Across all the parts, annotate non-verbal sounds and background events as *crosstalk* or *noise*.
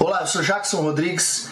Olá, eu sou Jackson Rodrigues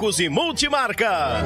e Multimarcas.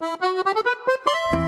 Thank you.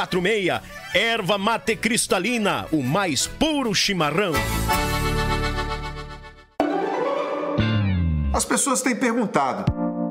54991563146. Erva mate cristalina, o mais puro chimarrão. As pessoas têm perguntado: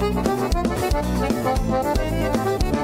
Thank you.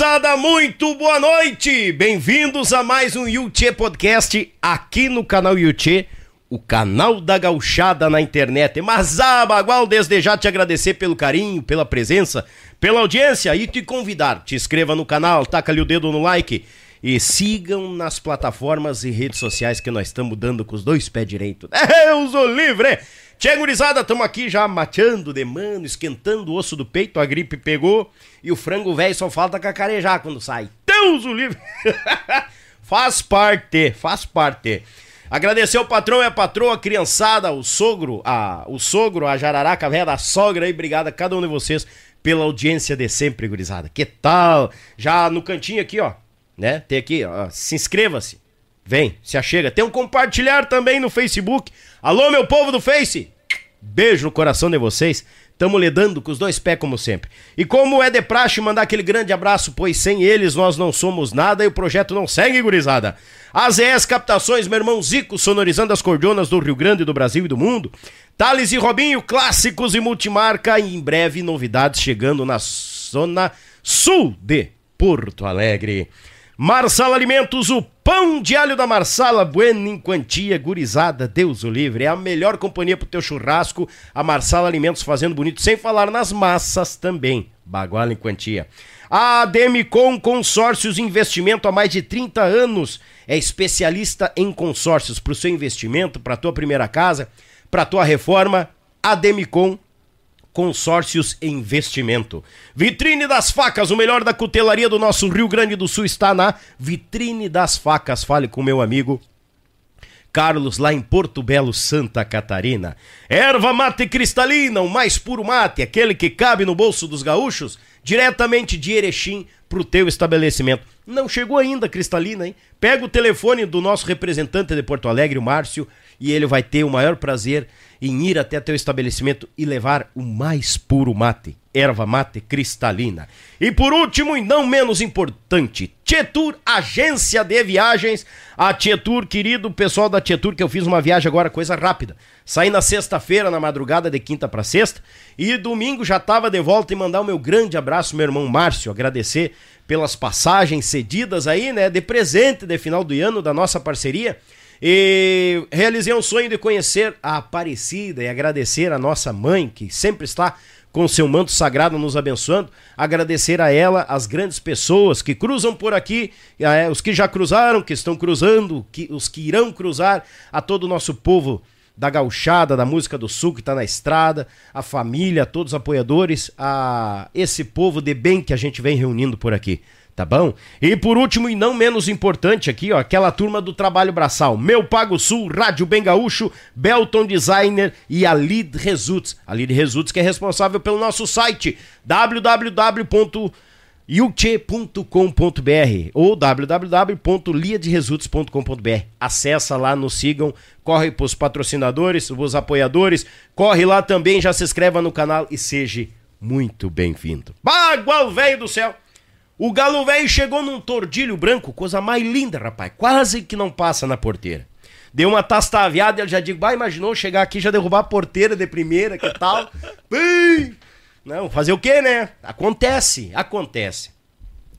Gurizada, muito boa noite! Bem-vindos a mais um Yuchê Podcast aqui no canal Yuchê, o canal da gauchada na internet. Mas, ah, Bagual, desde já te agradecer pelo carinho, pela presença, pela audiência e te convidar. Te inscreva no canal, taca ali o dedo no like e sigam nas plataformas e redes sociais que nós estamos dando com os dois pés direitos. *laughs* Deus o livre! Tchê, gurizada, estamos aqui já mateando de mano, esquentando o osso do peito, a gripe pegou e o frango velho só falta cacarejar quando sai. Deus o livre! *laughs* faz parte, faz parte. Agradecer ao patrão e a patroa, a criançada, o sogro, a, o sogro, a jararaca velha da sogra aí, obrigado a cada um de vocês pela audiência de sempre, gurizada. Que tal? Já no cantinho aqui, ó, né? Tem aqui, ó, se inscreva-se. Vem, se achega. Tem um compartilhar também no Facebook. Alô, meu povo do Face! Beijo no coração de vocês. Tamo lidando com os dois pés como sempre. E como é de praxe mandar aquele grande abraço, pois sem eles nós não somos nada e o projeto não segue, gurizada. AZS Captações, meu irmão Zico, sonorizando as cordionas do Rio Grande, do Brasil e do mundo. Thales e Robinho, clássicos e multimarca. E em breve novidades chegando na zona sul de Porto Alegre. Marsala Alimentos, o pão de alho da Marsala, bueno em quantia, gurizada, Deus o livre. É a melhor companhia pro teu churrasco, a Marsala Alimentos fazendo bonito, sem falar nas massas também, baguala em quantia. A Demicon Consórcios Investimento há mais de 30 anos, é especialista em consórcios para o seu investimento, para tua primeira casa, para tua reforma, a Demicon Consórcios Investimento. Vitrine das Facas, o melhor da cutelaria do nosso Rio Grande do Sul está na Vitrine das Facas. Fale com meu amigo Carlos, lá em Porto Belo, Santa Catarina. Erva mate cristalina, o mais puro mate, aquele que cabe no bolso dos gaúchos, diretamente de Erechim pro teu estabelecimento. Não chegou ainda cristalina, hein? Pega o telefone do nosso representante de Porto Alegre, o Márcio, e ele vai ter o maior prazer em ir até teu estabelecimento e levar o mais puro mate, erva mate cristalina. E por último, e não menos importante, Tietur Agência de Viagens. A Tietur, querido pessoal da Tietur, que eu fiz uma viagem agora, coisa rápida. Saí na sexta-feira, na madrugada de quinta para sexta, e domingo já estava de volta e mandar o meu grande abraço, meu irmão Márcio, agradecer pelas passagens cedidas aí, né, de presente de final do ano da nossa parceria. E realizei um sonho de conhecer a Aparecida e agradecer a nossa mãe, que sempre está com seu manto sagrado nos abençoando. Agradecer a ela, as grandes pessoas que cruzam por aqui, os que já cruzaram, que estão cruzando, que, os que irão cruzar, a todo o nosso povo da gauchada, da música do sul que está na estrada, a família, todos os apoiadores, a esse povo de bem que a gente vem reunindo por aqui tá bom? E por último e não menos importante aqui, ó, aquela turma do trabalho braçal, Meu Pago Sul, Rádio Bem Gaúcho, Belton Designer e a Lead Results. A Lead Results que é responsável pelo nosso site www.yuche.com.br ou www.liaderesults.com.br. Acessa lá, nos sigam, corre pros patrocinadores, os apoiadores, corre lá também, já se inscreva no canal e seja muito bem-vindo. Bagual velho do céu! O galo velho chegou num tordilho branco, coisa mais linda, rapaz. Quase que não passa na porteira. Deu uma tastaviada e ele já digo, bah, imaginou chegar aqui já derrubar a porteira de primeira, que tal? *laughs* Não, fazer o quê, né? Acontece, acontece.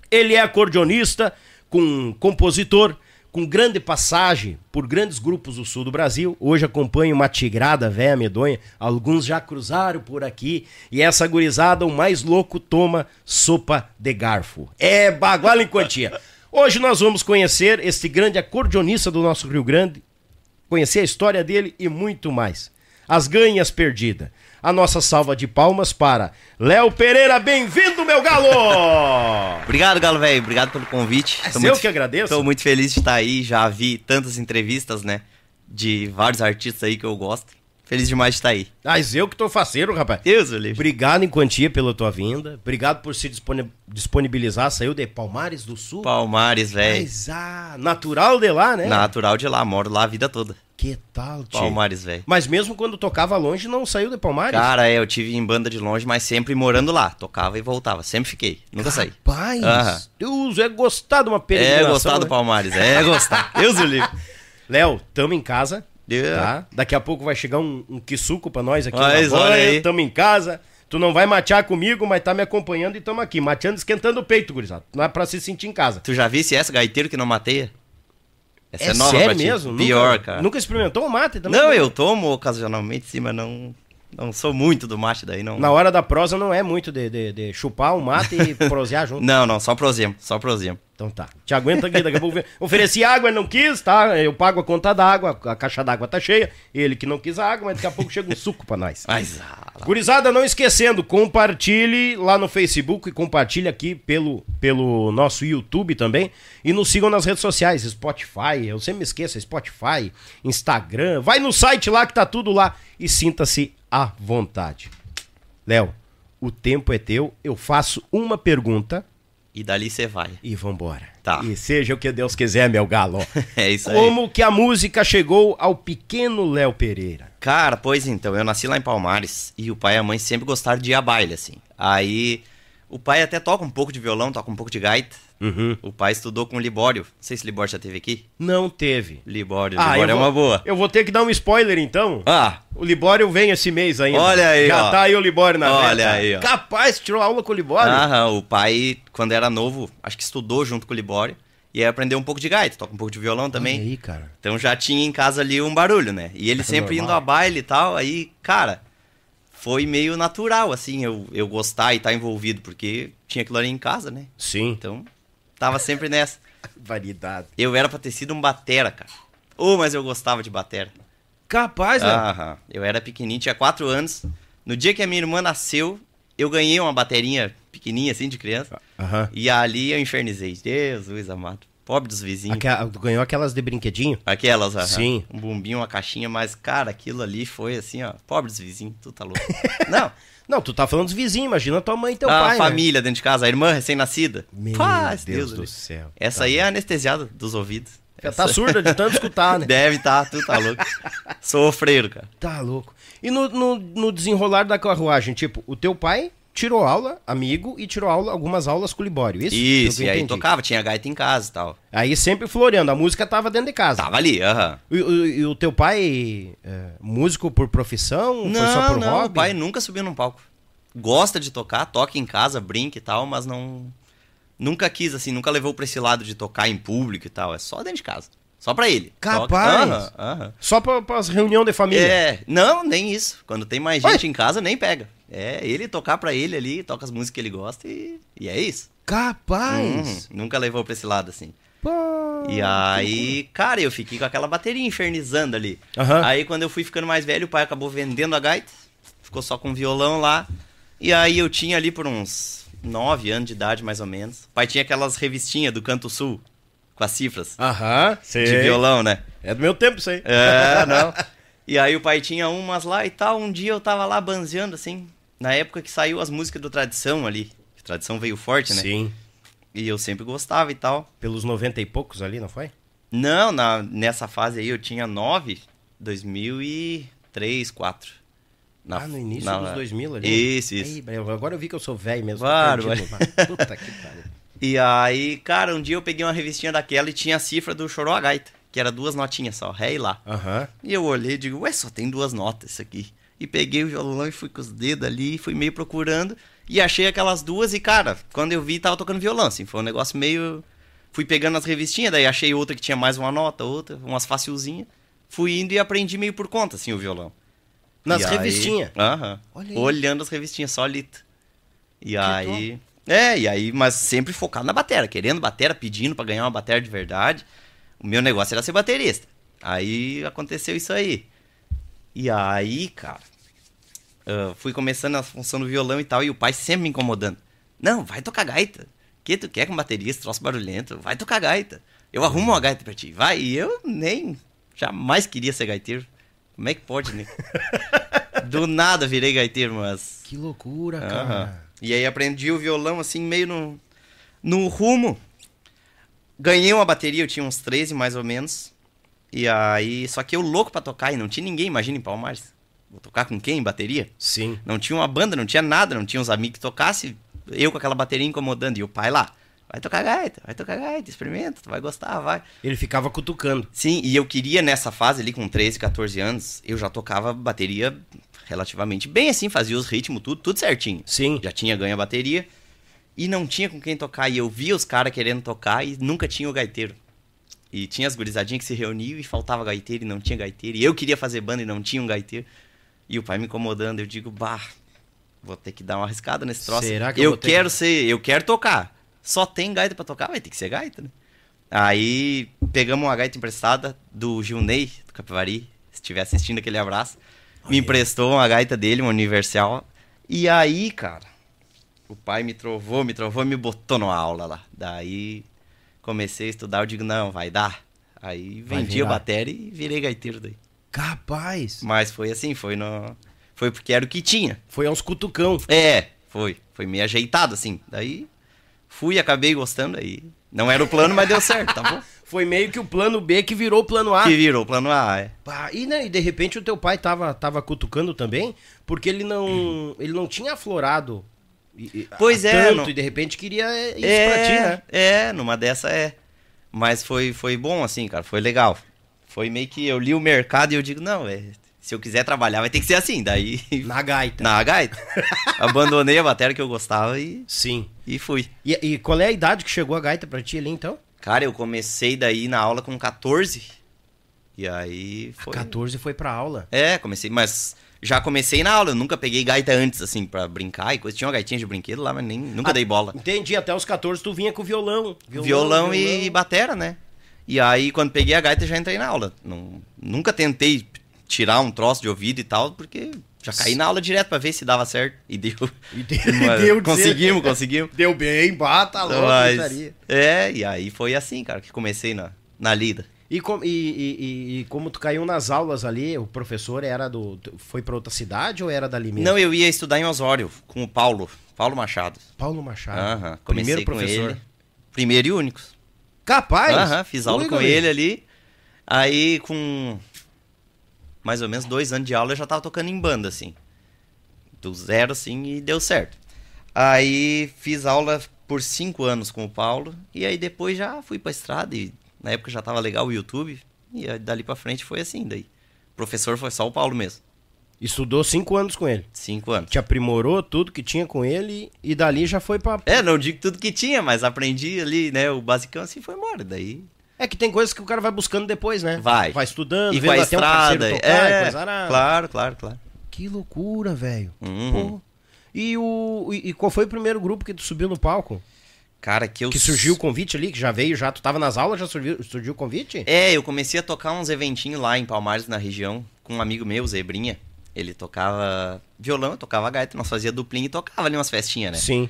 Ele é acordeonista, com compositor, com grande passagem por grandes grupos do sul do Brasil. Hoje acompanho uma tigrada véia medonha. Alguns já cruzaram por aqui. E essa gurizada, o mais louco, toma sopa de garfo. É baguala em quantia. Hoje nós vamos conhecer este grande acordeonista do nosso Rio Grande, conhecer a história dele e muito mais. As ganhas perdidas a nossa salva de palmas para Léo Pereira. Bem-vindo, meu galo! *laughs* Obrigado, galo velho. Obrigado pelo convite. É eu que agradeço. Estou muito feliz de estar aí. Já vi tantas entrevistas, né? De vários artistas aí que eu gosto. Feliz demais de estar aí. Mas eu que tô faceiro, rapaz. Deus, livre. Obrigado em quantia pela tua vinda. Obrigado por se disponibilizar. Saiu de Palmares do Sul. Palmares, velho. Mas, ah, natural de lá, né? Natural de lá. Moro lá a vida toda. Que tal, tio? Palmares, velho. Mas mesmo quando tocava longe, não saiu de Palmares? Cara, é, eu tive em banda de longe, mas sempre morando lá. Tocava e voltava. Sempre fiquei. Nunca saí. Rapaz, uhum. Deus, é gostar de uma peregrinação. É gostar do né? Palmares, é gostar. *laughs* Deus o livre. Léo, tamo em casa. Yeah. Tá? Daqui a pouco vai chegar um, um quisuco pra nós aqui. Mas olha aí. Tamo em casa. Tu não vai matear comigo, mas tá me acompanhando e estamos aqui, mateando, esquentando o peito, gurizada. Não é pra se sentir em casa. Tu já visse essa gaiteiro que não mateia? Essa é, é, nova sério mesmo? Pior, nunca, cara. Nunca experimentou o mate também? Não, eu tomo ocasionalmente, sim, mas não, não sou muito do mate daí, não. Na hora da prosa não é muito de, de, de chupar um mate e *laughs* prosear junto. Não, não, só prosemo, só prosemo. Então tá. Te aguenta aqui, daqui a pouco. Ofereci água, ele não quis, tá? Eu pago a conta d'água, a caixa d'água tá cheia. Ele que não quis a água, mas daqui a pouco chega um suco pra nós. Mas, ah. Gurizada, não esquecendo, compartilhe lá no Facebook e compartilhe aqui pelo, pelo nosso YouTube também. E nos sigam nas redes sociais, Spotify, eu sempre me esqueço, Spotify, Instagram. Vai no site lá que tá tudo lá e sinta-se à vontade. Léo, o tempo é teu, eu faço uma pergunta E dali você vai. e vambora. Tá. E seja o que Deus quiser, meu galo. *laughs* É isso aí. Como que a música chegou ao pequeno Léo Pereira? Cara, pois então, eu nasci lá em Palmares e o pai e a mãe sempre gostaram de ir a baile, assim. Aí, o pai até toca um pouco de violão, toca um pouco de gaita. Uhum. O pai estudou com o Libório. Não sei se o Libório já teve aqui. Não teve. Libório, Ah, Libório é vou- uma boa. Eu vou ter que dar um spoiler então. Ah, O Libório vem esse mês ainda. Olha aí, Já ó. tá aí o Libório na Olha reta. aí, ó. Capaz, tirou aula com o Libório? aham, o pai, quando era novo, acho que estudou junto com o Libório. E aí aprendeu um pouco de gaita, toca um pouco de violão também. Olha aí, cara. Então já tinha em casa ali um barulho, né? E ele sempre normal. indo a baile e tal, aí, cara, foi meio natural, assim, eu, eu gostar e estar envolvido, porque tinha aquilo ali em casa, né? Sim. Então, tava sempre nessa. *laughs* Variedade. Eu era pra ter sido um batera, cara. Ô, mas eu gostava de batera. Capaz, né? Aham. Eu era pequenininho, tinha quatro anos. No dia que a minha irmã nasceu, eu ganhei uma baterinha pequenininha, assim, de criança. Aham. E ali eu infernizei. Jesus amado. Pobre dos vizinhos. Aquela- tu ganhou aquelas de brinquedinho? Aquelas, aham. Sim. Um bumbinho, uma caixinha, mas, cara, aquilo ali foi assim, ó. Pobre dos vizinhos, tu tá louco. *laughs* Não, Não, tu tá falando dos vizinhos, imagina tua mãe e teu a pai. né? família dentro de casa, a irmã recém-nascida. Meu Paz, Deus, do ali. céu. Essa Tá aí é anestesiada dos ouvidos. Já Essa- tá surda de tanto escutar, né? *laughs* Deve tá, tu tá louco. Sofreiro, cara. Tá louco. E no, no, no desenrolar da carruagem, tipo, o teu pai tirou aula, amigo, e tirou aula, algumas aulas com o Libório, isso? Isso, e aí tocava, tinha gaita em casa e tal. Aí sempre floreando, a música tava dentro de casa. Tava ali, aham. E, e- e o teu pai, é, músico por profissão? foi só Não, por não, hobby? o pai nunca subiu num palco. Gosta de tocar, toca em casa, brinca e tal, mas não... Nunca quis, assim, nunca levou pra esse lado de tocar em público e tal. É só dentro de casa. Só pra ele. Toca- Capaz? Aham, aham. Só pra, pras reuniões de família? É, não, nem isso. Quando tem mais gente em casa, nem pega. É ele tocar pra ele ali, toca as músicas que ele gosta e, e é isso. Capaz! Uhum, nunca levou pra esse lado, assim. Pô. E aí, cara, eu fiquei com aquela bateria infernizando ali. Aham. Aí quando eu fui ficando mais velho, o pai acabou vendendo a gaita, ficou só com violão lá. E aí eu tinha ali por uns 9 anos de idade, mais ou menos. O pai tinha aquelas revistinhas do Canto Sul, com as cifras Aham, sei. de violão, né? É do meu tempo isso aí. É, *laughs* não. E aí o pai tinha umas lá e tal. Um dia eu tava lá banzeando, assim, na época que saiu as músicas do Tradição ali. Tradição veio forte, né? Sim. E eu sempre gostava e tal. Pelos 90 e poucos ali, não foi? Não, na, nessa fase aí eu tinha 9, 2003, 4. Na- ah, no início na- dos 2000 ali? Isso, isso. Aí, agora eu vi que eu sou velho mesmo. Claro, *laughs* Puta que pariu. E aí, cara, um dia eu peguei uma revistinha daquela e tinha a cifra do Chorou a Gaita, que era duas notinhas só, ré e lá. Aham. E eu olhei e digo, ué, só tem duas notas isso aqui. E peguei o violão e fui com os dedos ali, fui meio procurando. E achei aquelas duas e, cara, quando eu vi, tava tocando violão, assim. Foi um negócio meio... Fui pegando as revistinhas, daí achei outra que tinha mais uma nota, outra, umas facilzinhas. Fui indo e aprendi meio por conta, assim, o violão. Nas revistinhas? Aham. Olhando as revistinhas, solito. E aí... É, e aí, mas sempre focado na batera, querendo batera, pedindo pra ganhar uma batera de verdade. O meu negócio era ser baterista. Aí aconteceu isso aí. E aí, cara, ah, fui começando a função do violão e tal, e o pai sempre me incomodando. Não, vai tocar gaita. que tu quer com baterista, troço barulhento? Vai tocar gaita. Eu arrumo uma gaita pra ti, vai. E eu nem, jamais queria ser gaiteiro. Como é que pode, né? *laughs* Do nada virei gaiteiro, mas... Que loucura, cara. E aí aprendi o violão assim, meio no, no rumo. Ganhei uma bateria, eu tinha uns 13 mais ou menos. E aí, só que eu louco pra tocar e não tinha ninguém, imagina em Palmares. Vou tocar com quem? Bateria? Sim. Não tinha uma banda, não tinha nada, não tinha uns amigos que tocassem. Eu com aquela bateria incomodando e o pai lá. vai tocar gaita, vai tocar gaita, experimenta, tu vai gostar, vai. Ele ficava cutucando. Sim, e eu queria nessa fase ali, com 13, 14 anos, eu já tocava bateria relativamente bem assim, fazia os ritmos, tudo, tudo certinho. Sim. Já tinha ganho a bateria e não tinha com quem tocar. E eu via os caras querendo tocar e nunca tinha o gaiteiro. E tinha as gurizadinhas que se reuniam e faltava gaiteiro e não tinha gaiteiro. E eu queria fazer banda e não tinha um gaiteiro. E o pai me incomodando, eu digo, bah, vou ter que dar uma arriscada nesse troço. Será que eu eu ter quero que- ser, eu quero tocar. Só tem gaita pra tocar, vai ter que ser gaita, né? Aí pegamos uma gaita emprestada do Gilney, do Capivari. Se estiver assistindo aquele abraço. Me emprestou uma gaita dele, uma universal. E aí, cara, o pai me trovou, me trovou e me botou numa aula lá. Daí comecei a estudar, eu digo, não, vai dar. Aí vendi a bateria e virei gaiteiro daí. Capaz. Mas foi assim, foi no. Foi porque era o que tinha. Foi uns cutucão. É, foi. Foi meio ajeitado, assim. Daí fui, acabei gostando aí. Não era o plano, mas deu certo, tá bom? *laughs* Foi meio que o plano B que virou o plano A. Que virou o plano A, é. Pá, e, né, e de repente o teu pai tava, tava cutucando também, porque ele não, ele não tinha aflorado Pois é, tanto não- e de repente queria isso é, pra ti, né? É, numa dessa é. Mas foi, foi bom, assim, cara. Foi legal. Foi meio que eu li o mercado e eu digo, não, é, se eu quiser trabalhar vai ter que ser assim. Daí, *laughs* Na gaita. na gaita, abandonei a bateria que eu gostava e, Sim. e fui. E, e qual é a idade que chegou a gaita pra ti ali, então? Cara, eu comecei daí na aula com 14. E aí foi. 14 foi pra aula. É, comecei, mas já comecei na aula. Eu nunca peguei gaita antes, assim, pra brincar e coisa. Tinha uma gaitinha de brinquedo lá, mas nem, nunca Ah, dei bola. Entendi, até os 14 tu vinha com violão. Violão, e batera, né? E aí, quando peguei a gaita, já entrei na aula. Não, nunca tentei tirar um troço de ouvido e tal, porque já caí na aula direto pra ver se dava certo. E deu. *laughs* E deu- *laughs* Mas deu conseguimos, *laughs* conseguimos. Deu bem, bata louco, Mas, gritaria. é, e aí foi assim, cara, que comecei na, na lida. E, com- e- e- e- como tu caiu nas aulas ali, o professor era do. Foi pra outra cidade ou era dali mesmo? Não, eu ia estudar em Osório com o Paulo, Paulo Machado. Paulo Machado. Comecei Primeiro professor. Primeiro e único. Capaz? Aham, fiz aula Ui, com ele ali. Aí, com mais ou menos dois anos de aula, eu já tava tocando em banda, assim. Do zero, assim, e deu certo. Aí, fiz aula por cinco anos com o Paulo. E aí, depois já fui pra estrada. E na época já tava legal o YouTube. E aí, dali pra frente foi assim, daí. O professor foi só o Paulo mesmo. Estudou cinco anos com ele. Cinco anos. Te aprimorou tudo que tinha com ele e dali já foi pra. É, não digo tudo que tinha, mas aprendi ali, né, o basicão assim foi embora. Daí É que tem coisas que o cara vai buscando depois, né? vai. Vai estudando, e vendo até um estrada. parceiro tocar e é, coisa claro, claro, claro. Que loucura, velho. Uhum. E, o, e qual foi o primeiro grupo que tu subiu no palco? Cara, que eu Que surgiu o convite ali, que já veio, já tu tava nas aulas, já surgiu, surgiu o convite? É, eu comecei a tocar uns eventinhos lá em Palmares, na região, com um amigo meu, Zebrinha. Ele tocava violão, tocava gaita, nós fazia duplinha e tocava ali umas festinhas, né? Sim.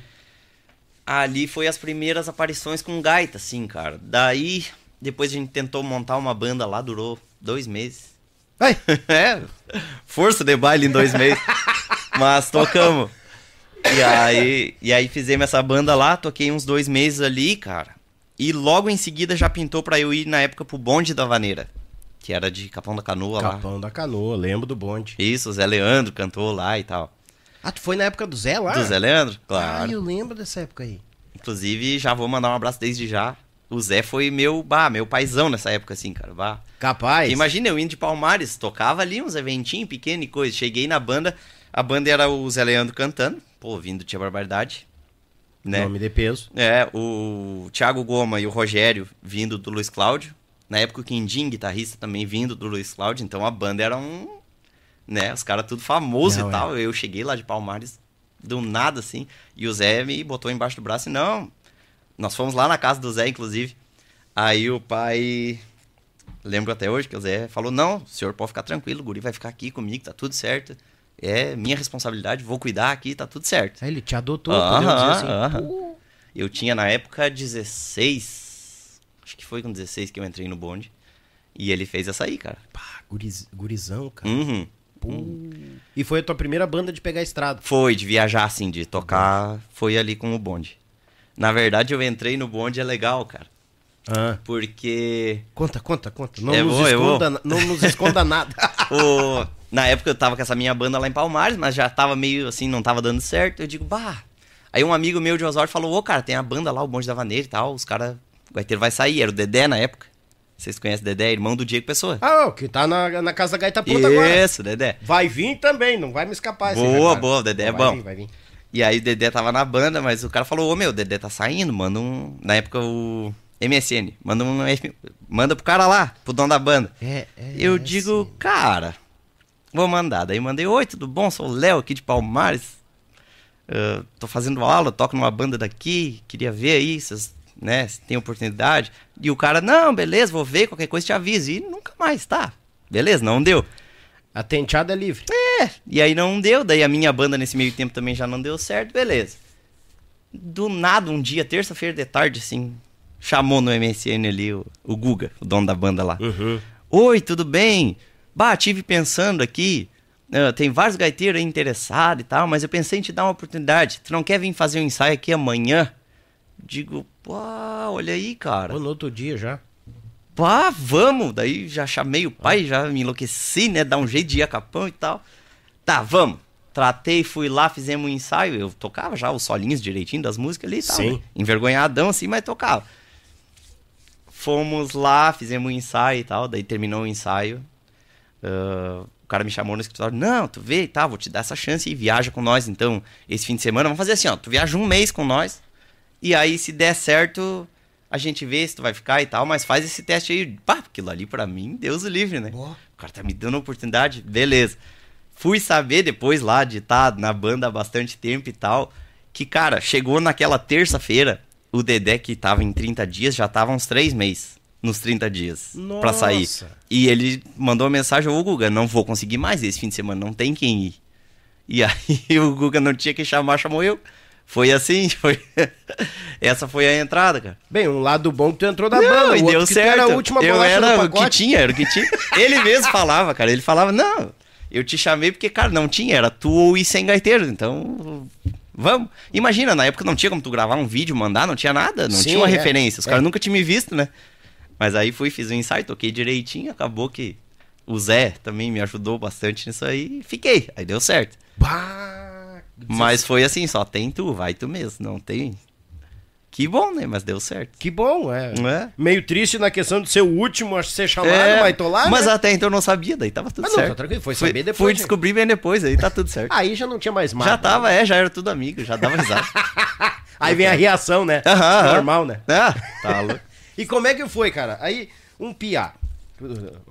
Ali foi as primeiras aparições com gaita, assim, cara. Daí, depois a gente tentou montar uma banda lá, durou dois meses. Vai. *laughs* é, força de baile em dois meses. Mas tocamos. E aí, e aí fizemos essa banda lá, toquei uns dois meses ali, cara. E logo em seguida já pintou pra eu ir na época pro bonde da vaneira. Que era de Capão da Canoa lá. Capão da Canoa, lembro do bonde. Isso, o Zé Leandro cantou lá e tal. Ah, tu foi na época do Zé lá? Do Zé Leandro? Ah, Claro. eu lembro dessa época aí. Inclusive, já vou mandar um abraço desde já. O Zé foi meu, bah, meu paizão nessa época, assim, cara. Bah. Capaz. Imagina eu indo de Palmares, tocava ali uns eventinhos pequenos e coisa. Cheguei na banda, a banda era o Zé Leandro cantando, pô, vindo Tia Barbaridade. Né? Nome de peso. É, o Thiago Goma e o Rogério vindo do Luiz Cláudio. Na época o Quindim, guitarrista, também vindo do Luiz Cláudio. Então a banda era um. Né, os caras tudo famoso Não, e é. tal. Eu cheguei lá de Palmares do nada, assim. E o Zé me botou embaixo do braço e não. Nós fomos lá na casa do Zé, inclusive. Aí o pai. Lembro até hoje que o Zé falou: Não, o senhor pode ficar tranquilo, o guri vai ficar aqui comigo, tá tudo certo. É minha responsabilidade, vou cuidar aqui, tá tudo certo. Aí ele te adotou, podemos dizer assim. Aham, aham. Pô. Eu tinha na época 16. Acho que foi com 16 que eu entrei no bonde. E ele fez essa aí, cara. Pá, guriz- gurizão, cara. Uhum. Pô. E foi a tua primeira banda de pegar estrada. Foi, de viajar, assim, de tocar. Foi ali com o bonde. Na verdade, eu entrei no bonde, é legal, cara. Ah. Porque. Conta, conta, conta. Não, Eu nos, vou. esconda, não nos esconda nada. *laughs* o... Na época eu tava com essa minha banda lá em Palmares, mas já tava meio assim, não tava dando certo. Eu digo, bah, Aí um amigo meu de Osório falou, ô, cara, tem a banda lá, o Bonde da Vaneira e tal, os caras, o gaiteiro vai sair, era o Dedé na época. Vocês conhecem o Dedé, irmão do Diego Pessoa. Ah, o que tá na, na casa da gaita pronta agora. Isso, Dedé. Vai vir também, não vai me escapar. Boa, boa, o Dedé é Vai bom. vir, vai vir. E aí o Dedé tava na banda, mas o cara falou, ô meu, o Dedé tá saindo, manda um. Na época o MSN, manda um. Manda pro cara lá, pro dono da banda. É, é, Eu é, digo, cara, vou mandar. Daí mandei, oi, tudo bom? Sou o Léo aqui de Palmares. Ah, tô fazendo aula, toco numa banda daqui, queria ver aí, vocês, né, se tem oportunidade. E o cara, não, beleza, vou ver, qualquer coisa te aviso. E nunca mais, tá? Beleza, não deu. A tenteada é livre. É, e aí não deu, daí a minha banda nesse meio tempo também já não deu certo, beleza. Do nada, um dia, terça-feira de tarde, assim, chamou no MSN ali o, o Guga, o dono da banda lá. Oi, tudo bem? Bah, tive pensando aqui, ah, tem vários gaiteiros aí interessados e tal, mas eu pensei em te dar uma oportunidade. Tu não quer vir fazer um ensaio aqui amanhã? Digo, pô, olha aí, cara. Ou no outro dia já. Pá, vamos! Daí já chamei o pai, já me enlouqueci, né? Dar um jeito de ir a capão e tal. Tá, vamos. Tratei, fui lá, fizemos um ensaio. Eu tocava já os solinhos direitinho das músicas ali e tal. Sim. né? Envergonhadão assim, mas tocava. Fomos lá, fizemos um ensaio e tal. Daí terminou o ensaio. ah, o cara me chamou no escritório. Não, tu vê tal, vou te dar essa chance e viaja com nós então esse fim de semana. Vamos fazer assim, ó. Tu viaja um mês com nós. E aí, se der certo, a gente vê se tu vai ficar e tal, mas faz esse teste aí. Pá, aquilo ali pra mim, Deus o livre, né? O cara tá me dando oportunidade, beleza. Fui saber depois lá de estar na banda há bastante tempo e tal, que, cara, chegou naquela terça-feira, o Dedé que tava em 30 dias, já tava uns 3 meses nos 30 dias pra sair. Nossa. E ele mandou uma mensagem, ô Guga, não vou conseguir mais esse fim de semana, não tem quem ir. E aí *laughs* o Guga não tinha que chamar, chamou eu. Foi assim, *laughs* foi. Essa foi a entrada, cara. Bem, um lado bom que tu entrou da Não, banda, e o deu certo. era a última eu era o que tinha, era o que tinha. Ele mesmo *laughs* falava, cara. Ele falava, não, eu te chamei porque, cara, não tinha, era tu ou ir sem gaiteiro. Então, vamos. Imagina, na época não tinha como tu gravar um vídeo, mandar, não tinha nada, não Sim, tinha uma é. referência. Os É. caras nunca tinham me visto, né? Mas aí fui, fiz um ensaio, toquei direitinho, acabou que o Zé também me ajudou bastante nisso aí e fiquei. Aí deu certo. Bah, Mas foi assim, só tem tu, vai tu mesmo, não tem. Que bom, né? Mas deu certo. Que bom, é. É? Meio triste na questão de ser o último a ser chamado, mas tô lá, mas né? até então eu não sabia, daí tava tudo Mas não, certo. tá tranquilo, foi saber depois, Fui né? descobrir bem depois, aí tá tudo certo. *laughs* Aí já não tinha mais mágoa. já tava, é, já era tudo amigo, já dava risada. *laughs* Aí vem a reação, né? Aham. Normal, né? ah, *laughs* tá louco. E como é que foi, cara? Aí, um piá.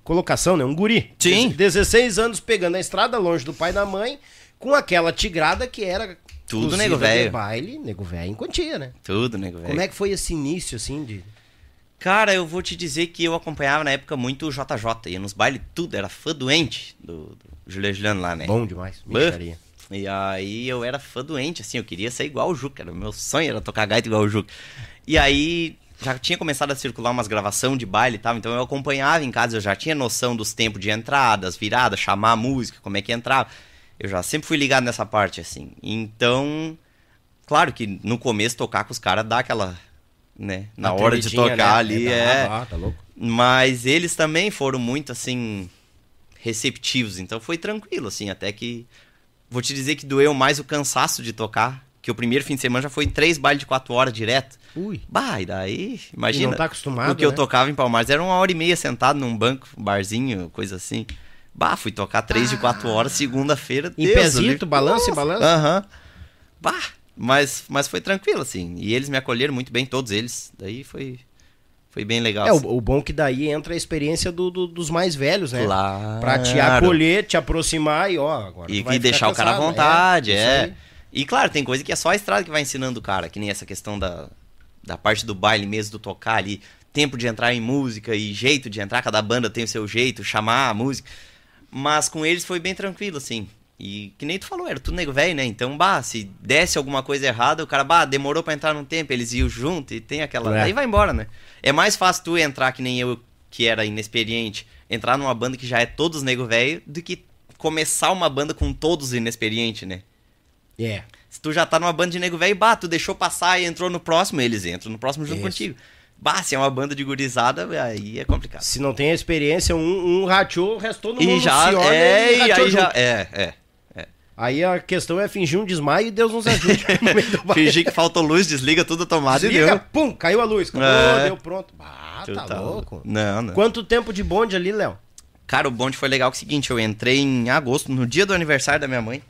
Colocação, né? Um guri. Sim. 16 anos pegando a estrada, longe do pai e da mãe, com aquela tigrada que era. Tudo nego velho. baile, nego velho em quantia, né? Tudo, nego, velho. Como é que foi esse início, assim, de. Cara, eu vou te dizer que eu acompanhava na época muito o JJ, ia nos bailes tudo, era fã doente do, do Juliano Juliano lá, né? Bom demais. Bah. Micharia. E aí eu era fã doente, assim, eu queria ser igual o Juca, era meu sonho era tocar gaita igual o Juca. E aí já tinha começado a circular umas gravação de baile e tal, então eu acompanhava em casa, eu já tinha noção dos tempos de entradas, viradas, chamar a música, como é que entrava. Eu já sempre fui ligado nessa parte, assim. Então, claro que no começo tocar com os caras dá aquela, né, na Uma hora de tocar né? ali, É, é... tá louco. Mas eles também foram muito, assim, receptivos. Então foi tranquilo, assim, até que. Vou te dizer que doeu mais o cansaço de tocar. Que o primeiro fim de semana já foi três bailes de quatro horas direto. Ui. Bah, e daí, imagina. E não tá acostumado, O que eu né? tocava em Palmares era uma hora e meia sentado num banco, um barzinho, coisa assim. Bah, fui tocar três de quatro horas, segunda-feira. Em balança e balança? Aham. Bah, mas, mas foi tranquilo, assim. E eles me acolheram muito bem, todos eles. Daí foi, foi bem legal. É, assim. o, o bom que daí entra a experiência do- do- dos mais velhos, né? Claro. Pra te acolher, te aproximar e ó, agora E que deixar ficar o cara à cansado. vontade, é. aí. E claro, tem coisa que é só a estrada que vai ensinando o cara, que nem essa questão da, da parte do baile mesmo, do tocar ali, tempo de entrar em música e jeito de entrar, cada banda tem o seu jeito, chamar a música. Mas com eles foi bem tranquilo, assim. E que nem tu falou, era tudo nego velho, né? Então, bah, se desse alguma coisa errada, o cara, bah, demorou pra entrar num tempo, eles iam junto e tem aquela. É. Aí vai embora, né? É mais fácil tu entrar que nem eu, que era inexperiente, entrar numa banda que já é todos nego velho, do que começar uma banda com todos inexperiente, né? É. Se tu já tá numa banda de nego velho, bah, tu deixou passar e entrou no próximo, eles entram no próximo junto Isso. contigo. Bah, se é uma banda de gurizada, aí é complicado. Se não tem a experiência, um, um rachou, restou no E mundo já, se olha é, e aí já, junto. é, é. Aí a questão é fingir um desmaio e Deus nos ajude. *laughs* Fingir que faltou luz, desliga tudo a tomada e Desliga, deu. pum, caiu a luz. Acabou, É. deu pronto. Ah, tá, tá louco. Não, não. Quanto tempo de bonde ali, Léo? Cara, o bonde foi legal que é o seguinte, eu entrei em agosto, no dia do aniversário da minha mãe.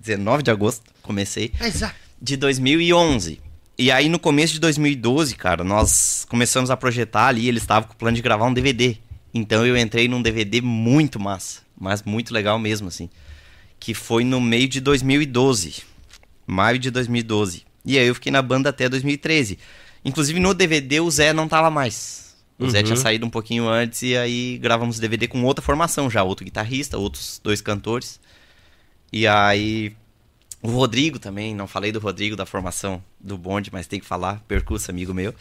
19 de agosto, comecei. Exato. de 2011. E aí no começo de 2012, cara, nós começamos a projetar ali, eles estavam com o plano de gravar um DVD. Então eu entrei num DVD muito massa, mas muito legal mesmo, assim. Que foi no meio de 2012. Maio de 2012. E aí eu fiquei na banda até 2013. Inclusive no DVD o Zé não tava mais. O Zé tinha saído um pouquinho antes e aí gravamos DVD com outra formação já, outro guitarrista, outros dois cantores. E aí o Rodrigo também, não falei do Rodrigo da formação do bonde, mas tem que falar, percurso amigo meu.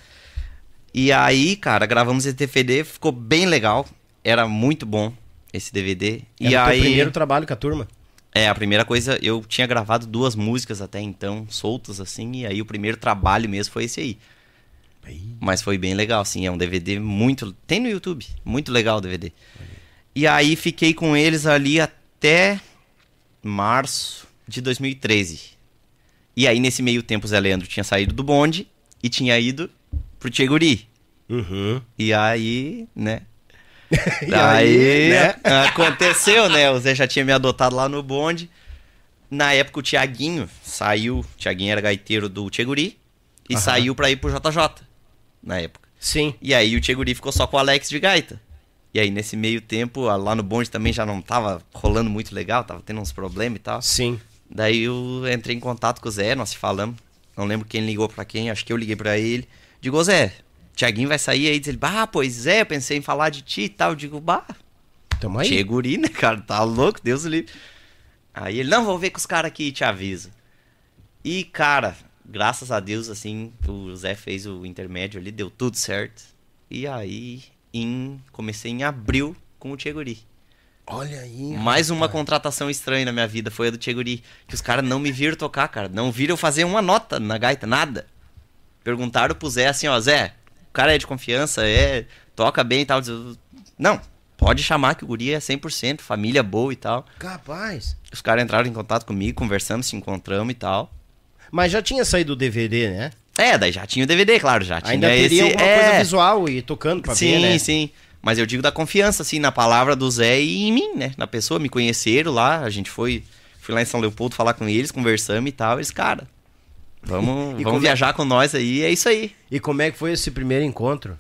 E aí, cara, gravamos esse DVD, ficou bem legal, era muito bom esse DVD. e Era o teu aí, primeiro trabalho com a turma. é, a primeira coisa, eu tinha gravado duas músicas até então, soltas assim, e aí o primeiro trabalho mesmo foi esse aí. Mas foi bem legal, assim, é um DVD muito. Tem no YouTube, muito legal o DVD. E aí fiquei com eles ali até março de 2013. E aí nesse meio tempo o Zé Leandro tinha saído do bonde e tinha ido pro Tcheguri. Uhum. E aí, né? *laughs* E Daí, aí, né? aconteceu, né? O Zé já tinha me adotado lá no bonde. Na época o Tiaguinho saiu, o Tiaguinho era gaiteiro do Tcheguri e Aham. saiu pra ir pro JJ na época. Sim. E aí o Tcheguri ficou só com o Alex de gaita. E aí nesse meio tempo, lá no bonde também já não tava rolando muito legal, tava tendo uns problemas e tal. Sim. Daí eu entrei em contato com o Zé, nós se falamos. Não lembro quem ligou pra quem, acho que eu liguei pra ele. Digo, Zé, Tiaguinho vai sair aí. Diz ele, bah, pois é, eu pensei em falar de ti e tal. Eu digo, bah, Tamo aí. Tcheguri, né, cara? Tá louco, Deus livre. Aí ele, não, vou ver com os caras aqui e te aviso. E, cara, graças a Deus, assim, o Zé fez o intermédio ali, deu tudo certo. E aí, em, comecei em abril com o Tcheguri. Olha aí. Mais uma contratação estranha na minha vida foi a do Tcheguri. Que os caras não me viram tocar, cara. Não viram eu fazer uma nota na gaita, nada. Perguntaram pro Zé assim, ó, Zé, o cara é de confiança, é, toca bem e tal. Não, pode chamar que o guri é 100%, família boa e tal. Capaz. Os caras entraram em contato comigo, conversamos, se encontramos e tal. Mas já tinha saído o DVD, né? É, daí já tinha o DVD, claro, já tinha Ainda teria esse... alguma é, coisa visual e tocando pra sim, ver, né? sim. Mas eu digo da confiança, assim, na palavra do Zé e em mim, né? Na pessoa, me conheceram lá, a gente foi, fui lá em São Leopoldo falar com eles, conversamos e tal. Eles, cara, vamos, *laughs* E vamos é- viajar com nós aí, é isso aí. E como é que foi esse primeiro encontro?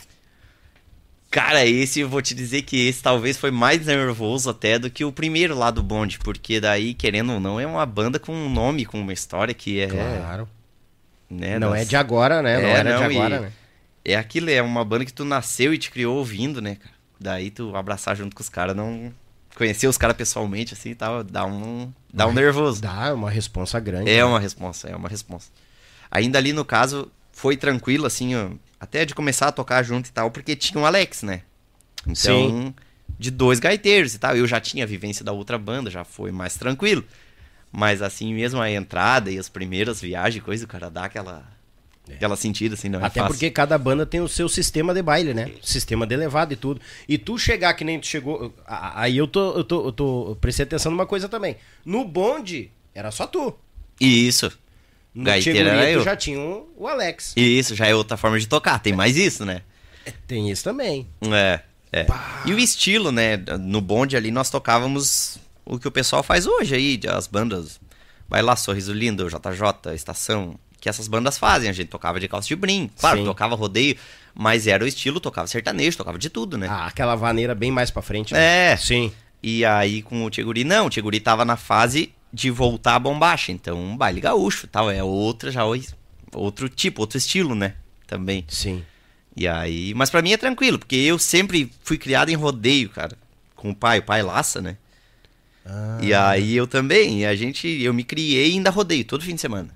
Cara, esse eu vou te dizer que esse talvez foi mais nervoso até do que o primeiro lá do bonde, porque daí, querendo ou não, é uma banda com um nome, com uma história que é. Claro. Né, não das- é de agora, né? Não É, era não, de agora, e- né? É aquilo, é uma banda que tu nasceu e te criou ouvindo, né, cara? Daí tu abraçar junto com os caras, não. Conhecer os caras pessoalmente, assim e tal, dá um. Dá um nervoso. Dá uma responsa grande. É né? uma responsa, é uma responsa. Ainda ali no caso, foi tranquilo, assim, ó, até de começar a tocar junto e tal, porque tinha o Alex, né? Então, Sim. de dois gaiteiros e tal. Eu já tinha a vivência da outra banda, já foi mais tranquilo. Mas assim mesmo a entrada e as primeiras viagens, coisa, o cara dá aquela. Aquela sentida, assim, não é Até fácil. porque cada banda tem o seu sistema de baile, né? Sistema de elevado e tudo. E tu chegar que nem tu chegou. Aí eu tô, eu tô, eu tô. eu prestei atenção numa coisa também. No bonde, era só tu. Isso. No Tcheguri, era eu. já tinha o, o Alex. Isso, já é outra forma de tocar. Tem mais isso, né? Tem isso também. É, é. E o estilo, né? No bonde ali nós tocávamos o que o pessoal faz hoje aí, as bandas. Vai lá, Sorriso Lindo, JJ, Estação. Que essas bandas fazem. A gente tocava de calça de brim. Claro, Sim. tocava rodeio, mas era o estilo, tocava sertanejo, tocava de tudo, né? Ah, aquela vaneira bem mais pra frente. né? É. Sim. E aí com o Tcheguri, não, o Tcheguri tava na fase de voltar a bombacha. Então, um baile gaúcho tal. É outra, já outro tipo, outro estilo, né? Também. Sim. E aí, mas pra mim é tranquilo, porque eu sempre fui criado em rodeio, cara, com o pai, o pai laça, né? E aí eu também, a gente, eu me criei e ainda rodeio todo fim de semana.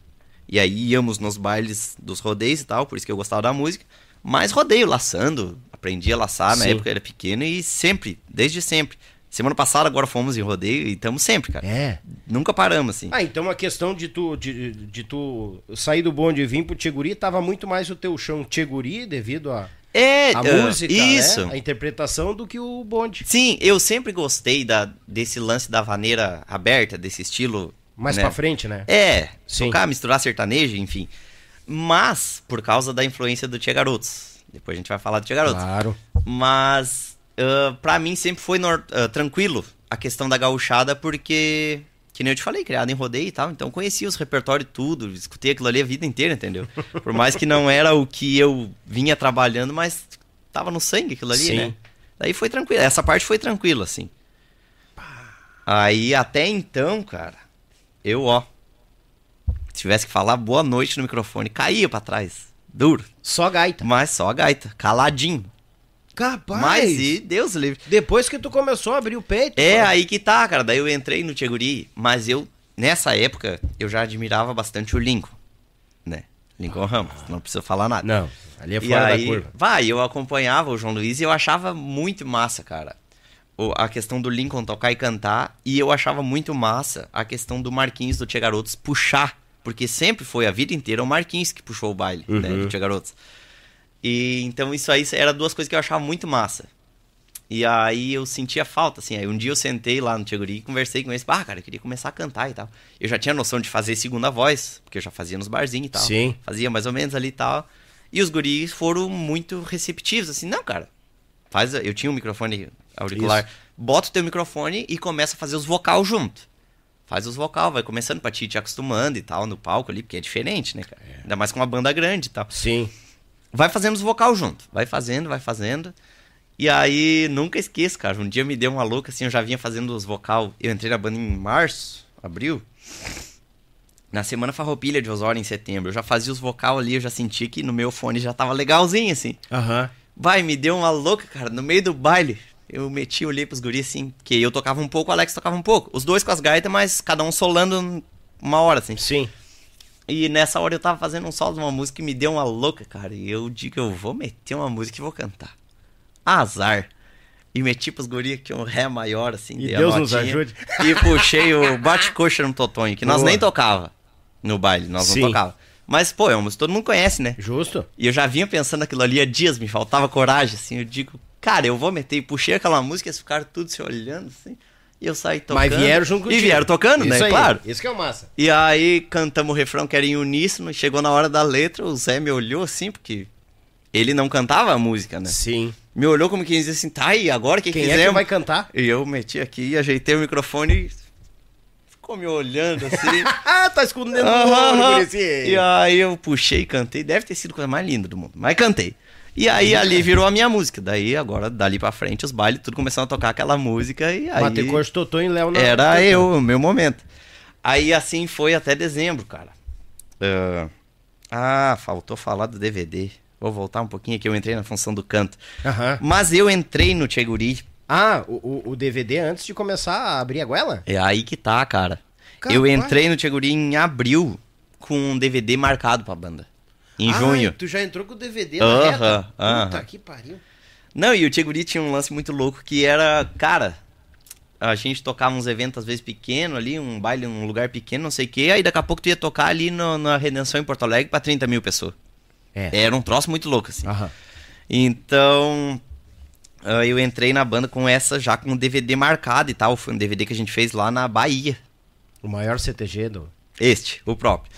E aí íamos nos bailes dos rodeios e tal, por isso que eu gostava da música, mas rodeio laçando, aprendi a laçar, na Sim. época eu era pequeno e sempre, desde sempre. Semana passada agora fomos em rodeio e estamos sempre, cara. É. Nunca paramos assim. Ah, então a questão de tu, de, de tu sair do bonde e vir pro Tcheguri tava muito mais o teu chão Tcheguri devido a, É, a ah, música, isso. né? a interpretação do que o bonde. Sim, eu sempre gostei da, desse lance da vaneira aberta, desse estilo Mais né? pra frente, né? É, Sim. tocar, misturar sertanejo, enfim. Mas, por causa da influência do Tia Garotos. Depois a gente vai falar do Tia Garotos. Claro. Mas, uh, pra mim sempre foi ah, tranquilo a questão da gauchada, porque, que nem eu te falei, criado em rodeio e tal, então conhecia os repertórios tudo, escutei aquilo ali a vida inteira, entendeu? *laughs* Por mais que não era o que eu vinha trabalhando, mas tava no sangue aquilo ali, Sim. né? Daí foi tranquilo, essa parte foi tranquila, assim. Aí, até então, cara, eu, ó, se tivesse que falar boa noite no microfone, caía pra trás, duro. Só gaita. Mas só a gaita, caladinho. Capaz. Mas e Deus livre. Depois que tu começou a abrir o peito. É cara. aí que tá, cara. Daí eu entrei no Tcheguri, mas eu, nessa época, eu já admirava bastante o Lincoln, né? Lincoln Ramos, não precisa falar nada. Não, ali é E fora aí, da curva. vai, eu acompanhava o João Luiz e eu achava muito massa, cara. A questão do Lincoln tocar e cantar. E eu achava muito massa a questão do Marquinhos do Tia Garotos puxar. Porque sempre foi a vida inteira o Marquinhos que puxou o baile, né, Uhum. do Tia Garotos. E então isso aí era duas coisas que eu achava muito massa. E aí eu sentia falta, assim. Aí um dia eu sentei lá no Tcheguri e conversei com eles. Ah, cara, eu queria começar a cantar e tal. Eu já tinha noção de fazer segunda voz, porque eu já fazia nos barzinhos e tal. Sim. Fazia mais ou menos ali e tal. E os guris foram muito receptivos, assim, não, cara. Faz, eu tinha um microfone auricular. Bota o teu microfone e começa a fazer os vocal junto. Faz os vocal, vai começando pra ti te acostumando e tal, no palco ali, porque é diferente, né, cara? Ainda mais com uma banda grande e tal Sim. vai fazendo os vocal junto. Vai fazendo, vai fazendo. E aí, nunca esqueço, cara. Um dia me deu uma louca, assim, eu já vinha fazendo os vocal. Eu entrei na banda em março, abril. Na semana farroupilha de Osório, em setembro. Eu já fazia os vocal ali, eu já senti que no meu fone já tava legalzinho, assim. Aham. Vai, me deu uma louca, cara. No meio do baile, eu meti, olhei pros guris, assim, que eu tocava um pouco, o Alex tocava um pouco. Os dois com as gaitas, mas cada um solando uma hora, assim. Sim. E nessa hora eu tava fazendo um solo de uma música que me deu uma louca, cara. E eu digo, eu vou meter uma música e vou cantar. Azar. E meti pros guri aqui um ré maior, assim. E Deus nos ajude. E puxei o bate-coxa no Totonho, que nós Boa. nem tocava no baile, nós Sim. não tocava. Mas, pô, é uma música que todo mundo conhece, né? Justo? E eu já vinha pensando aquilo ali há dias, me faltava coragem, assim. Eu digo, cara, eu vou meter. E puxei aquela música, eles ficaram tudo se olhando, assim. E eu saí tocando. Mas vieram junto E contigo. vieram tocando, Isso né? aí. Claro. Isso que é o massa. E aí cantamos o refrão que era em uníssono, chegou na hora da letra, o Zé me olhou assim, porque ele não cantava a música, né? Sim. Me olhou como quem dizia assim, tá, e agora o que Quem fizemos? é que vai cantar? E eu meti aqui, ajeitei o microfone e ficou me olhando assim. *laughs* Ah, tá escondendo o olho, aham. gurizinho. E aí eu puxei e cantei. Deve ter sido a coisa mais linda do mundo. Mas cantei. E aí ali virou a minha música. Daí agora, dali pra frente, os bailes, tudo começando a tocar aquela música. E aí. Coxa, Totô e Léo na... Era eu, o meu momento. Aí assim foi até dezembro, cara. Ah, Ah, faltou falar do DVD. Vou voltar um pouquinho aqui, eu entrei na função do canto. Aham. Mas eu entrei no Tcheguri. Ah, o, o- DVD antes de começar a abrir a goela? É aí que tá, cara. Eu entrei no Tcheguri em abril com um DVD marcado pra banda. Em Ai, junho. tu já entrou com o DVD na Aham, reta? Puta aham. que pariu. Não, e o Tcheguri tinha um lance muito louco que era, cara, a gente tocava uns eventos às vezes pequeno ali, um baile num lugar pequeno, não sei o quê, aí daqui a pouco tu ia tocar ali no- na Redenção em Porto Alegre pra 30 mil pessoas. É. Era um troço muito louco, assim. Aham. Então, ah, eu entrei na banda com essa já com o DVD marcado e tal. Foi um DVD que a gente fez lá na Bahia. O maior CTG do... Este, o próprio.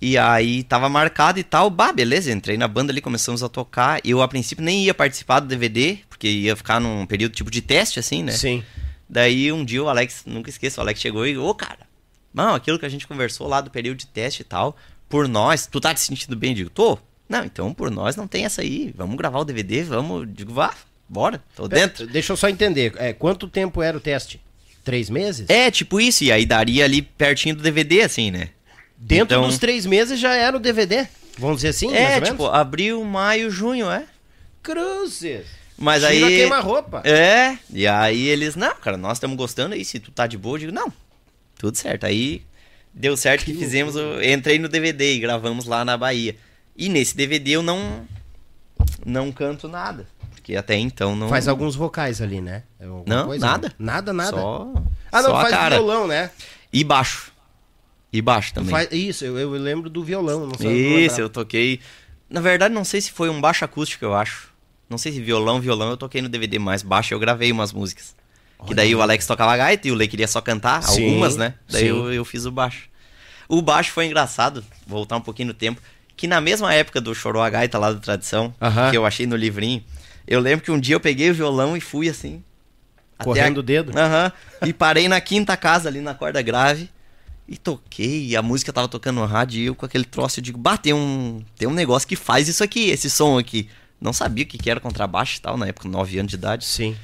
E aí tava marcado e tal. Bah, beleza, entrei na banda ali, começamos a tocar. Eu, a princípio, nem ia participar do DVD, porque ia ficar num período tipo de teste, assim, né? Sim. Daí um dia o Alex, nunca esqueço, o Alex chegou e, ô cara, não, aquilo que a gente conversou lá do período de teste e tal, por nós, tu tá te sentindo bem? Eu digo, tô. Não, então por nós não tem essa aí. Vamos gravar o DVD, vamos. Digo, vá, bora, tô dentro. Deixa eu só entender. É, quanto tempo era o teste? Três meses? É, tipo isso, e aí daria ali pertinho do DVD, assim, né? Dentro então- dos três meses já era o DVD. Vamos dizer assim? é, tipo, abril, maio, junho, é. Cruzes. Mas Tira aí. queima-roupa. É, e aí eles, não, cara, nós estamos gostando aí, se tu tá de boa, eu digo, não, tudo certo. Aí deu certo que, fizemos, o- entrei no DVD e gravamos lá na Bahia. E nesse DVD eu não não canto nada, porque até então não Faz alguns vocais ali, né? Alguma Não, coisa? nada. Nada, nada. Só, ah, não, só faz cara. violão, né? E baixo. E baixo também. Faz- isso, eu, eu lembro do violão. Não sei Isso, eu toquei. Na verdade, não sei se foi um baixo acústico, eu acho. Não sei se violão, violão, eu toquei no DVD mais baixo, eu gravei umas músicas. Que daí o Alex tocava gaita e o Lei queria só cantar, Sim, algumas, né? Daí eu, eu fiz o baixo. O baixo foi engraçado, voltar um pouquinho no tempo, que na mesma época do Chorou a Gaita lá do Tradição, Aham. que eu achei no livrinho, eu lembro que um dia eu peguei o violão e fui assim. Correndo a- o dedo? Aham. E parei na quinta casa ali na corda grave. E toquei, e a música tava tocando no rádio, e eu com aquele troço, eu digo, bah, tem um, tem um negócio que faz isso aqui, esse som aqui. Não sabia o que, que era contrabaixo e tal, na época, 9 anos de idade. Sim.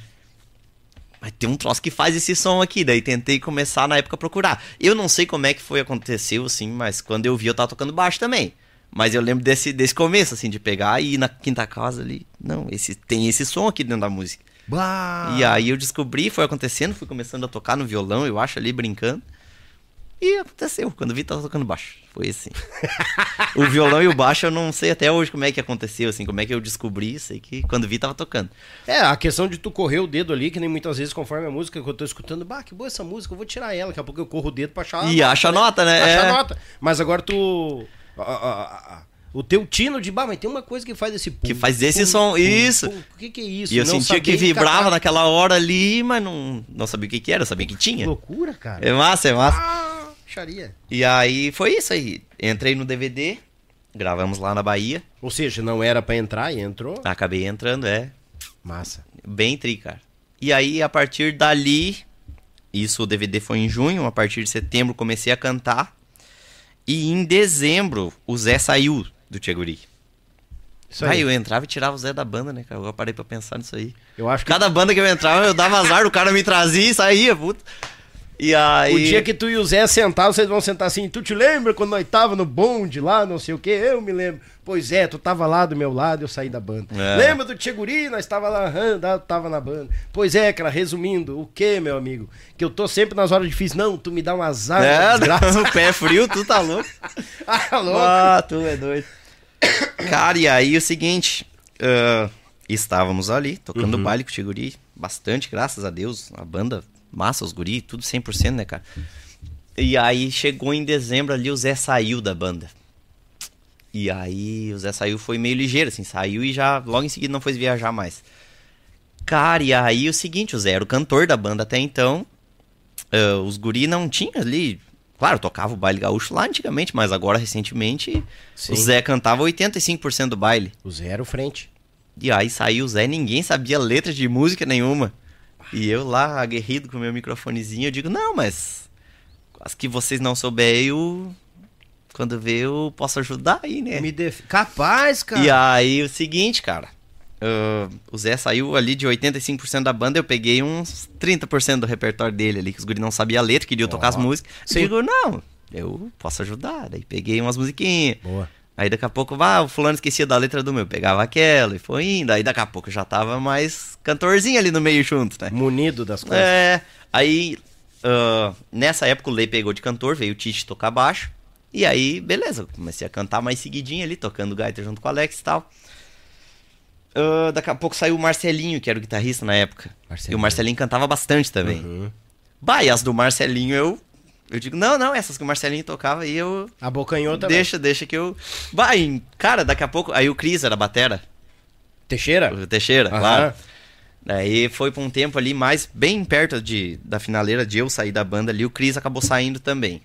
Mas tem um troço que faz esse som aqui. Daí tentei começar na época a procurar. Eu não sei como é que foi, aconteceu, assim, mas quando eu vi, eu tava tocando baixo também. Mas eu lembro desse, desse começo, assim, de pegar e ir na quinta casa ali. Não, esse, tem esse som aqui dentro da música. Bah. E aí eu descobri, foi acontecendo, fui começando a tocar no violão, eu acho, ali brincando. E aconteceu, quando vi tava tocando baixo. Foi assim. *laughs* o violão e o baixo eu não sei até hoje como é que aconteceu, assim, como é que eu descobri, sei que quando vi tava tocando. É, a questão de tu correr o dedo ali, que nem muitas vezes conforme a música que eu tô escutando, bah, que boa essa música, eu vou tirar ela, daqui a pouco eu corro o dedo pra achar E acha a nota, né? Acha É. a nota. Mas agora tu... a- a- a- o teu tino de, bah, mas tem uma coisa que faz esse pum, Que faz esse pum, som, pum, isso. O que que é isso? E eu Não sentia que vibrava encaixar. naquela hora ali, mas não, não sabia o que, que era, sabia que Que tinha. loucura, cara. É massa, é massa. Ah, charia. E aí foi isso aí. Entrei no DVD, gravamos lá na Bahia. Ou seja, não era pra entrar e entrou. Acabei entrando, é. Massa. Bem tri, cara. E aí, a partir dali, isso o DVD foi em junho, a partir de setembro comecei a cantar. E em dezembro, o Zé saiu do Tcheguri. Isso Aí aí. eu entrava e tirava o Zé da banda, né, cara? Eu parei pra pensar nisso aí. Eu acho que Cada banda que eu entrava, eu dava azar, o cara me trazia e saía, puta. E aí. O dia que tu e o Zé sentar, vocês vão sentar assim, tu te lembra quando nós tava no bonde lá, não sei o que, eu me lembro. Pois é, tu tava lá do meu lado, eu saí da banda. É. Lembra do Tcheguri, nós tava lá, da- tava na banda. Pois é, cara, resumindo, o que, meu amigo? Que eu tô sempre nas horas difíceis. Não, tu me dá um azar, É, desgraça. *laughs* o pé frio, tu tá louco. *laughs* ah, louco. Ah, tu é doido. Cara, e aí o seguinte, ah, estávamos ali, tocando baile com o Tiguri, bastante, graças a Deus, a banda massa, os guri, tudo 100%, né, cara? E aí chegou em dezembro ali, o Zé saiu da banda. E aí o Zé saiu, foi meio ligeiro, assim, saiu e já logo em seguida não foi viajar mais. Cara, e aí o seguinte, o Zé era o cantor da banda até então, ah, os guri não tinham ali. Claro, tocava o baile gaúcho lá antigamente, mas agora recentemente Sim. o Zé cantava 85% do baile. O Zé era o frente. E aí saiu o Zé, ninguém sabia letra de música nenhuma. E eu lá, aguerrido com o meu microfonezinho, eu digo, não, mas as que vocês não souberem, eu, quando vê, eu posso ajudar aí, né? Me def... Capaz, cara. E aí o seguinte, cara. ah, o Zé saiu ali de 85% da banda, eu peguei uns 30% do repertório dele ali, que os guris não sabiam a letra, queriam tocar as músicas. Eu digo, não, eu posso ajudar. Daí peguei umas musiquinhas. Boa. Aí daqui a pouco, vá, o fulano esquecia da letra do meu, pegava aquela e foi indo. Aí daqui a pouco já tava mais cantorzinho ali no meio junto, né? Munido das coisas. É, aí ah, nessa época o Lei pegou de cantor, veio o Tite tocar baixo. E aí, beleza, comecei a cantar mais seguidinho ali, tocando gaita junto com o Alex e tal. Ah, daqui a pouco saiu o Marcelinho, que era o guitarrista na época. Marcelinho. E o Marcelinho cantava bastante também. Uhum. Bah, e as do Marcelinho eu. Eu digo, não, não, essas que o Marcelinho tocava aí eu. Abocanhou também. Deixa, deixa que eu. E, cara, daqui a pouco. Aí o Cris era batera. Teixeira? O Teixeira, Aham. claro. Daí foi pra um tempo ali mais bem perto de, da finaleira de eu sair da banda ali, o Cris acabou saindo também.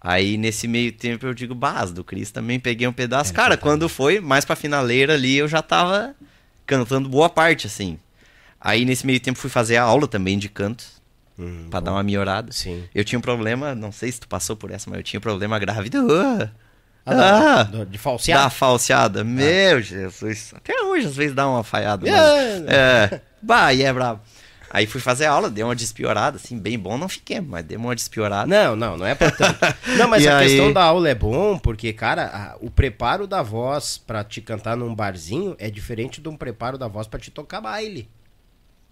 Aí nesse meio tempo eu digo, base do Cris também peguei um pedaço. Cara, quando foi mais pra finaleira ali, eu já tava cantando boa parte, assim. Aí nesse meio tempo fui fazer a aula também de canto, Hum, pra dar uma melhorada. Sim. Eu tinha um problema, não sei se tu passou por essa, mas eu tinha um problema grave do... Ah, Ah, de falseado? da falseada. Meu Jesus. Até hoje, às vezes, dá uma falhada. mas- É. É. Bah, e é brabo. Aí fui fazer aula, deu uma despiorada, assim, bem bom, não fiquei, mas deu uma despiorada. Não, não, não é pra tanto. Não, mas *laughs* E a aí? questão da aula é bom, porque, cara, a- o preparo da voz pra te cantar num barzinho é diferente de um preparo da voz pra te tocar baile.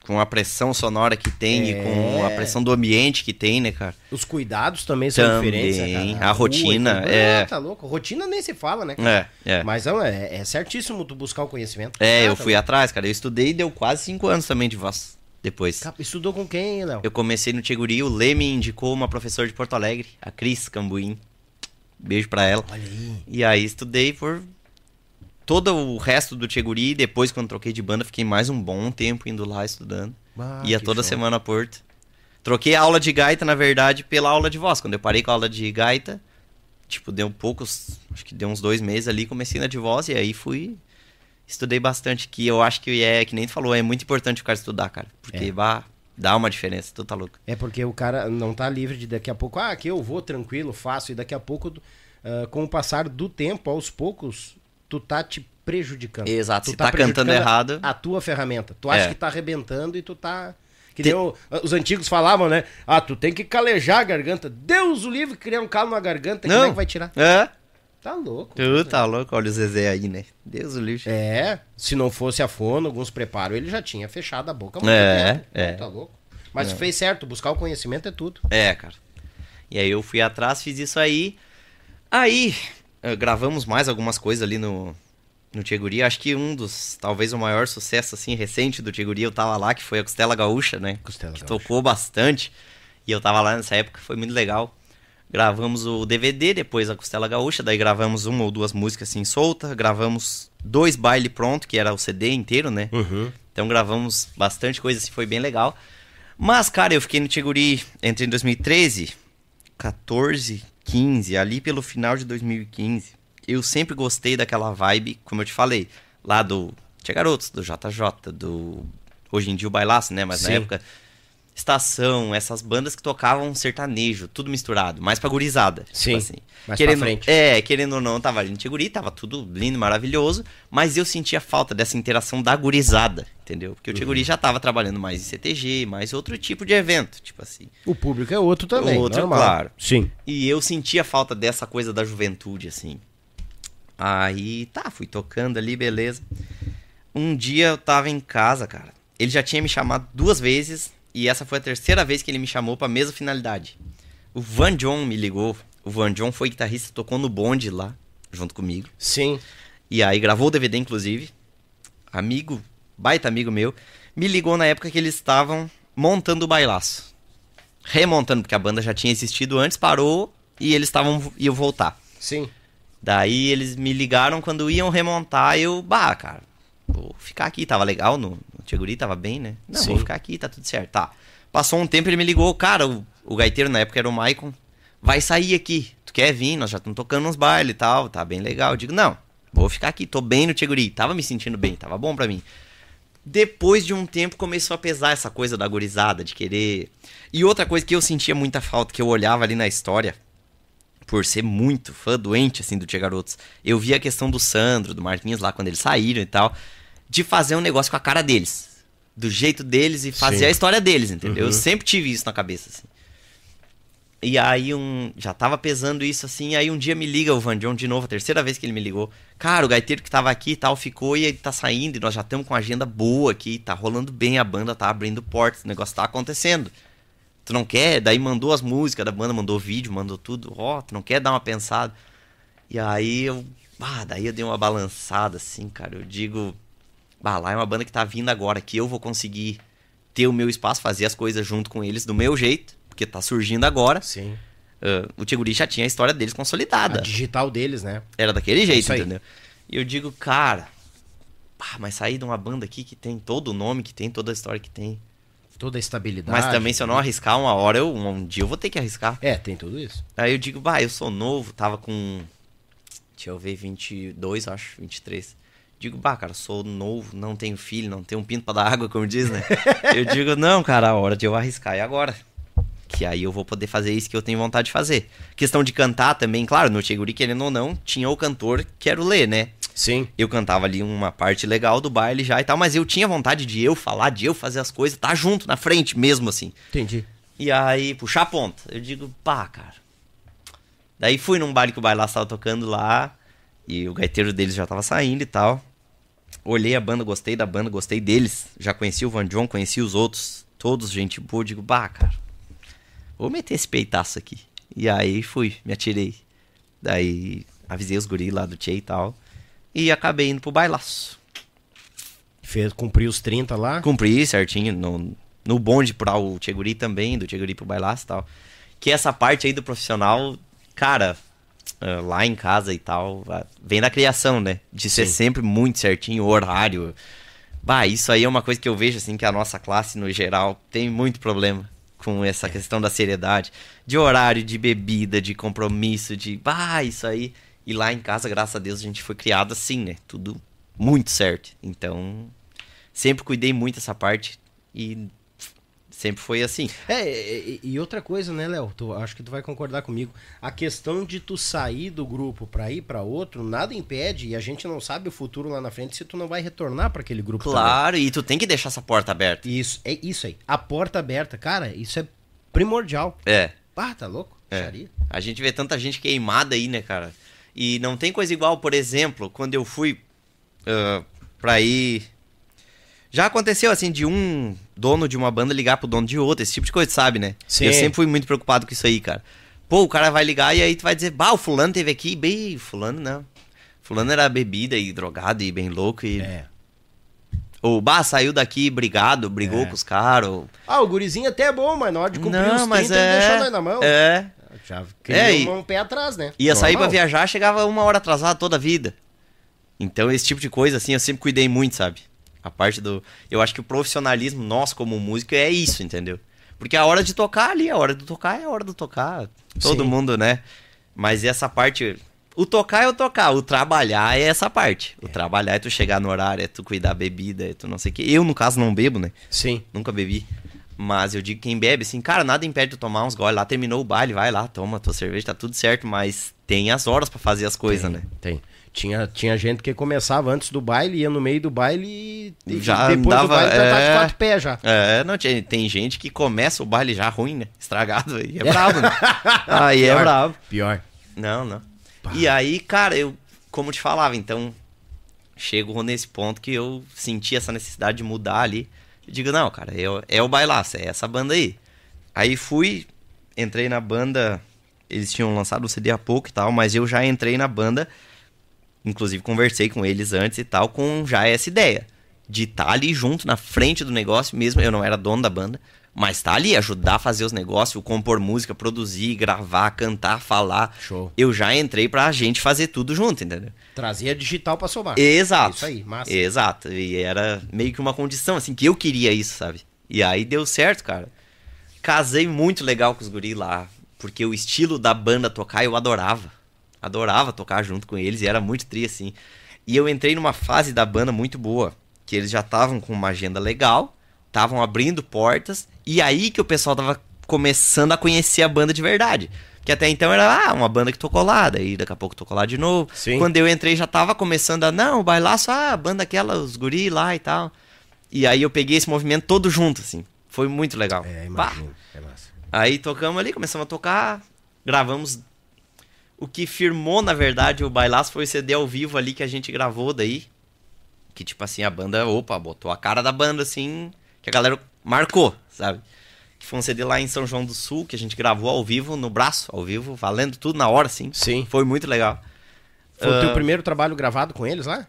Com a pressão sonora que tem e É. com a pressão do ambiente que tem, né, cara? Os cuidados também são Também, diferentes. né, cara? a rua e rotina, tudo. é. Ah, tá louco. Rotina nem se fala, né? cara? É, é. Mas não, é, é certíssimo tu buscar o conhecimento. É, Ah, eu tá fui louco. atrás, cara. Eu estudei e deu quase cinco anos também de voz. Depois. Estudou com quem, Léo? Eu comecei no Tcheguri, o Lê me indicou uma professora de Porto Alegre, a Cris Cambuim. Beijo pra ela. Olha aí. E aí estudei por todo o resto do Tcheguri. Depois, quando troquei de banda, fiquei mais um bom tempo indo lá estudando. Ah, Ia toda show. semana a Porto. Troquei a aula de gaita, na verdade, pela aula de voz. Quando eu parei com a aula de gaita, tipo, deu poucos, acho que deu uns dois meses ali, comecei na de voz e aí fui. Estudei bastante, que eu acho que é, que nem tu falou, é muito importante o cara estudar, cara. Porque, É. bah, dá uma diferença, tu tá louco. É porque o cara não tá livre de daqui a pouco, ah, aqui eu vou tranquilo, faço, e daqui a pouco, ah, com o passar do tempo, aos poucos, tu tá te prejudicando. Exato, Tu se tá prejudicando cantando errado- A tua ferramenta. Tu acha É. que tá arrebentando e tu tá. Que o- os antigos falavam, né? Ah, tu tem que calejar a garganta. Deus o livre, criar um calo na garganta, como é que vai tirar? É? Tá louco. Tu tá louco, olha o Zezé aí, né? Deus o livre. É, se não fosse a fono, alguns preparos, ele já tinha fechado a boca É, tempo. é. Tá louco. Mas fez certo, buscar o conhecimento é tudo. É, cara. E aí eu fui atrás, fiz isso aí. Aí, eh, gravamos mais algumas coisas ali no, no Tcheguri. Acho que um dos, talvez o maior sucesso, assim, recente do Tcheguri, eu tava lá, que foi a Costela Gaúcha, né? Costela que Gaúcha. tocou bastante. E eu tava lá nessa época, foi muito legal. Gravamos o DVD, depois a Costela Gaúcha, daí gravamos uma ou duas músicas assim solta, gravamos dois baile pronto, que era o CD inteiro, né? Uhum. Então gravamos bastante coisa assim, foi bem legal. Mas, cara, eu fiquei no Tiguri entre em 2013, 14, 15, ali pelo final de 2015. Eu sempre gostei daquela vibe, como eu te falei, lá do Tia Garotos, do JJ, do. Hoje em dia o Bailaço, né? Mas Sim. na época. Estação, essas bandas que tocavam sertanejo, tudo misturado, mais pra gurizada. tipo Sim, assim. mais querendo, pra frente. É, querendo ou não, tava ali no Tiguri, tava tudo lindo, maravilhoso, mas eu sentia falta dessa interação da gurizada, entendeu? Porque o Uhum. Tiguri já tava trabalhando mais em CTG, mais outro tipo de evento, tipo assim. O público é outro também. Outro, normal. claro. Sim. E eu sentia falta dessa coisa da juventude, assim. Aí, tá, fui tocando ali, beleza. Um dia eu tava em casa, cara. Ele já tinha me chamado duas vezes e essa foi a terceira vez que ele me chamou pra mesma finalidade. O Van John me ligou. O Van John foi guitarrista, tocou no bonde lá, junto comigo. Sim. E aí gravou o DVD, inclusive. Amigo, baita amigo meu, me ligou na época que eles estavam montando o bailaço. Remontando, porque a banda já tinha existido antes, parou e eles estavam iam voltar. Sim. Daí eles me ligaram quando iam remontar, eu, bah, cara, vou ficar aqui, tava legal no, no Tiguri, tava bem, né? Não, Sim. vou ficar aqui, tá tudo certo. Tá. Passou um tempo, ele me ligou, cara, o, o gaiteiro na época era o Maicon, vai sair aqui, tu quer vir? Nós já estamos tocando uns bailes e tal, tá bem legal. Eu digo, não, vou ficar aqui, tô bem no Tiguri, tava me sentindo bem, tava bom pra mim. Depois de um tempo começou a pesar essa coisa da gurizada, de querer. E outra coisa que eu sentia muita falta, que eu olhava ali na história, por ser muito fã doente, assim, do Tia Garotos, eu vi a questão do Sandro, do Marquinhos lá, quando eles saíram e tal, de fazer um negócio com a cara deles. Do jeito deles e fazer Sim. a história deles, entendeu? Eu sempre tive isso na cabeça, assim. E aí um. Já tava pesando isso assim, aí um dia me liga o Van John de novo, a terceira vez que ele me ligou. Cara, o gaiteiro que tava aqui e tal ficou e ele tá saindo, e nós já estamos com a agenda boa aqui, tá rolando bem, a banda tá abrindo portas, o negócio tá acontecendo. Tu não quer? Daí mandou as músicas da banda, mandou vídeo, mandou tudo. Ó, tu não quer dar uma pensada? E aí eu. Ah, daí eu dei uma balançada assim, cara. Eu digo. Bah, lá é uma banda que tá vindo agora, que eu vou conseguir ter o meu espaço, fazer as coisas junto com eles do meu jeito, porque tá surgindo agora. Sim. Ah, o Tiguri já tinha a história deles A consolidada. digital deles, né? Era daquele jeito, Isso aí. entendeu? E eu digo, cara, mas sair de uma banda aqui que tem todo o nome que tem, toda a história que tem. Toda a estabilidade. Mas também, se eu não arriscar uma hora, eu, um dia eu vou ter que arriscar. É, tem tudo isso. Aí eu digo, bah, eu sou novo, tava com. Deixa eu ver, 22, acho, 23. Digo, bah, cara, sou novo, não tenho filho, não tenho um pinto pra dar água, como diz, né? eu digo, não, cara, a hora de eu arriscar é agora. Que aí eu vou poder fazer isso que eu tenho vontade de fazer. Questão de cantar também, claro, no Cheguri, querendo ou não, tinha o cantor que era o Lê, né? Sim. Eu cantava ali uma parte legal do baile já e tal, mas eu tinha vontade de eu falar, de eu fazer as coisas, tá junto, na frente mesmo, assim. Entendi. E aí, puxar a ponta. Eu digo, pá, cara. Daí fui num baile que o bailaço tava tocando lá. E o gaiteiro deles já tava saindo e tal. Olhei a banda, gostei da banda, gostei deles. Já conheci o Van John, conheci os outros. Todos, gente boa. Digo, bah, cara. Vou meter esse peitaço aqui. E aí fui, me atirei. Daí avisei os guris lá do Tchê e tal. E acabei indo pro bailaço. Fez, cumpriu os 30 lá. Cumpri certinho no, no bonde pra o Tcheguri também, do Tcheguri pro bailaço e tal. Que essa parte aí do profissional, cara, lá em casa e tal, ah, vem da criação, né? De ser Sim. sempre muito certinho, horário. Bah, isso aí é uma coisa que eu vejo assim que a nossa classe no geral tem muito problema com essa questão da seriedade, de horário, de bebida, de compromisso, de bah, isso aí. E lá em casa, graças a Deus, a gente foi criado assim, né? Tudo muito certo. Então, sempre cuidei muito dessa parte e sempre foi assim. É, e, e outra coisa, né, Léo? Tu- Acho que tu vai concordar comigo. A questão de tu sair do grupo pra ir pra outro, nada impede, e a gente não sabe o futuro lá na frente se tu não vai retornar pra aquele grupo também. Claro, e tu tem que deixar essa porta aberta. Isso, é isso aí. A porta aberta, cara, isso é primordial. É. Ah, tá louco? É. Xaria. A gente vê tanta gente queimada aí, né, cara? E não tem coisa igual, por exemplo, quando eu fui ah, pra ir. Já aconteceu assim de um dono de uma banda ligar pro dono de outra, esse tipo de coisa, sabe, né? Sim. Eu sempre fui muito preocupado com isso aí, cara. Pô, o cara vai ligar e aí tu vai dizer, bah, o fulano teve aqui, bem, fulano não. Fulano era bebida e drogado e bem louco e. É. Ou, bah, saiu daqui, brigado, brigou É. com os caras. ou- Ah, o gurizinho até é bom, mas na hora de cumprir os Não, mas 30 ele é. deixou nós na mão. É. Já É, e- um pé atrás, né? Ia sair pra Normal. viajar, chegava uma hora atrasado toda a vida. Então, esse tipo de coisa, assim, eu sempre cuidei muito, sabe? A parte do. Eu acho que o profissionalismo nosso como músico é isso, entendeu? Porque a hora de tocar ali, a hora de tocar é a hora de tocar. Todo Sim. mundo, né? Mas essa parte. O tocar é o tocar, o trabalhar é essa parte. O trabalhar é tu chegar no horário, é tu cuidar da bebida, é tu não sei o quê. Eu, no caso, não bebo, né? Sim. Nunca bebi. Mas eu digo quem bebe, assim, cara, nada impede de tomar uns goles lá, terminou o baile, vai lá, toma tua cerveja, tá tudo certo, mas tem as horas pra fazer as coisas, né? Tem. Tinha, tinha gente que começava antes do baile, ia no meio do baile e Já depois do andava, baile já tá de é. quatro pés já. É, não, tem, tem gente que começa o baile já ruim, né? Estragado, aí é brabo, né? *laughs* Aí é Pior. brabo. Pior. Não, não. E aí, cara, eu, como eu te falava, então, chego nesse ponto que eu senti essa necessidade de mudar ali. Eu digo, não, cara, é, o- é o bailaço, é essa banda aí. Aí fui, entrei na banda, eles tinham lançado o CD há pouco e tal, mas eu já entrei na banda, inclusive conversei com eles antes e tal, com já essa ideia. De estar ali junto, na frente do negócio mesmo, eu não era dono da banda, mas tá ali, ajudar a fazer os negócios, compor música, produzir, gravar, cantar, falar. Show. Eu já entrei pra gente fazer tudo junto, entendeu? Trazia digital pra somar. Exato. Isso aí, massa. Exato. E era meio que uma condição, assim, que eu queria isso, sabe? E aí deu certo, cara. Casei muito legal com os guris lá, porque o estilo da banda tocar eu adorava. Adorava tocar junto com eles e era muito tri, assim. E eu entrei numa fase da banda muito boa, que eles já estavam com uma agenda legal, estavam abrindo portas, e aí que o pessoal tava começando a conhecer a banda de verdade. Que até então era ah, uma banda que tocou lá, daí daqui a pouco tocou lá de novo. Sim. Quando eu entrei já tava começando a, não, o bailaço, ah, a banda aquela, os guri lá e tal. E aí eu peguei esse movimento todo junto, assim. Foi muito legal. É, Pá. imagino. É massa. Aí tocamos ali, começamos a tocar, gravamos. O que firmou, na verdade, o bailaço foi o CD ao vivo ali que a gente gravou daí. Que, tipo assim, a banda, opa, botou a cara da banda, assim, que a galera marcou, sabe? Que foi um CD lá em São João do Sul, que a gente gravou ao vivo, no braço, ao vivo, valendo tudo na hora, assim. Sim. Foi muito legal. Foi o Ah, teu primeiro trabalho gravado com eles lá?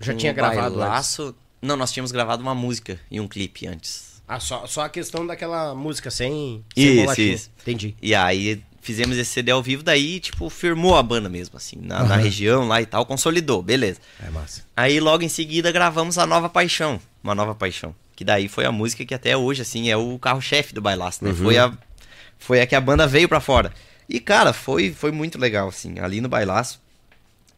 Já tinha um gravado antes? bailaço... Não, nós tínhamos gravado uma música e um clipe antes. Ah, só, só a questão daquela música sem, Isso, sem mulatinho. isso. Entendi. E aí fizemos esse CD ao vivo, daí, tipo, firmou a banda mesmo, assim, na, na Aham. região lá e tal, consolidou, beleza. É massa. Aí logo em seguida gravamos a Nova Paixão, uma Nova Paixão. Que daí foi a música que até hoje, assim, é o carro-chefe do bailaço, né? Foi, a, foi a que a banda veio pra fora. E, cara, foi, foi muito legal, assim, ali no bailaço.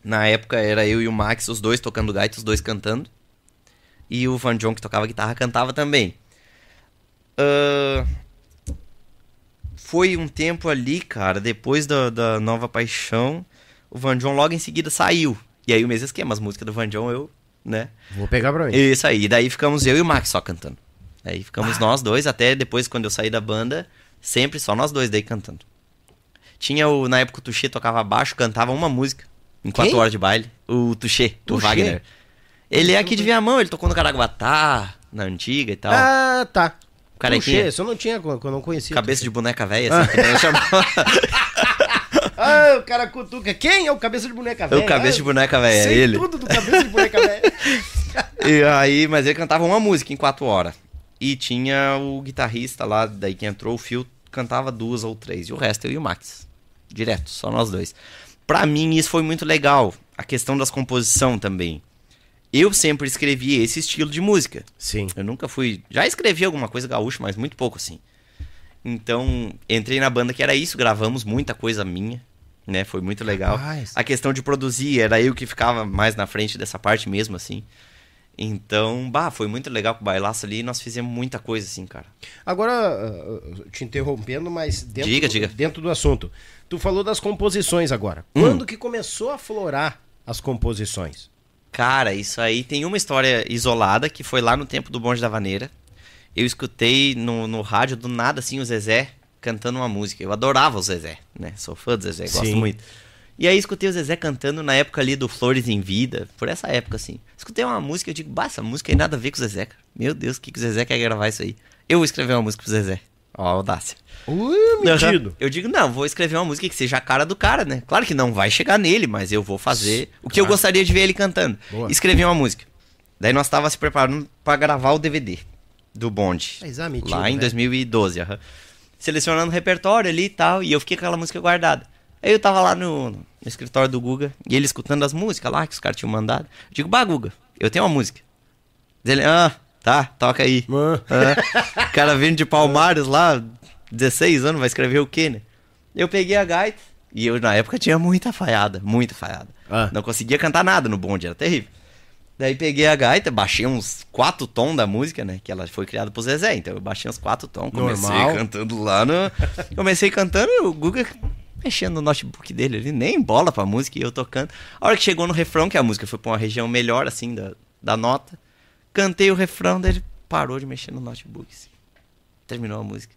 Na época era eu e o Max, os dois tocando gaita, os dois cantando. E o Van John, que tocava guitarra, cantava também. Ahn, foi um tempo ali, cara, depois da, da Nova Paixão, o Van John logo em seguida saiu. E aí o mesmo esquema, as músicas do Van John eu, né? Vou pegar pra mim. Isso aí, e daí ficamos eu e o Max só cantando. Aí ficamos nós dois, até depois quando eu saí da banda, sempre só nós dois daí cantando. Tinha o, na época o Tuxê tocava baixo, cantava uma música em quatro Quem? horas de baile. O Tuxê, o? Wagner. Ele é aqui de Viamão, ele tocou no Caraguatá, na antiga e tal. Ah, tá. Carequinha. Puxa, isso eu não tinha, eu não conhecia. Cabeça de boneca velha, assim, que eu chamava. *laughs* Ah, o cara cutuca. Quem é o cabeça de boneca É velha? o cabeça de boneca velha, é ele. tudo do cabeça de boneca velha. *laughs* E aí, mas ele cantava uma música em quatro horas. E tinha o guitarrista lá, daí que entrou o Phil, cantava duas ou três. E o resto eu e o Max. Direto, só nós dois. Pra mim isso foi muito legal. A questão das composição também. Eu sempre escrevi esse estilo de música. Sim. Eu nunca fui. Já escrevi alguma coisa gaúcha, mas muito pouco assim. Então, entrei na banda que era isso, gravamos muita coisa minha, né? Foi muito legal. Rapaz. A questão de produzir, era eu que ficava mais na frente dessa parte mesmo, assim. Então, bah, foi muito legal com o bailaço ali e nós fizemos muita coisa, assim, cara. Agora, uh, te interrompendo, mas dentro, Diga, do, diga. dentro do assunto. Tu falou das composições agora. Hum. Quando que começou a florar as composições? Cara, isso aí tem uma história isolada que foi lá no tempo do Bonde da Vaneira. Eu escutei no, no rádio do nada assim o Zezé cantando uma música. Eu adorava o Zezé, né? Sou fã do Zezé, gosto Sim. muito. E aí escutei o Zezé cantando na época ali do Flores em Vida, por essa época assim. Escutei uma música e eu digo, bah, essa música tem nada a ver com o Zezé, cara. Meu Deus, o que, que o Zezé quer gravar isso aí? Eu vou escrever uma música pro Zezé. Ó, a audácia. Ui, metido. Eu digo, não, vou escrever uma música que seja a cara do cara, né? Claro que não vai chegar nele, mas eu vou fazer o que eu gostaria de ver ele cantando. Boa. Escrevi uma música. Daí nós tava se preparando pra gravar o DVD do Bonde. Mas, ah, metido, lá em né? 2012, aham. Selecionando o repertório ali e tal, e eu fiquei com aquela música guardada. Aí eu tava lá no, no escritório do Guga, e ele escutando as músicas lá que os caras tinham mandado. Eu digo, bah, Guga, eu tenho uma música. Diz Ele, ah, tá, toca aí. Ah. O cara vindo de Palmares lá, 16 anos, vai escrever o quê, né? Eu peguei a gaita e eu na época tinha muita falhada, muita falhada. Ah. Não conseguia cantar nada no bonde, era terrível. Daí peguei a gaita, baixei uns quatro tons da música, né? Que ela foi criada pro Zezé, então eu baixei uns quatro tons, comecei Normal. cantando lá no. Comecei cantando e o Guga mexendo no notebook dele ali, nem bola pra música e eu tocando. A hora que chegou no refrão, que a música foi pra uma região melhor, assim, da, da nota, cantei o refrão, daí ele parou de mexer no notebook. assim. Terminou a música.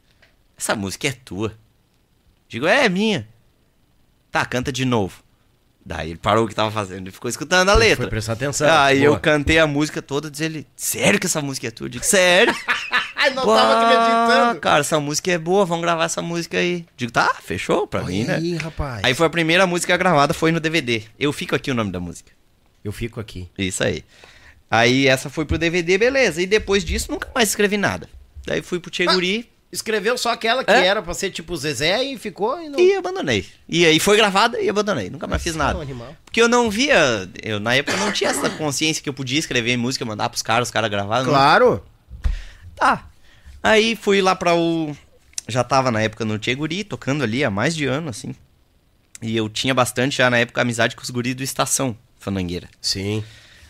Essa música é tua. Digo, é, é minha. Tá, canta de novo. Daí ele parou o que tava fazendo e ficou escutando a letra. Foi prestar atenção. Aí Boa. eu cantei a música toda, diz ele, sério que essa música é tua? Eu digo, sério? *laughs* Não Bah, tava acreditando. Cara, essa música é boa, vamos gravar essa música aí. Digo, tá, fechou pra mim, né? aí, rapaz. Aí foi a primeira música gravada, foi no DVD. Eu fico aqui o nome da música. Eu fico aqui. Isso aí. Aí essa foi pro DVD, beleza. E depois disso, nunca mais escrevi nada. Daí fui pro Tcheguri Escreveu só aquela que É? era pra ser tipo Zezé e ficou e não... e abandonei. E aí foi gravada e abandonei. Nunca mais fiz nada. Não, animal. Porque eu não via, eu na época não tinha essa consciência que eu podia escrever música, mandar pros caras, os caras gravavam. Claro. Tá. Aí fui lá pra o. Já tava na época no Tcheguri, tocando ali há mais de ano, assim. E eu tinha bastante já na época amizade com os guris do Estação Fanangueira. Sim.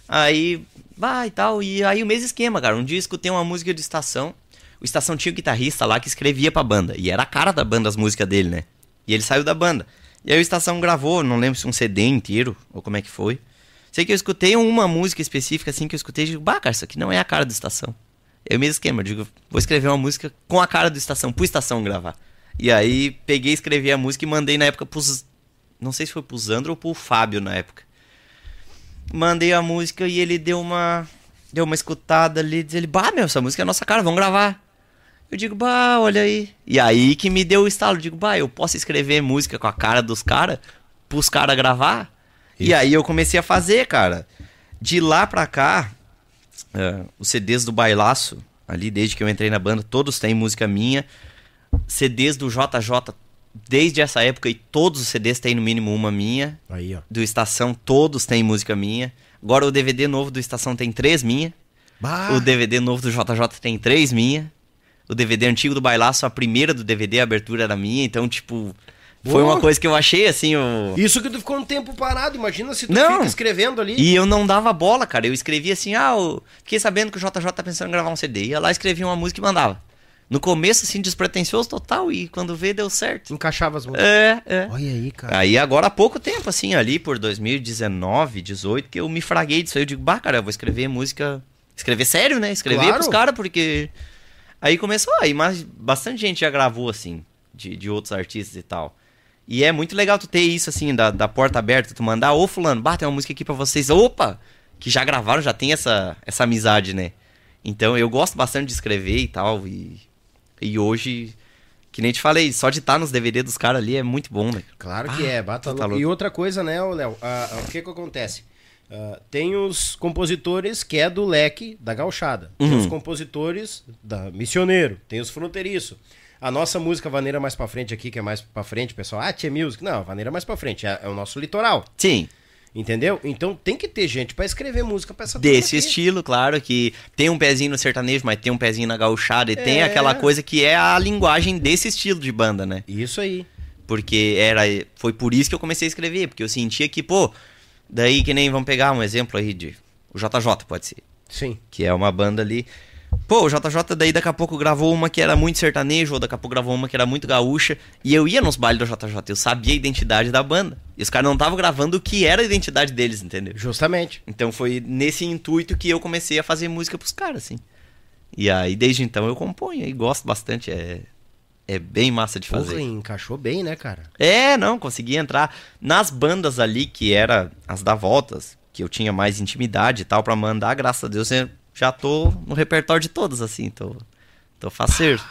Aí, vai e tal. E aí o mesmo esquema, cara. Um dia eu escutei uma música de Estação. O Estação tinha um guitarrista lá que escrevia pra banda. E era a cara da banda as músicas dele, né? E ele saiu da banda. E aí o Estação gravou, não lembro se um CD inteiro ou como é que foi. Sei que eu escutei uma música específica assim que eu escutei e digo, bah, cara, isso aqui não é a cara do Estação. É o mesmo esquema, eu digo, vou escrever uma música com a cara do Estação, pro Estação gravar. E aí peguei, escrevi a música e mandei na época pros. Não sei se foi pro Zandro ou pro Fábio na época. Mandei a música e ele deu uma. Deu uma escutada ali, diz ele, bah, meu, essa música é nossa cara, vamos gravar. Eu digo, bah, olha aí. E aí que me deu o estalo, eu digo, bah, eu posso escrever música com a cara dos caras, pros caras gravar? E aí eu comecei a fazer, cara. De lá pra cá, é, os CDs do Bailaço, ali desde que eu entrei na banda, todos têm música minha. CDs do JJ, desde essa época, e todos os CDs têm no mínimo uma minha. Aí, ó. Do Estação, todos têm música minha. Agora o DVD novo do Estação tem três minha. Bah. O DVD novo do JJ tem três minha. O DVD antigo do Bailaço, a primeira do DVD, a abertura era minha. Então, tipo, foi Boa. uma coisa que eu achei, assim, o... Isso que tu ficou um tempo parado, imagina se tu Não. fica escrevendo ali. E eu não dava bola, cara. Eu escrevia assim, ah, eu fiquei sabendo que o JJ tá pensando em gravar um CD. Ia lá, escrevia uma música e mandava. No começo, assim, despretensioso total, e quando vê, deu certo. Encaixava as músicas. É, é. Olha aí, cara. Aí agora há pouco tempo, assim, ali por 2019, 18, que eu me fraguei disso aí. Eu digo, bah, cara, eu vou escrever música. Escrever sério, né? Escrever Claro. pros caras, porque. Aí começou, aí mas bastante gente já gravou, assim, de, de outros artistas e tal. E é muito legal tu ter isso, assim, da, da porta aberta, tu mandar, ô fulano, bah, tem uma música aqui pra vocês. Opa! Que já gravaram, já tem essa, essa amizade, né? Então eu gosto bastante de escrever e tal. E, e hoje, que nem te falei, só de estar nos DVD dos caras ali é muito bom, né? Claro que é, bata tá louco. E outra coisa, né, Léo? ah, ah, o que que acontece? Ah, tem os compositores que é do leque da gauchada. Tem Uhum. os compositores da missioneiro. Tem os fronteiriço. A nossa música Vaneira mais pra frente aqui, que é mais pra frente, pessoal. Ah, Tia Music. Não, Vaneira mais pra frente. É, é o nosso litoral. Sim. Entendeu? Então tem que ter gente pra escrever música pra essa Desse estilo, claro, que tem um pezinho no sertanejo, mas tem um pezinho na gauchada, e tem É. aquela coisa que é a linguagem desse estilo de banda, né? Isso aí. Porque era, foi por isso que eu comecei a escrever, porque eu sentia que, pô, daí que nem, vamos pegar um exemplo aí de, o JJ pode ser, Sim. que é uma banda ali, pô, o JJ daí daqui a pouco gravou uma que era muito sertanejo, ou daqui a pouco gravou uma que era muito gaúcha, e eu ia nos bailes do JJ, eu sabia a identidade da banda, e os caras não estavam gravando o que era a identidade deles, entendeu? Justamente. Então foi nesse intuito que eu comecei a fazer música pros caras, assim. E aí, desde então, eu componho e gosto bastante. É, é bem massa de fazer. Porra, encaixou bem, né, cara? É, não, consegui entrar nas bandas ali, que era as da Voltas, que eu tinha mais intimidade e tal, pra mandar, graças a Deus, eu já tô no repertório de todas, assim, tô, tô faceiro.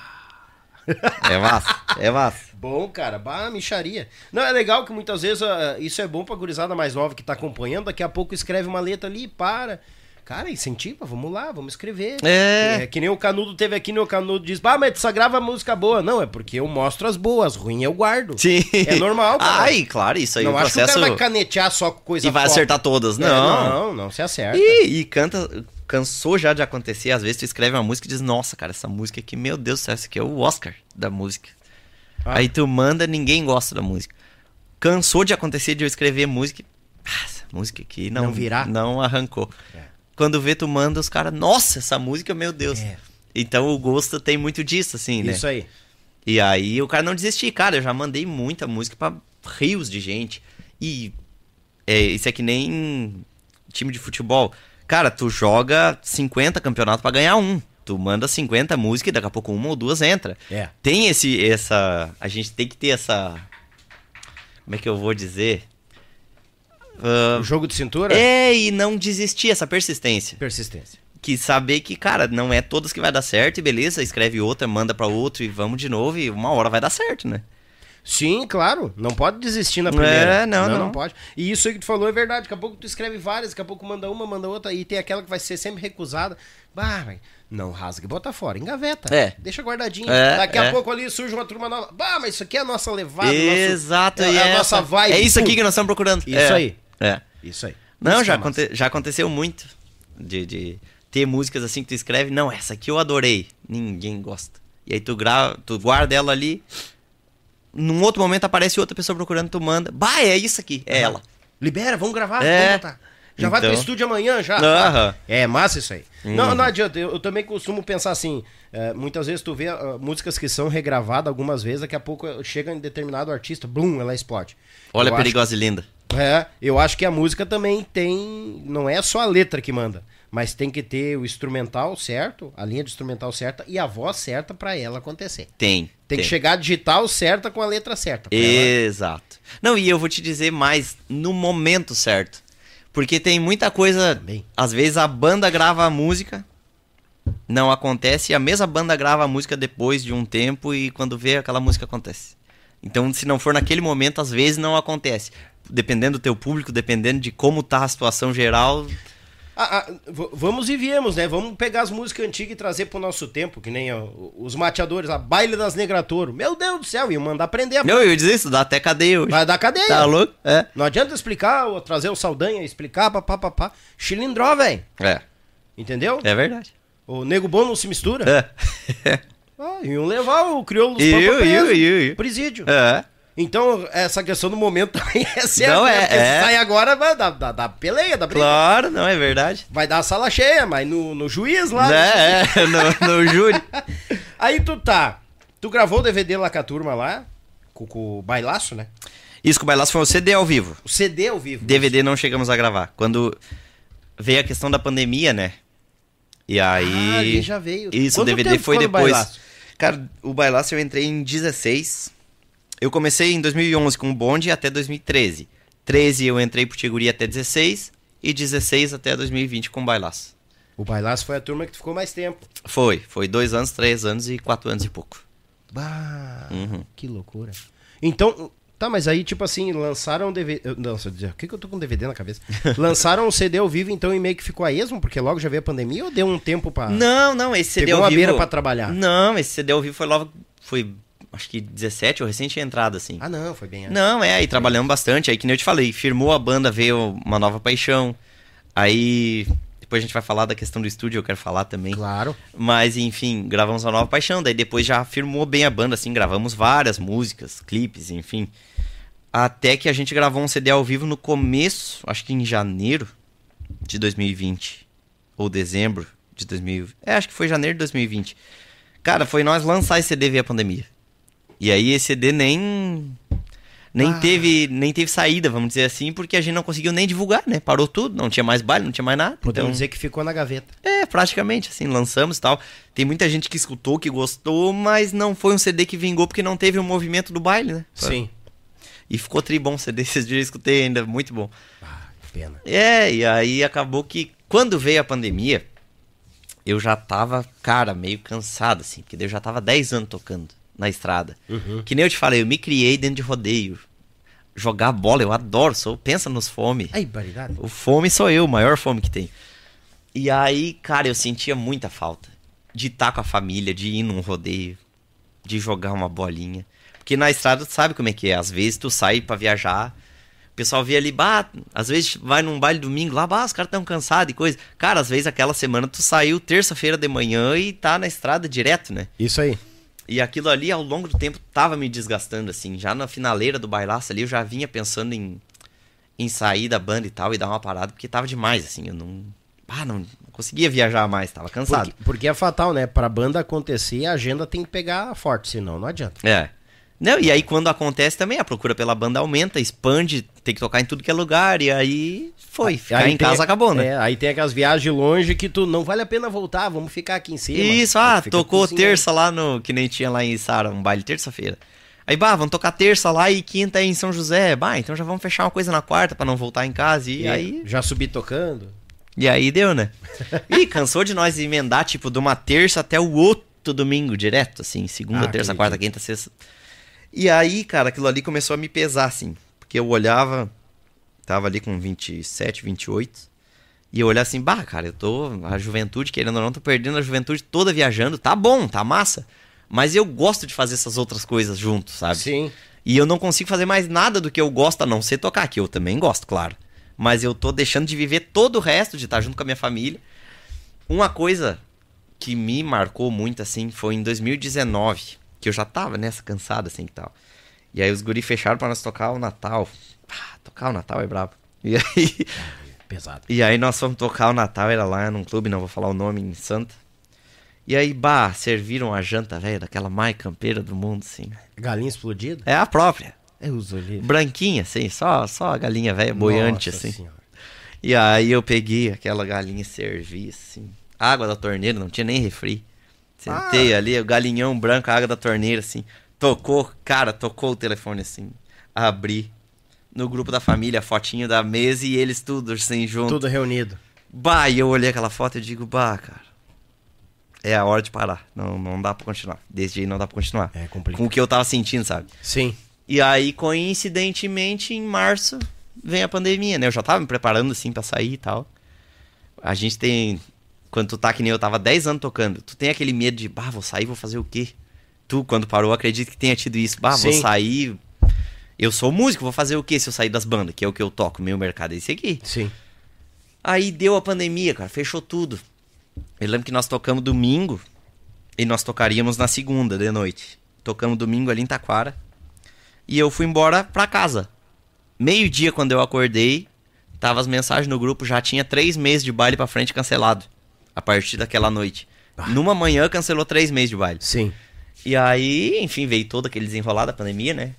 É massa, é massa. Bom, cara, bah, micharia. Não, é legal que muitas vezes ah, isso é bom pra gurizada mais nova que tá acompanhando, daqui a pouco escreve uma letra ali e para. Cara, incentiva, vamos lá, vamos escrever. É. que nem o Canudo teve aqui, nem o Canudo diz, bah, mas tu só grava música boa. Não, é porque eu mostro as boas, ruim eu guardo. Sim. É normal, cara. Ai, claro, isso aí, não o acho que o processo... cara vai canetear só com coisa E vai acertar todas, É, não. não, não se acerta. E, e canta, cansou já de acontecer, às vezes tu escreve uma música e diz, nossa, cara, essa música aqui, meu Deus do céu, esse aqui é o Oscar da música. Ah. Aí tu manda, ninguém gosta da música. Cansou de acontecer de eu escrever música, e, ah, essa música aqui não, Não virar? não arrancou. É. Quando vê, tu manda os caras, nossa, essa música, meu Deus. É. Então o gosto tem muito disso, assim, né? Isso aí. E aí o cara não desistir, cara, eu já mandei muita música pra rios de gente. E é, isso é que nem time de futebol. Cara, tu joga 50 campeonatos pra ganhar um. Tu manda 50 músicas e daqui a pouco uma ou duas entra. É. Tem esse essa a gente tem que ter essa como é que eu vou dizer? Ah, O jogo de cintura, é e não desistir essa persistência persistência. que saber que, cara, não é todas que vai dar certo e beleza, escreve outra, manda pra outro e vamos de novo e uma hora vai dar certo, né? Sim, claro. Não pode desistir na primeira. É, não, não. não. pode. E isso aí que tu falou é verdade. Daqui a pouco tu escreve várias, daqui a pouco manda uma, manda outra. E tem aquela que vai ser sempre recusada. Bah, não rasga e bota fora. Engaveta. É. Deixa guardadinho. É, daqui a é. pouco ali surge uma turma nova. Bah, mas isso aqui é a nossa levada. Exato, nosso, e é a essa- nossa vibe. É isso aqui que nós estamos procurando. Isso É. aí. É. Isso aí. Não, Isso já, é aconte- já aconteceu muito de, de ter músicas assim que tu escreve, não, essa aqui eu adorei. Ninguém gosta. E aí tu grava, tu guarda ela ali. Num outro momento aparece outra pessoa procurando, tu manda. Bah, é isso aqui, é ela. Libera, vamos gravar. É. Vamos botar. Já vai pro Então. estúdio amanhã, já. Aham. É massa isso aí. Não, Uhum. não adianta. Eu, eu também costumo pensar assim. é, muitas vezes tu vê ah, músicas que são regravadas algumas vezes, daqui a pouco eh, chega em determinado artista, blum, ela explode. Olha Eu perigosa e linda. Acho, é, eu acho que a música também tem. Não é só a letra que manda, mas tem que ter o instrumental certo, a linha de instrumental certa e a voz certa pra ela acontecer. Tem. Tem, que chegar a digital certa com a letra certa. pra ela- Exato. Não, e eu vou te dizer mais, no momento certo. Porque tem muita coisa. Também. Às vezes a banda grava a música, não acontece, e a mesma banda grava a música depois de um tempo, e quando vê, aquela música acontece. Então, se não for naquele momento, às vezes não acontece. Dependendo do teu público, dependendo de como tá a situação geral. Ah, ah, vamos e viemos, né? Vamos pegar as músicas antigas e trazer pro nosso tempo, que nem ó, os mateadores, a Baile das Negratouro. Meu Deus do céu, iam mandar prender. Não, eu disse isso, dá até cadeia hoje. Vai dar cadeia. Tá louco? É. Não adianta explicar, ou trazer o Saldanha, explicar, papapá. Chilindró, velho. É, Entendeu? é verdade. O nego bom não se mistura. É. Ah, iam levar o crioulo dos Eu, Pampa preso. eu, eu, eu. Presídio. É. Então, essa questão do momento *laughs* também é certa. Não, né? é- Porque é. sai agora, vai dar, dar, dar peleia, da briga. Claro, não é verdade. Vai dar a sala cheia, mas no, no juiz lá. É, é, *laughs* no, no júri. *laughs* Aí tu tá. Tu gravou o DVD lá com a turma lá, com, com o bailaço, né? Isso que o Bailaço foi um CD ao vivo. O CD ao vivo. DVD não chegamos a gravar. Quando veio a questão da pandemia, né? E aí. Ah, ele já veio. Isso, o Quanto DVD tempo foi depois. Bailaço? Cara, o Bailaço eu entrei em 16. Eu comecei em 2011 com o Bonde até 2013. 13 eu entrei pro Tiguri até 16. E 16 até 2020 com o Bailaço. O bailaço foi a turma que tu ficou mais tempo. Foi. Foi dois anos, três anos e quatro anos e pouco. Bah, Uhum. que loucura. Então, tá, mas aí, tipo assim, lançaram o DVD. Não, o que, que eu tô com DVD na cabeça? *laughs* lançaram o CD ao vivo, então, e meio que ficou a esmo, porque logo já veio a pandemia ou deu um tempo pra. Não, não, esse CD Pegou ao uma vivo. beira pra trabalhar. Não, esse CD ao vivo foi logo. Foi acho que 17, eu recém tinha entrado, assim. Ah, não, foi bem antes. Não, é, aí trabalhamos bastante. Aí, que nem eu te falei, firmou a banda, veio uma nova paixão. Aí, depois a gente vai falar da questão do estúdio, eu quero falar também. Claro. Mas, enfim, gravamos uma nova paixão. Daí depois já firmou bem a banda, assim, gravamos várias músicas, clipes, enfim. Até que a gente gravou um CD ao vivo no começo, acho que em janeiro de 2020. Ou dezembro de 2020. É, acho que foi janeiro de 2020. Cara, foi nós lançar esse CD via pandemia. E aí esse CD nem nem Ah. teve nem teve saída, vamos dizer assim, porque a gente não conseguiu nem divulgar, né? Parou tudo, não tinha mais baile, não tinha mais nada. Podemos então, dizer que ficou na gaveta. é, praticamente, assim, lançamos e tal. Tem muita gente que escutou, que gostou, mas não foi um CD que vingou porque não teve o movimento do baile, né? Sim. E ficou tri bom o CD, *laughs* esses dias eu escutei ainda, muito bom. Ah, que pena. É, e aí acabou que quando veio a pandemia, eu já tava, cara, meio cansado, assim, porque eu já tava 10 anos tocando na estrada. Que nem eu te falei, eu me criei dentro de rodeio. Jogar bola, eu adoro, sou, pensa nos fome. Ai, baridade. O fome sou eu, o maior fome que tem. E aí, cara, eu sentia muita falta de estar com a família, de ir num rodeio, de jogar uma bolinha. Porque na estrada tu sabe como é que é. Às vezes tu sai pra viajar, o pessoal vê ali, bah, às vezes vai num baile domingo lá, bah, os caras tão cansados e coisa. Cara, às vezes aquela semana tu saiu terça-feira de manhã e tá na estrada direto, né? Isso aí. E aquilo ali, ao longo do tempo, tava me desgastando, assim. Já na finaleira do bailaço ali, eu já vinha pensando em, em sair da banda e tal, e dar uma parada, porque tava demais, assim. Eu não. Ah, não, conseguia viajar mais, tava cansado. Porque, porque é fatal, né? Pra banda acontecer, a agenda tem que pegar forte, senão não adianta. É. Não, e aí quando acontece também, a procura pela banda aumenta, expande, tem que tocar em tudo que é lugar, e aí foi. Ficar Aí em tem- casa acabou, né? É, aí tem aquelas viagens longe que tu não vale a pena voltar, vamos ficar aqui em cima. Isso, ah, tocou cozinhando. terça lá no. Que nem tinha lá em Sara, um baile terça-feira. Aí, bah, vamos tocar terça lá e quinta aí em São José. Bah, então já vamos fechar uma coisa na quarta pra não voltar em casa. E É, aí. Já subi tocando. E aí deu, né? *laughs* Ih, cansou de nós emendar, tipo, de uma terça até o outro domingo, direto, assim. Segunda, Ah, terça, acredito. quarta, quinta, sexta. E aí, cara, aquilo ali começou a me pesar, assim. Porque eu olhava, tava ali com 27, 28. E eu olhava assim, bah, cara, eu tô. A juventude, querendo ou não, tô perdendo a juventude toda viajando. Tá bom, tá massa. Mas eu gosto de fazer essas outras coisas junto, sabe? Sim. E eu não consigo fazer mais nada do que eu gosto, a não ser tocar, que eu também gosto, claro. Mas eu tô deixando de viver todo o resto, de estar junto com a minha família. Uma coisa que me marcou muito, assim, foi em 2019, que eu já tava nessa cansada, assim, e tal. E aí os guri fecharam pra nós tocar o Natal. Ah, tocar o Natal é brabo. *laughs* E aí, Pesado. e aí nós fomos tocar o Natal, era lá num clube, não vou falar o nome, em Santa. E aí, bah, serviram a janta, velho, daquela mais campeira do mundo, assim. Galinha explodida? É a própria. Eu uso ali. Branquinha, assim, só, só a galinha velha, boiante, Nossa assim. Senhora. E aí eu peguei aquela galinha e servi, assim. Água da torneira, não tinha nem refri. Sentei ali, o galinhão branco, a água da torneira, assim. Tocou, cara, tocou o telefone, assim. Abri. No grupo da família, a fotinho da mesa e eles tudo, assim, junto. Tudo reunido. Bah, e eu olhei aquela foto e digo, bah, cara. É a hora de parar. Não, não dá pra continuar. Desde aí não dá pra continuar. É complicado. Com o que eu tava sentindo, sabe? Sim. E aí, coincidentemente, em março, vem a pandemia, né? Eu já tava me preparando, assim, pra sair e tal. A gente tem... Quando tu tá que nem eu tava 10 anos tocando, tu tem aquele medo de, bah, vou sair, vou fazer o quê? Tu, quando parou, acredito que tenha tido isso. Bah, vou Sim. sair... Eu sou músico, vou fazer o quê se eu sair das bandas? Que é o que eu toco, meu mercado é esse aqui. Sim. Aí deu a pandemia, cara, fechou tudo. Eu lembro que nós tocamos domingo e nós tocaríamos na segunda de noite. Tocamos domingo ali em Taquara. E eu fui embora pra casa. Meio-dia, quando eu acordei, tava as mensagens no grupo, já tinha três meses de baile pra frente cancelado. A partir daquela noite. Numa manhã cancelou três meses de baile. Sim. E aí, enfim, veio todo aquele desenrolar da pandemia, né?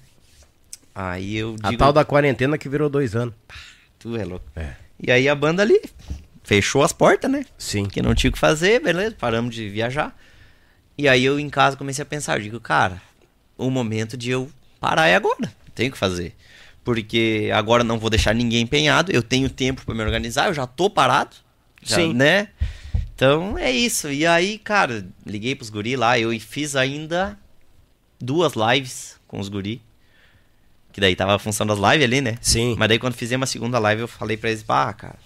Aí eu A digo, tal da quarentena que virou dois anos. tu é louco. É. E aí a banda ali fechou as portas, né? Sim. que não tinha o que fazer, beleza, paramos de viajar. E aí eu em casa comecei a pensar, eu digo, cara, o momento de eu parar é agora, tenho que fazer. Porque agora não vou deixar ninguém empenhado, eu tenho tempo pra me organizar, eu já tô parado, já, Sim. né? Então é isso. E aí, cara, liguei pros guri lá, eu fiz ainda duas lives com os guri. Que daí tava a função das lives ali, né? Sim. Mas daí quando fizemos a segunda live, eu falei pra eles, pá, cara,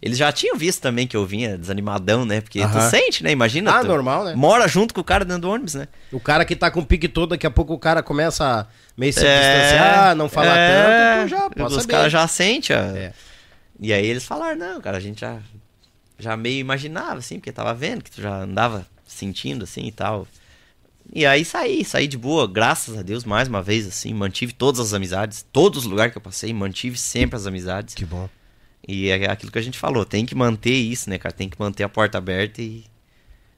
Eles já tinham visto também que eu vinha desanimadão, né? Porque Aham. tu sente, né? Imagina. Ah, tu normal, né? Mora junto com o cara dentro do ônibus, né? O cara que tá com o pique todo, daqui a pouco o cara começa a meio se É, distanciar, não falar é, tanto, tu já pode Os saber. caras já sentem, ó. É. E aí eles falaram, não, cara, a gente já, já meio imaginava, assim, porque tava vendo que tu já andava sentindo, assim, e tal. E aí saí, saí de boa, graças a Deus, mais uma vez, assim, mantive todas as amizades, todos os lugares que eu passei, mantive sempre as amizades. Que bom. E é aquilo que a gente falou, tem que manter isso, né, cara? Tem que manter a porta aberta e.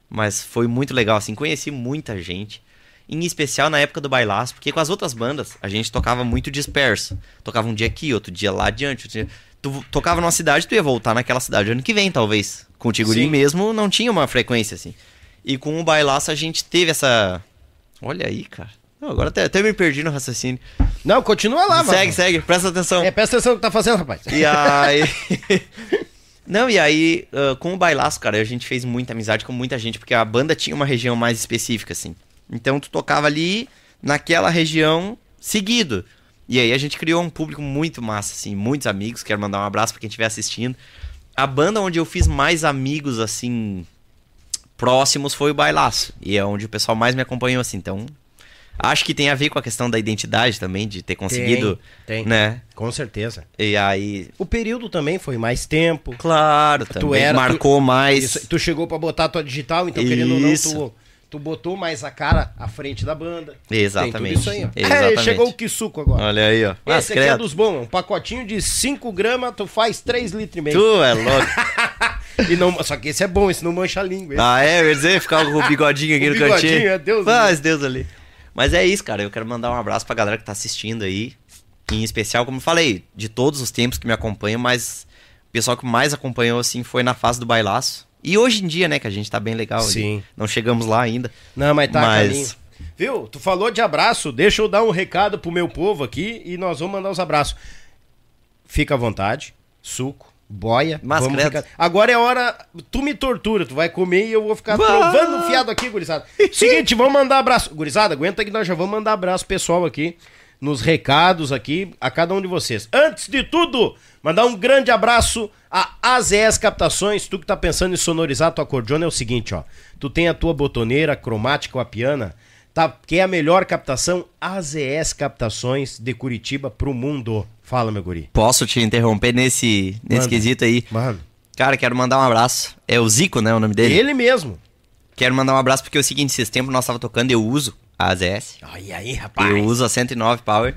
Mas foi muito legal, assim, conheci muita gente. Em especial na época do bailaço, porque com as outras bandas a gente tocava muito disperso. Tocava um dia aqui, outro dia lá adiante. outro dia- Tu tocava numa cidade, tu ia voltar naquela cidade ano que vem, talvez. Com o Tigurim Sim. mesmo não tinha uma frequência assim. E com o bailaço a gente teve essa. Olha aí, cara. Não, agora até, até me perdi no raciocínio. Não, continua lá, mano. segue, segue, presta atenção. É, presta atenção no que tá fazendo, rapaz. E aí. *laughs* Não, e aí, ah, com o bailaço, cara, a gente fez muita amizade com muita gente, porque a banda tinha uma região mais específica, assim. Então tu tocava ali naquela região seguido. E aí a gente criou um público muito massa, assim, muitos amigos. Quero mandar um abraço pra quem estiver assistindo. A banda onde eu fiz mais amigos, assim, próximos foi o Bailaço. E é onde o pessoal mais me acompanhou, assim. Então, acho que tem a ver com a questão da identidade também, de ter conseguido, tem. né? Com certeza. E aí, O período também foi mais tempo. Claro, também era- marcou mais. Isso, tu chegou pra botar a tua digital, então querendo ou não, Isso. tu, tu botou mais a cara à frente da banda. Exatamente. isso aí, ó. Exatamente. É, chegou o Kisuko agora. Olha aí, ó. Mas Esse aqui é credo. dos bons, um pacotinho de 5 gramas, tu faz 3 litros e meio. Tu é louco. *laughs* E não, só que esse é bom, esse não mancha a língua. esse- ah, é, eu ia dizer, ficar com o bigodinho aqui *laughs* O no bigodinho, cantinho. é Deus Faz Deus ali. Mas é isso, cara. Eu quero mandar um abraço pra galera que tá assistindo aí. Em especial, como eu falei, de todos os tempos que me acompanham, mas o pessoal que mais acompanhou, assim, foi na fase do bailaço. E hoje em dia, né, que a gente tá bem legal. Sim. Não chegamos lá ainda. Não, mas tá, Mas-. Viu? Tu falou de abraço, deixa eu dar um recado pro meu povo aqui e nós vamos mandar os abraços. Fica à vontade, suco, boia. Mas vamos ficar- Agora é hora, tu me tortura, tu vai comer e eu vou ficar Bah! trovando fiado aqui, gurizada. *laughs* Seguinte, vamos mandar abraço. Gurizada, aguenta que nós já vamos mandar abraço pessoal aqui, nos recados aqui, a cada um de vocês. Antes de tudo, mandar um grande abraço a AZS Captações. Tu que tá pensando em sonorizar tua cordiona é o seguinte, ó. Tu tem a tua botoneira cromática ou a piana, tá? Que é a melhor captação AZS Captações de Curitiba pro mundo. Fala, meu guri. Posso te interromper nesse, nesse Manda. quesito aí? Mano, Cara, quero mandar um abraço. É o Zico, né, o nome dele? ele mesmo. Quero mandar um abraço porque é o seguinte, esses tempos nós tava tocando, eu uso a AZS. Ai, aí, rapaz. Eu uso a 109 Power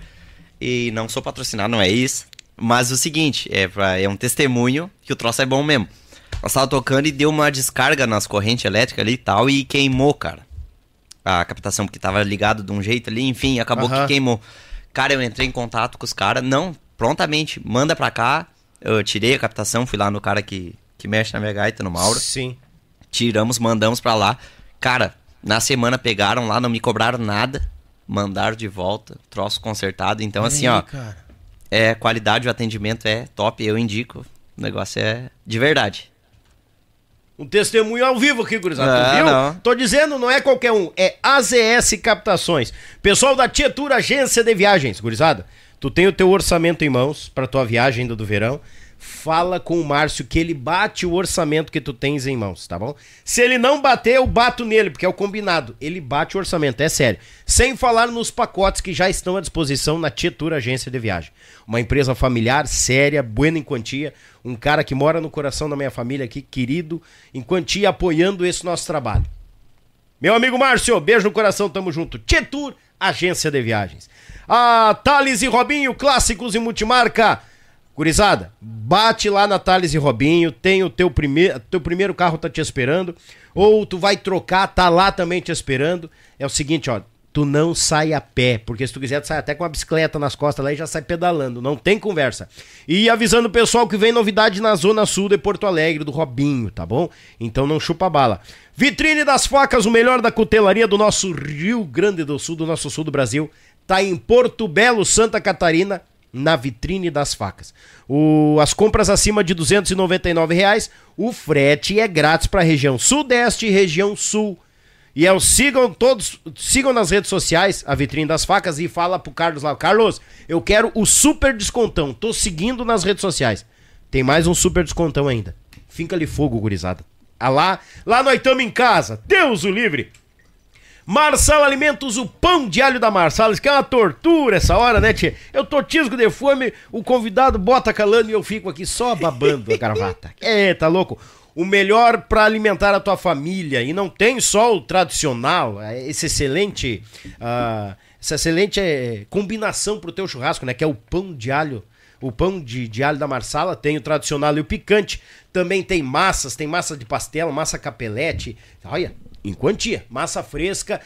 e não sou patrocinado, não é isso. Mas o seguinte, é, pra, é um testemunho que o troço é bom mesmo. Nós tava tocando e deu uma descarga nas correntes elétricas ali e tal e queimou, cara. A captação, porque tava ligado de um jeito ali, enfim, acabou que queimou. Cara, eu entrei em contato com os caras, não, prontamente, manda pra cá. Eu tirei a captação, fui lá no cara que, que mexe na minha gaita, no Mauro. Sim. Tiramos, mandamos pra lá. Cara, na semana pegaram lá, não me cobraram nada. Mandaram de volta, troço consertado. Então, assim, Aí, ó, cara. é qualidade, o atendimento é top, eu indico. O negócio é de verdade. Um testemunho ao vivo aqui, gurizada. Ah, viu? não. Tô dizendo, não é qualquer um, é AZS Captações. Pessoal da Tietur Agência de Viagens, gurizada. Tu tem o teu orçamento em mãos pra tua viagem do verão. Fala com o Márcio que ele bate o orçamento que tu tens em mãos, tá bom? Se ele não bater, eu bato nele, porque é o combinado. Ele bate o orçamento, é sério. Sem falar nos pacotes que já estão à disposição na Tietur Agência de Viagem. Uma empresa familiar, séria, buena em quantia. Um cara que mora no coração da minha família aqui, querido, em quantia, apoiando esse nosso trabalho. Meu amigo Márcio, beijo no coração, tamo junto. Tietur, agência de viagens. A Thales e Robinho, clássicos e multimarca. Gurizada, bate lá na Thales e Robinho, tem o teu, primeir, teu primeiro carro tá te esperando, ou tu vai trocar, tá lá também te esperando. É o seguinte, ó, tu não sai a pé, porque se tu quiser, tu sai até com uma bicicleta nas costas lá e já sai pedalando, não tem conversa. E avisando o pessoal que vem novidade na Zona Sul de Porto Alegre, do Robinho, tá bom? Então não chupa bala. Vitrine das Facas, o melhor da cutelaria do nosso Rio Grande do Sul, do nosso sul do Brasil, tá em Porto Belo, Santa Catarina, na vitrine das facas. O, as compras acima de 299 reais, o frete é grátis para a região sudeste e região sul. E é o sigam todos, sigam nas redes sociais a vitrine das facas e fala pro Carlos lá, Carlos, eu quero o super descontão. Tô seguindo nas redes sociais. Tem mais um super descontão ainda. Finca-lhe fogo, gurizada. Ah lá, lá nós estamos em casa. Deus o livre. Marçal Alimentos, o pão de alho da Marçal. Isso que é uma tortura essa hora, né, tia? Eu tô tisco de fome, o convidado bota calando e eu fico aqui só babando a gravata. *laughs* É, tá louco? O melhor para alimentar a tua família. E não tem só o tradicional, é esse excelente. Uh, essa excelente é, combinação pro teu churrasco, né? Que é o pão de alho. O pão de, de alho da Marsala tem o tradicional e o picante. Também tem massas, tem massa de pastel, massa capelete. Olha, em quantia. Massa fresca.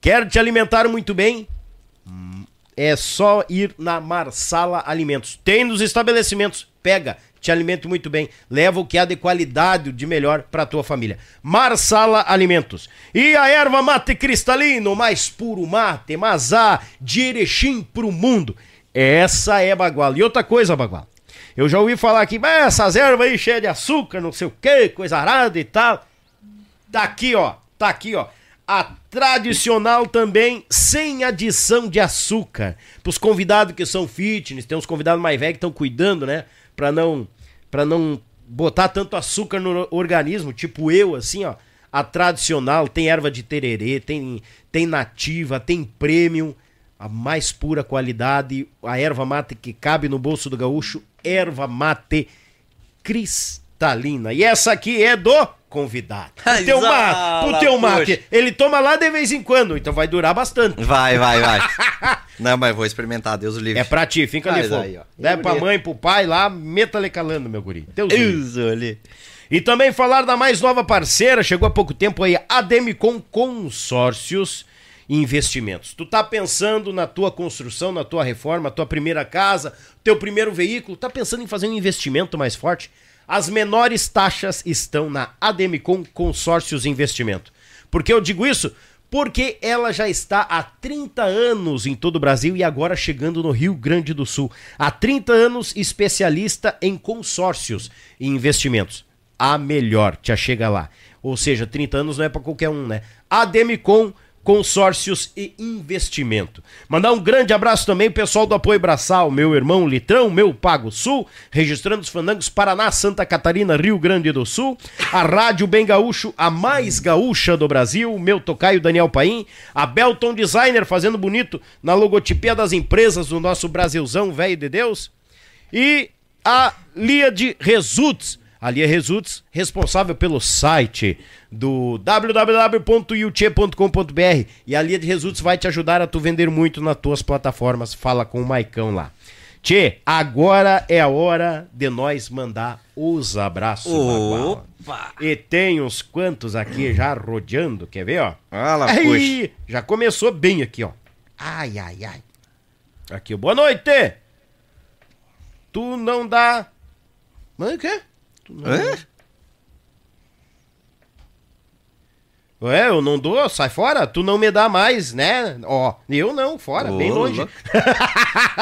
Quer te alimentar muito bem? É só ir na Marsala Alimentos. Tem nos estabelecimentos. Pega, te alimenta muito bem. Leva o que há de qualidade, de melhor para tua família. Marsala Alimentos. E a erva mate cristalino, mais puro mate, mazá, de Erechim pro mundo. Essa é Bagual. E outra coisa, Bagual. Eu já ouvi falar aqui, essas ervas aí cheias de açúcar, não sei o que, coisa arada e tal. Tá aqui, ó. Tá aqui, ó. A tradicional também, sem adição de açúcar. Pros convidados que são fitness, tem uns convidados mais velhos que estão cuidando, né? Pra não, pra não botar tanto açúcar no organismo, tipo eu, assim, ó. A tradicional tem erva de tererê, tem, tem nativa, tem premium, a mais pura qualidade, a erva mate que cabe no bolso do gaúcho, erva mate E essa aqui é do convidado. *laughs* Pro teu, ma pro teu mate. Ele toma lá de vez em quando, então vai durar bastante. Vai, vai, vai. *laughs* Não, mas vou experimentar, Deus o livre. É pra ti, fica ali, fogo. Leva pra mãe, pro pai lá, meta-lhe calando, meu guri. Deus, Deus ali. E também falar da mais nova parceira, chegou há pouco tempo aí, a Demicon Consórcios Investimentos. Tu tá pensando na tua construção, na tua reforma, tua primeira casa, teu primeiro veículo, tá pensando em fazer um investimento mais forte? As menores taxas estão na Ademicon Consórcios Investimento. Por que eu digo isso? Porque ela já está há 30 anos em todo o Brasil e agora chegando no Rio Grande do Sul. Há 30 anos especialista em consórcios e investimentos. A melhor, te chega lá. Ou seja, 30 anos não é para qualquer um, né? Ademicon consórcios e investimento. Mandar um grande abraço também pessoal do Apoio Braçal, meu irmão Litrão, meu Pago Sul, registrando os fandangos Paraná, Santa Catarina, Rio Grande do Sul, a Rádio Bem Gaúcho, a mais gaúcha do Brasil, meu tocaio Daniel Paim, a Belton Designer fazendo bonito na logotipia das empresas do nosso Brasilzão velho de Deus, e a Lia de Results, a Lia Results, responsável pelo site do www.yuchê.com.br e a Lia de Results vai te ajudar a tu vender muito nas tuas plataformas. Fala com o Maicão lá. Tchê, agora é a hora de nós mandar os abraços. Opa! E tem uns quantos aqui já rodeando, quer ver, ó? Fala, Aí, já começou bem aqui, ó. Ai, ai, ai. Aqui, boa noite! Tu não dá... Mas o quê? É, eu não dou, sai fora, tu não me dá mais, né? Ó, eu não, fora, Ô, bem longe.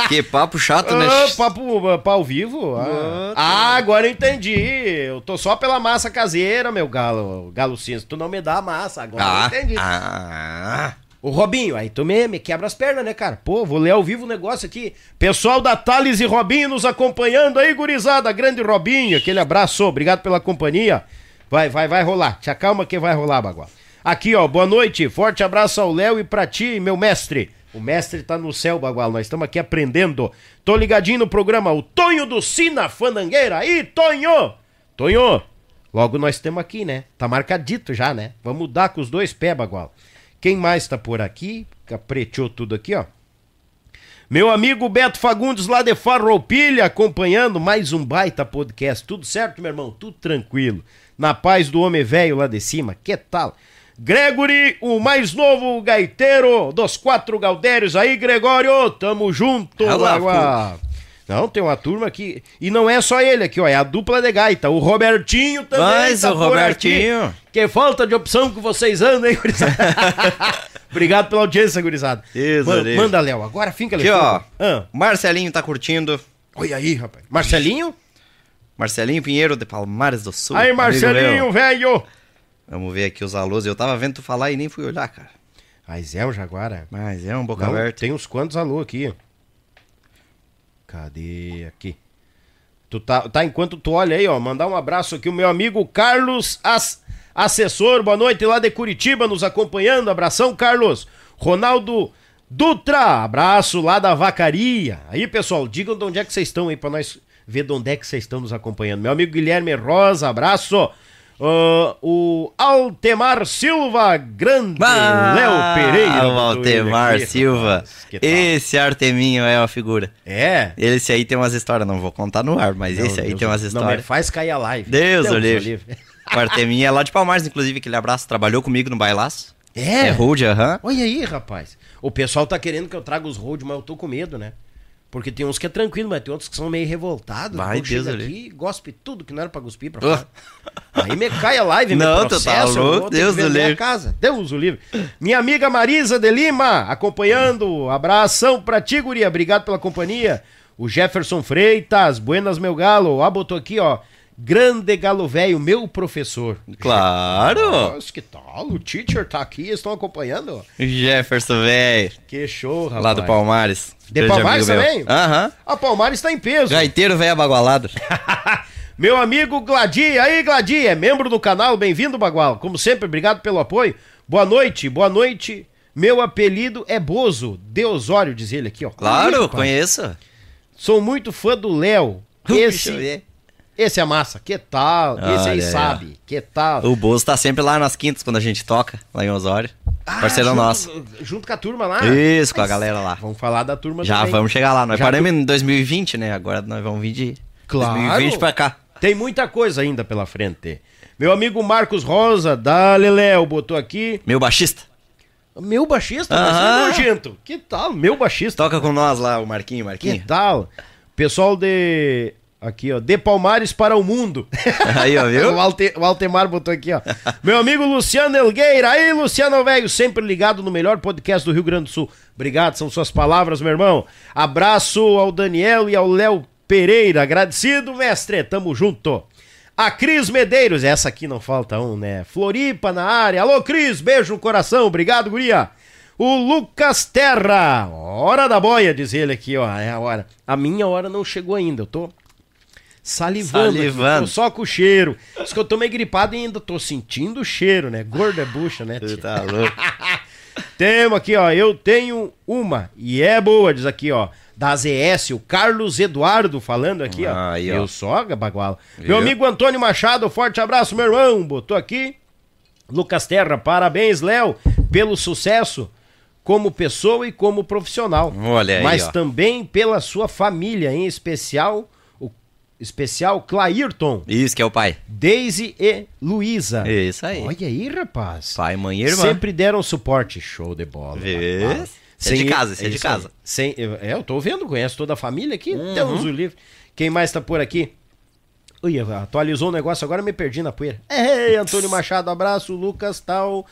que papo chato, né? *laughs* Ah, papo pau vivo? Ah. Ah, agora eu entendi. Eu tô só pela massa caseira, meu galo, galo cinza. Tu não me dá a massa, agora eu Ah, entendi. ah, Ô Robinho, aí tu me, me quebra as pernas, né, cara? Pô, vou ler ao vivo o negócio aqui. Pessoal da Thales e Robinho nos acompanhando aí, gurizada. Grande Robinho, aquele abraço, obrigado pela companhia. Vai, vai, vai rolar. Te acalma que vai rolar, Bagual. Aqui, ó, boa noite. Forte abraço ao Léo e pra ti, meu mestre. O mestre tá no céu, Bagual. Nós estamos aqui aprendendo. Tô ligadinho no programa. O Tonho do Sina Fandangueira. Aí, Tonho! Tonho, logo nós temos aqui, né? Tá marcadito já, né? Vamos dar com os dois pés, Bagual. Quem mais tá por aqui? Capreteou tudo aqui, ó. Meu amigo Beto Fagundes lá de Farroupilha acompanhando mais um baita podcast. Tudo certo, meu irmão? Tudo tranquilo. Na paz do homem velho lá de cima. Que tal? Gregory, o mais novo gaiteiro dos quatro Galdérios aí, Gregório. Tamo junto, Olá, Bagual. Não, tem uma turma aqui. E não é só ele aqui, ó. É a dupla de gaita. O Robertinho também. Mas tá o Robertinho. aqui. Que falta de opção que vocês andam, hein, gurizada? *laughs* Obrigado pela audiência, gurizada. Deus Man- manda, Léo. Agora Aqui, Léo. ó. Ah, Marcelinho tá curtindo. olha aí, rapaz. Marcelinho? Marcelinho Pinheiro de Palmares do Sul. aí. Marcelinho, velho. Vamos ver aqui os alôs. Eu tava vendo tu falar e nem fui olhar, cara. Mas é o Jaguara. Mas é um boca Não, aberta. tem uns quantos alô aqui. Cadê aqui? Tu tá, tá enquanto tu olha aí, ó, mandar um abraço aqui o meu amigo Carlos As, Assessor, boa noite lá de Curitiba nos acompanhando. Abração, Carlos. Ronaldo Dutra, abraço lá da Vacaria. Aí, pessoal, digam de onde é que vocês estão aí pra nós ver de onde é que vocês estão nos acompanhando. Meu amigo Guilherme Rosa, abraço. Uh, o Altemar Silva, grande Ah, Léo Pereira. O Altemar Aqui, Silva. Esse Arteminho é uma figura. É. Esse aí tem umas histórias, não vou contar no ar, mas esse aí Deus tem umas Não, mas histórias. faz cair a live. Deus o o livre. O Arteminho é lá de Palmares, inclusive, aquele abraço. Trabalhou comigo no bailaço. É? É rude, aham. Olha aí, rapaz. O pessoal tá querendo que eu traga os road, mas eu tô com medo, né? Porque tem uns que é tranquilo, mas tem outros que são meio revoltados. Vai, Quando chega Deus ali. aqui, gospe tudo que não era pra cuspir pra fora. Aí me cai a live, me Não, tu tá processo, eu louco, Deus do livre. casa. Deus o livre. Minha amiga Marisa de Lima, acompanhando. Abração pra ti, guria. Obrigado pela companhia. O Jefferson Freitas, buenas, meu galo. Ah, botou aqui, ó. Grande galo velho, meu professor. Claro! Nossa, que tal? O teacher tá aqui, estão acompanhando. Jefferson, velho. Que show, rapaz. Lá do Palmares. De Palmares também? Aham. A Palmares está em peso. Gaiteiro velho abagualado. *laughs* Meu amigo Gladi, aí Gladi, é membro do canal, bem-vindo Bagual. Como sempre, obrigado pelo apoio. Boa noite, boa noite. Meu apelido é Bozo, de Osório, diz ele aqui, ó. Claro, conheço. Sou muito fã do Léo. *laughs* Esse. Esse é massa, que tal? Esse aí Olha sabe, que tal? O Bozo tá sempre lá nas quintas quando a gente toca, lá em Osório. Ah, Parceirão junto- nosso. Junto com a turma lá. Isso, com a galera lá. Vamos falar da turma Já também. vamos chegar lá. Nós Já paramos em 2020, né? Agora nós vamos vir de Claro. 2020 pra cá. Tem muita coisa ainda pela frente. Meu amigo Marcos Rosa, da Léo, botou aqui. Meu baixista. Meu baixista, mas é nojento. Que tal? Meu baixista. Toca com nós lá, o Marquinho, Que Marquinho. tal? Pessoal de. Aqui, ó. De Palmares para o mundo. *laughs* Aí, ó, viu? o, Alte- o Altemar botou aqui, ó. Meu amigo Luciano Elgueira. Aí, Luciano, velho, sempre ligado no melhor podcast do Rio Grande do Sul. Obrigado, são suas palavras, meu irmão. Abraço ao Daniel e ao Léo Pereira. Agradecido, mestre. Tamo junto. A Cris Medeiros, essa aqui não falta um, né? Floripa na área. Alô, Cris, beijo no coração. Obrigado, guria. O Lucas Terra. Hora da boia, diz ele aqui, ó. É a hora. A minha hora não chegou ainda. Eu tô salivando. Salivando. Só com o cheiro. Diz que eu tô meio gripado e ainda tô sentindo o cheiro, né? Gordo é bucha, né? Tia? tá louco. *laughs* Temos aqui, ó. Eu tenho uma e é boa, diz aqui, ó. Da ZS, o Carlos Eduardo falando aqui, ó. Aí, ó. Eu só, Baguala. Meu amigo Antônio Machado, forte abraço, meu irmão. Botou aqui. Lucas Terra, parabéns, Léo, pelo sucesso como pessoa e como profissional. Olha aí, Mas ó. também pela sua família, em especial especial Clairton, Isso que é o pai. Daisy e Luísa. Isso aí. Olha aí, rapaz. Pai, mãe e irmã. Sempre deram suporte. Show de bola. Vê? rapaz. Isso é de Sem- casa, isso é de aí. casa. Sem, eu- é, eu tô vendo, conheço toda a família aqui. Uhum. Deus o livre. Quem mais tá por aqui? Ui, atualizou o negócio, agora me perdi na poeira. Ei, Antônio *laughs* Machado, abraço, Lucas, tal.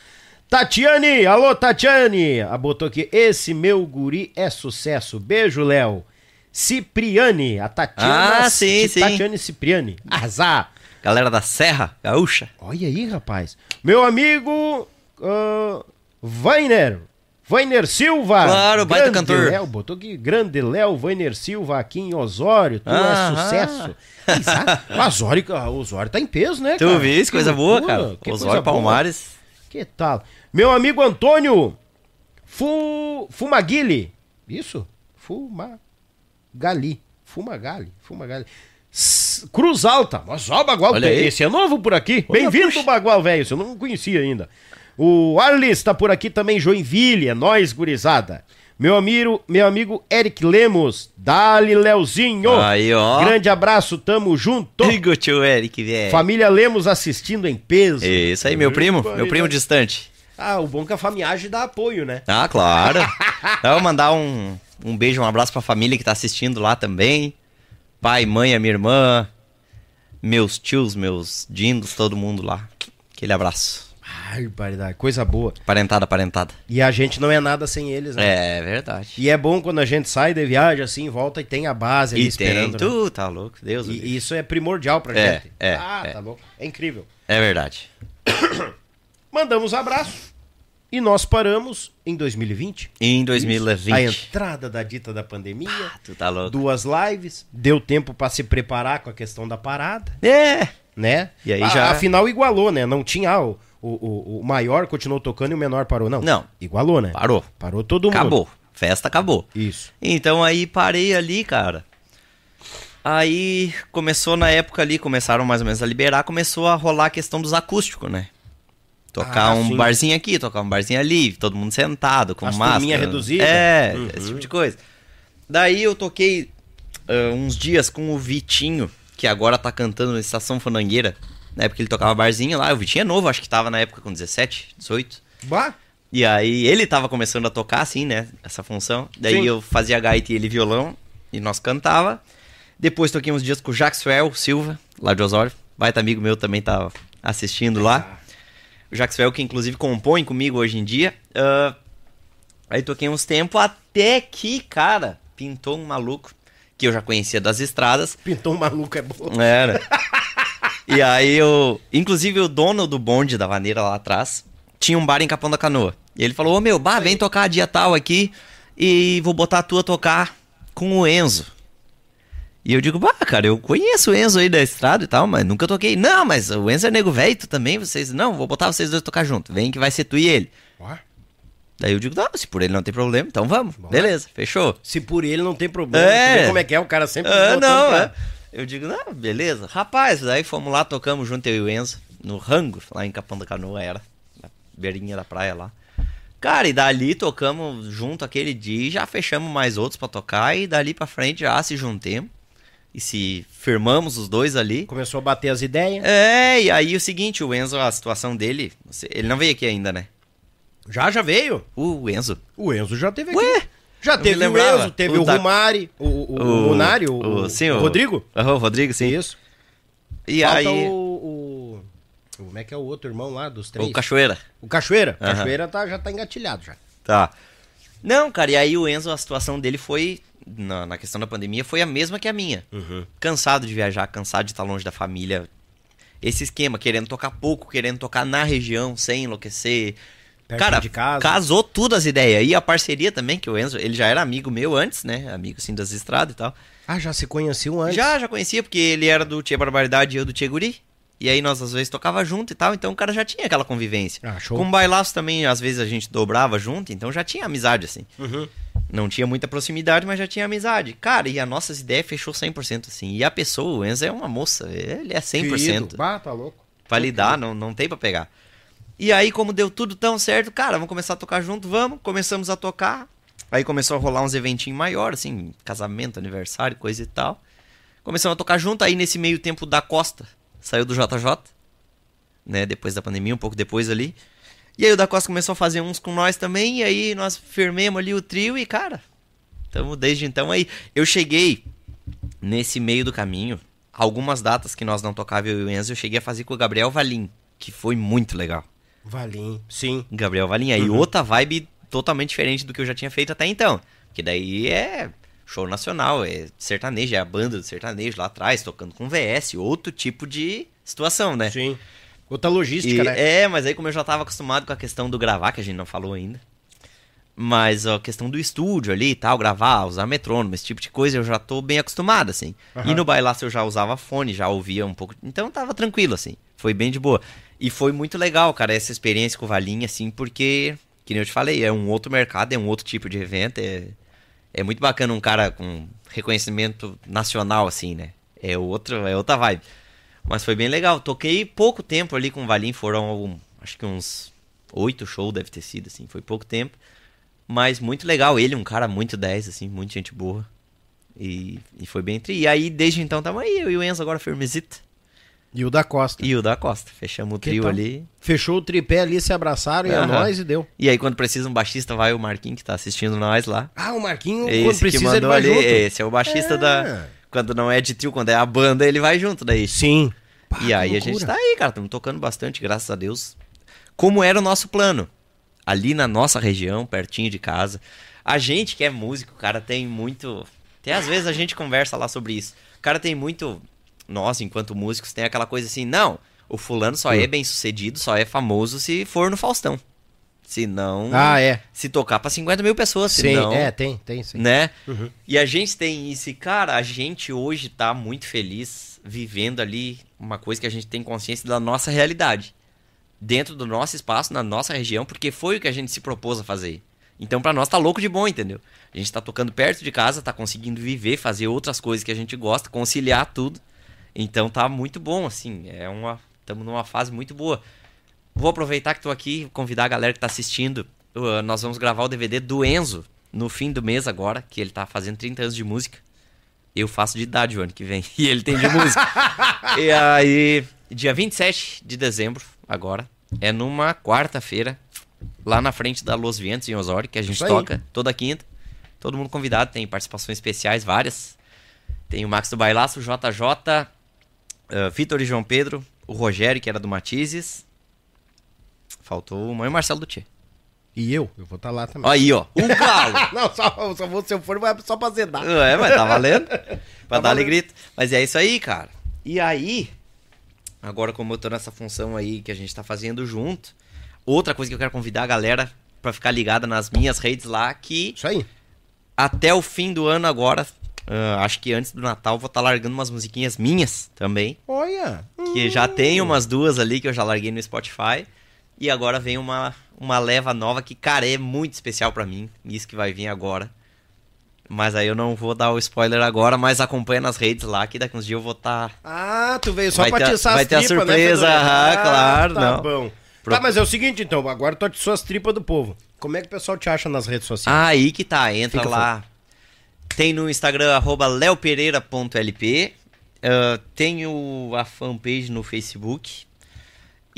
Tatiane, alô Tatiane. Ah, botou aqui, esse meu guri é sucesso. Beijo, Léo. Cipriane, a Tatiana. Ah, sim, sim. Tatiane Cipriane. Azar. Galera da Serra, gaúcha. Olha aí, rapaz. Meu amigo uh, Vainer. Vainer Silva. Claro, baita cantor. Léo, botou aqui, grande Léo Vainer Silva aqui em Osório. Tu é Aham. sucesso. *laughs* O Osório, Osório tá em peso, né, Tu cara? viste? Que Coisa boa, cara. que Osório boa. Palmares. Que tal? Meu amigo Antônio Fu, Fumaguili. Isso? Fumagali. Fumagali. Fumagali. S- Cruz Alta. Mas ó, Bagual, Olha aí. esse é novo por aqui. Bem-vindo. Bagual, velho. Você não conhecia ainda. O Arlis tá por aqui também, Joinville. É nóis, gurizada. Meu amigo, meu amigo Eric Lemos. Dali, Leozinho. Aí, ó. Grande abraço, tamo junto. Digo, tio Eric, velho. Família Lemos assistindo em peso. Isso aí, meu primo. Meu primo distante. Ah, o bom que a famiagem dá apoio, né? Ah, claro. *laughs* Então, vou mandar um, um beijo, um abraço pra família que tá assistindo lá também. Pai, mãe, a minha irmã, meus tios, meus dindos, todo mundo lá. Aquele abraço. Ai, barbaridade, coisa boa. Parentada, parentada. E a gente não é nada sem eles, né? É verdade. E é bom quando a gente sai de viagem assim, volta e tem a base ali E tem, esperando. né? tu tá louco, Deus. E isso é primordial pra É, gente. é, ah, é. tá bom. É incrível. É verdade. *coughs* Mandamos abraço. E nós paramos em 2020. Em 2020. A entrada da dita da pandemia. Tu tá louco. Duas lives. Deu tempo pra se preparar com a questão da parada, É. né? E aí A- já- Afinal, igualou, né? Não tinha ah, o, o, o- o maior continuou tocando e o menor parou, não. Não. Igualou, né? Parou. Parou todo mundo. Acabou. Festa acabou. Isso. Então aí parei ali, cara. Aí começou na época ali, começaram mais ou menos a liberar, começou a rolar a questão dos acústicos, né? Tocar Ah, um sim. barzinho aqui, tocar um barzinho ali, todo mundo sentado, com As máscara. reduzida? É, Uhum. esse tipo de coisa. Daí eu toquei ah, uns dias com o Vitinho, que agora tá cantando na Estação Fanangueira. Na época ele tocava barzinho lá, o Vitinho é novo, acho que tava na época com 17, 18. Bah! E aí ele tava começando a tocar, assim, né? Essa função. Daí Sim. eu fazia gaita e ele violão. E nós cantava. Depois toquei uns dias com o Jaxwell Silva, lá de Osório. Baita amigo meu também tava assistindo lá. O Jaxwell, que inclusive compõe comigo hoje em dia. Ah, aí toquei uns tempos até que, cara, pintou um maluco que eu já conhecia das estradas. Pintou um maluco é bom. Era. *laughs* e aí eu. Inclusive o dono do bonde da vaneira lá atrás tinha um bar em Capão da Canoa. E ele falou: Ô meu, bah, vem tocar dia tal aqui e vou botar tu a tocar com o Enzo. E eu digo, bah, cara, eu conheço o Enzo aí da estrada e tal, mas nunca toquei. Não, mas o Enzo é nego velho, tu também, vocês. Não, vou botar vocês dois tocar junto. Vem que vai ser tu e ele. Ué? Daí eu digo, não, se por ele não tem problema, então vamos. Beleza, fechou. Se por ele não tem problema. É. como é que é? O cara sempre Ah, não, pra- é. Eu digo, não, beleza. Rapaz, daí fomos lá, tocamos junto eu e o Enzo, no Rango, lá em Capão da Canoa era, na beirinha da praia lá. Cara, e dali tocamos junto aquele dia e já fechamos mais outros pra tocar e dali pra frente já se juntemos e se firmamos os dois ali. Começou a bater as ideias. É, e aí o seguinte, o Enzo, a situação dele, ele não veio aqui ainda, né? Já, já veio. O Enzo. O Enzo já teve aqui. Ué? Já me teve o. Enzo, teve O o, da- Rumari, o, o, o, Munari, o, o, sim, o Rodrigo. Aham, o Rodrigo, sim. Isso. E Falta aí, o, o, o- Como é que é o outro irmão lá dos três? Cachoeira. O Cachoeira. Aham. Cachoeira tá, já tá engatilhado já. Tá. Não, cara, e aí o Enzo, a situação dele foi, na, na questão da pandemia, foi a mesma que a minha. Cansado de viajar, cansado de estar longe da família. Esse esquema, querendo tocar pouco, querendo tocar na região, sem enlouquecer. Perto cara, de casa. casou tudo as ideias. E a parceria também, que o Enzo, ele já era amigo meu antes, né? Amigo, assim, das estradas e tal. Ah, já se conheciam antes. Já, já conhecia, porque ele era do Tia Barbaridade e eu do Tia Guri. E aí nós às vezes tocava junto e tal, então o cara já tinha aquela convivência. Ah, show. Com bailaço também, às vezes a gente dobrava junto, então já tinha amizade, assim. Uhum. Não tinha muita proximidade, mas já tinha amizade. Cara, e as nossas ideias fechou 100%, assim. E a pessoa, o Enzo é uma moça, ele é 100%. Querido. Bah, tá louco. Pra lidar, não, não tem pra pegar. E aí, como deu tudo tão certo, cara, vamos começar a tocar junto, vamos. Começamos a tocar. Aí começou a rolar uns eventinhos maiores, assim, casamento, aniversário, coisa e tal. Começamos a tocar junto, aí nesse meio tempo da Costa saiu do JJ, né? Depois da pandemia, um pouco depois ali. E aí o da Costa começou a fazer uns com nós também, e aí nós firmemos ali o trio e, cara, estamos desde então aí. Eu cheguei nesse meio do caminho, algumas datas que nós não tocava eu e o Enzo, eu cheguei a fazer com o Gabriel Valim, que foi muito legal. Valim. Sim. Gabriel Valim, aí outra vibe totalmente diferente do que eu já tinha feito até então. Que daí é show nacional, é sertanejo, é a banda do sertanejo lá atrás, tocando com VS, outro tipo de situação, né? Sim. Outra logística, E- né? É, mas aí como eu já tava acostumado com a questão do gravar, que a gente não falou ainda. Mas a questão do estúdio ali e tal, gravar, usar metrônomo, esse tipo de coisa, eu já tô bem acostumado, assim. E no bailaço eu já usava fone, já ouvia um pouco. Então tava tranquilo, assim. Foi bem de boa. E foi muito legal, cara, essa experiência com o Valinha, assim, porque, que nem eu te falei, é um outro mercado, é um outro tipo de evento. É, é muito bacana um cara com reconhecimento nacional, assim, né? É, outro, é outra vibe. Mas foi bem legal. Toquei pouco tempo ali com o Valim, foram acho que uns oito shows deve ter sido, assim, foi pouco tempo. Mas muito legal, ele um cara muito 10, assim, muito gente boa. E, e foi bem tri. E aí, desde então, tamo aí, eu e o Enzo agora firmezita. E o da Costa. E o da Costa. Fechamos o trio ali. Fechou o tripé ali, se abraçaram e a Aham. nós e deu. E aí, quando precisa um baixista, vai o Marquinhos, que tá assistindo nós lá. Ah, o Marquinho, quando Esse que precisa, ele vai ali. junto. Esse é o baixista É. da. Quando não é de trio, quando é a banda, ele vai junto daí. Sim. Pá, E aí a gente tá aí, cara, estamos tocando bastante, graças a Deus. Como era o nosso plano? Ali na nossa região, pertinho de casa. A gente que é músico, cara, tem muito. Até às vezes a gente conversa lá sobre isso. O cara tem muito. Nós, enquanto músicos, tem aquela coisa assim, não, o fulano só é bem sucedido, só é famoso se for no Faustão. Se não. Ah, é. Se tocar pra 50 mil pessoas, Sim, senão. é, tem, tem, sim. Né? Uhum. E a gente tem isso. E, cara, a gente hoje tá muito feliz vivendo ali uma coisa que a gente tem consciência da nossa realidade. Dentro do nosso espaço, na nossa região, porque foi o que a gente se propôs a fazer. Então, pra nós, tá louco de bom, entendeu? A gente tá tocando perto de casa, tá conseguindo viver, fazer outras coisas que a gente gosta, conciliar tudo. Então tá muito bom, assim. É uma. Estamos numa fase muito boa. Vou aproveitar que tô aqui, convidar a galera que tá assistindo. Uh, nós vamos gravar o DVD do Enzo no fim do mês agora, que ele tá fazendo 30 anos de música. Eu faço de idade o ano que vem. *laughs* E ele tem de música. e aí, dia 27 de dezembro, agora, é numa quarta-feira, lá na frente da Los Vientos, em Osório, que a gente Isso aí. toca toda quinta. Todo mundo convidado, tem participações especiais, várias. Tem o Max do Bailaço, o JJ, uh, Vitor e João Pedro, o Rogério, que era do Matizes. Faltou o mãe Marcelo do Tchê. E eu, eu vou estar lá também. Aí, ó, o galo. *laughs* Não, só, só vou, se eu for, vai só pra zedar. É, mas tá valendo. *laughs* pra dar valendo. alegria. Mas é isso aí, cara. E aí, agora como eu tô nessa função aí que a gente tá fazendo junto, outra coisa que eu quero convidar a galera pra ficar ligada nas minhas redes lá, que Isso aí. até o fim do ano agora, ah, acho que antes do Natal, vou estar largando umas musiquinhas minhas também. Olha. Que já tem umas duas ali que eu já larguei no Spotify. E agora vem uma, uma leva nova que, cara, é muito especial pra mim. Isso que vai vir agora. Mas aí eu não vou dar o spoiler agora, mas acompanha nas redes lá, que daqui uns dias eu vou tá estar. Ah, tu veio só Vai pra ter- atiçar vai ter a tripas, surpresa, né, aham, claro, tá não. bom. Pro- Tá, mas é o seguinte, então, agora tu atiçou as tripas do povo. Como é que o pessoal te acha nas redes sociais? Aí que tá, entra Fica lá. Tem no Instagram, arroba leopereira.lp. ah, tem o- a fanpage no Facebook.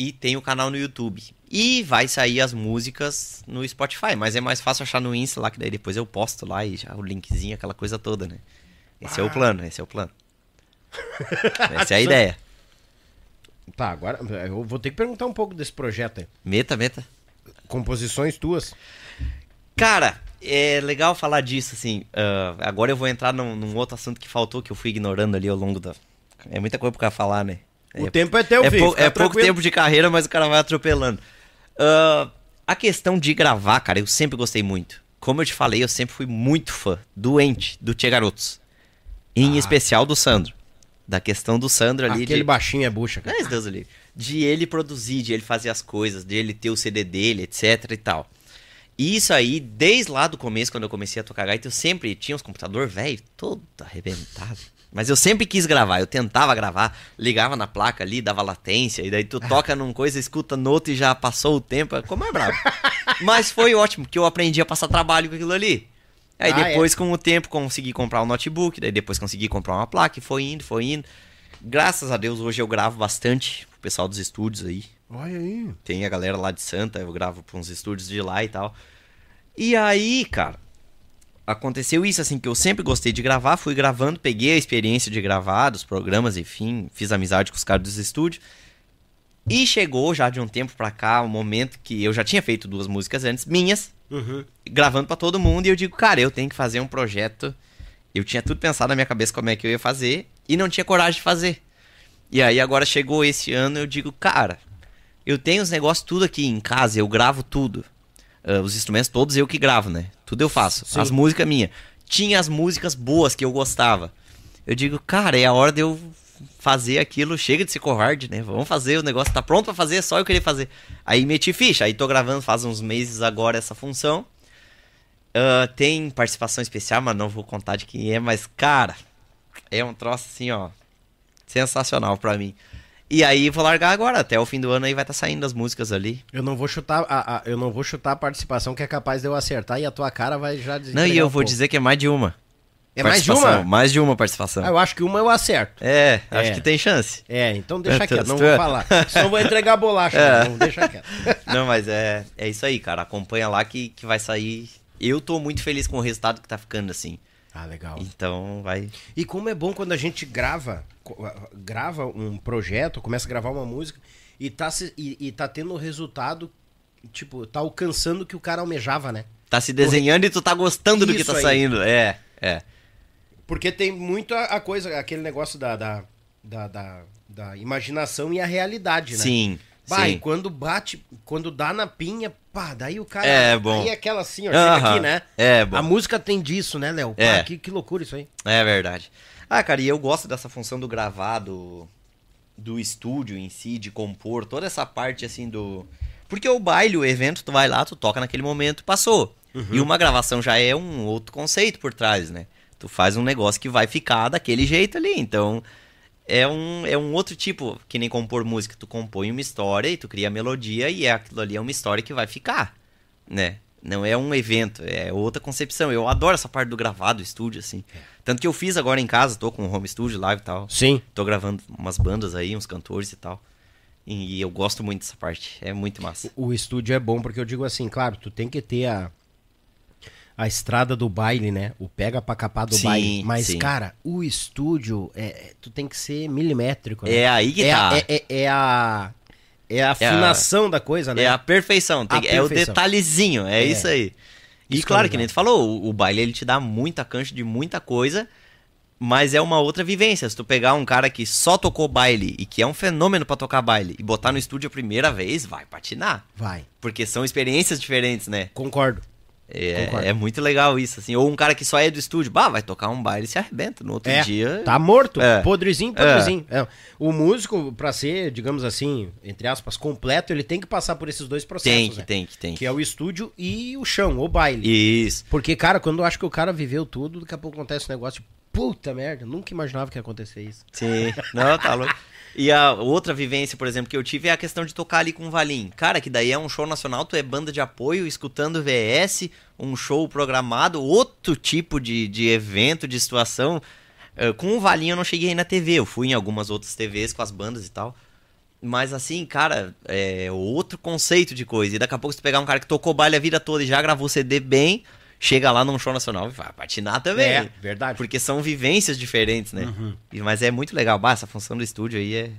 E tem o canal no YouTube. E vai sair as músicas no Spotify. Mas é mais fácil achar no Insta lá, que daí depois eu posto lá e já o linkzinho, aquela coisa toda, né? Esse é o plano, esse é o plano. *laughs* Essa é a ideia. Tá, agora eu vou ter que perguntar um pouco desse projeto aí. Meta, meta. Composições tuas. Cara, é legal falar disso, assim. ah, agora eu vou entrar num, num outro assunto que faltou, que eu fui ignorando ali ao longo da. É muita coisa pro cara falar, né? O tempo é teu, é, filho, pou- é pouco tempo de carreira, mas o cara vai atropelando. Ah, a questão de gravar, cara, eu sempre gostei muito. Como eu te falei, eu sempre fui muito fã, doente, do Tia Garotos. Em especial do Sandro. Da questão do Sandro ali. Aquele de... baixinho é bucha, cara. Mas Deus ali. De ele produzir, de ele fazer as coisas, de ele ter o CD dele, etc e tal. E isso aí, desde lá do começo, quando eu comecei a tocar gaita, eu sempre tinha uns computador velho, todo arrebentado. Mas eu sempre quis gravar, eu tentava gravar, ligava na placa ali, dava latência, e daí tu toca num coisa, escuta no outro e já passou o tempo, é como é brabo. Mas foi ótimo, porque eu aprendi a passar trabalho com aquilo ali. Aí Ah, depois, com o tempo, consegui comprar um notebook, daí depois consegui comprar uma placa, e foi indo, foi indo. Graças a Deus, hoje eu gravo bastante pro pessoal dos estúdios aí. Olha aí. Tem a galera lá de Santa, eu gravo pra uns estúdios de lá e tal. E aí, cara, aconteceu isso assim, que eu sempre gostei de gravar, fui gravando, peguei a experiência de gravar, dos programas, enfim, fiz amizade com os caras dos estúdios. E chegou já de um tempo pra cá, um momento que eu já tinha feito duas músicas antes, minhas, Uhum. gravando pra todo mundo, e eu digo, cara, eu tenho que fazer um projeto. Eu tinha tudo pensado na minha cabeça como é que eu ia fazer, e não tinha coragem de fazer. E aí agora chegou esse ano, eu digo, cara, eu tenho os negócios tudo aqui em casa, eu gravo tudo. Ah, os instrumentos todos eu que gravo, né? Tudo eu faço. Sim. As músicas minhas. Tinha as músicas boas que eu gostava. Eu digo, cara, é a hora de eu fazer aquilo. Chega de ser covarde, né? Vamos fazer, o negócio tá pronto pra fazer, é só eu querer fazer. Aí meti ficha, aí tô gravando faz uns meses agora essa função. Ah, tem participação especial, mas não vou contar de quem é, mas, cara, é um troço assim, ó. Sensacional pra mim. E aí vou largar agora, até o fim do ano aí vai estar saindo as músicas ali. Eu não vou chutar a, a- eu não vou chutar a participação que é capaz de eu acertar e a tua cara vai já Não, e eu vou dizer que é mais de uma. É mais de uma? Mais de uma participação. Ah, eu acho que uma eu acerto. É, acho É. que tem chance. É, então deixa *laughs* É, quieto, não tu- vou falar. Só vou entregar a bolacha, *laughs* É. não, deixa quieto. *laughs* Não, mas é, é isso aí, cara. Acompanha lá que, que vai sair. Eu tô muito feliz com o resultado que tá ficando assim. Ah, legal. Então vai. E como é bom quando a gente grava, co- grava um projeto, começa a gravar uma música e tá, e, e tá tendo o resultado, tipo, tá alcançando o que o cara almejava, né? Tá se desenhando e tu tá gostando do que Isso tá aí. saindo. É, é. Porque tem muito a, a coisa, aquele negócio da, da, da, da- da imaginação e a realidade, né? Sim, Bah, Sim. e quando bate, quando dá na pinha, pá, daí o cara. É, bom. Aí é aquela assim, ó, Aham, chega aqui, né? é, bom. A música tem disso, né, Léo? É. que, que loucura isso aí. É verdade. Ah, cara, e eu gosto dessa função do gravado, do estúdio em si, de compor, toda essa parte assim do. Porque o baile, o evento, tu vai lá, tu toca naquele momento, passou. E uma gravação já é um outro conceito por trás, né? Tu faz um negócio que vai ficar daquele jeito ali. Então, é um, é um outro tipo, que nem compor música. Tu compõe uma história e tu cria a melodia e é aquilo ali é uma história que vai ficar, né? Não é um evento, é outra concepção. Eu adoro essa parte do gravado, estúdio, assim. Tanto que eu fiz agora em casa, tô com um home studio live e tal. Sim. Tô gravando umas bandas aí, uns cantores e tal. E eu gosto muito dessa parte, é muito massa. O estúdio é bom porque eu digo assim, claro, tu tem que ter a a estrada do baile, né? O pega pra capar do Sim, baile. Mas, sim. cara, o estúdio, é, é- tu tem que ser milimétrico. né? É aí que é, tá. A, é, é- é a. É a afinação da coisa, né? É a perfeição, tem- A é o perfeição. detalhezinho, é, É. isso aí. E Isso é claro, que nem tu falou, o, o baile ele te dá muita cancha de muita coisa, mas é uma outra vivência. Se tu pegar um cara que só tocou baile e que é um fenômeno pra tocar baile e botar no estúdio a primeira vez, vai patinar. Vai. Porque são experiências diferentes, né? Concordo. É, é muito legal isso, assim. Ou um cara que só é do estúdio, bah, vai tocar um baile e se arrebenta. No outro É, dia. tá morto, É. podrezinho, podrezinho. É. O músico, pra ser, digamos assim, entre aspas, completo, ele tem que passar por esses dois processos. Tem que, né? tem que, tem Que que. é o estúdio e o chão, o baile. Isso. Porque, cara, quando eu acho que o cara viveu tudo, daqui a pouco acontece um negócio, tipo, puta merda, nunca imaginava que ia acontecer isso. Sim. Não, tá louco. E a outra vivência, por exemplo, que eu tive é a questão de tocar ali com o Valim. Cara, que daí é um show nacional, tu é banda de apoio, escutando VS, um show programado, outro tipo de, de evento, de situação. Eh, Com o Valim eu não cheguei na TV, eu fui em algumas outras TVs com as bandas e tal. Mas assim, cara, é outro conceito de coisa. E daqui a pouco se tu pegar um cara que tocou baile a vida toda e já gravou CD bem, chega lá num show nacional e vai patinar também. É, verdade. Porque são vivências diferentes, né? E- Mas é muito legal. Bah, essa função do estúdio aí é.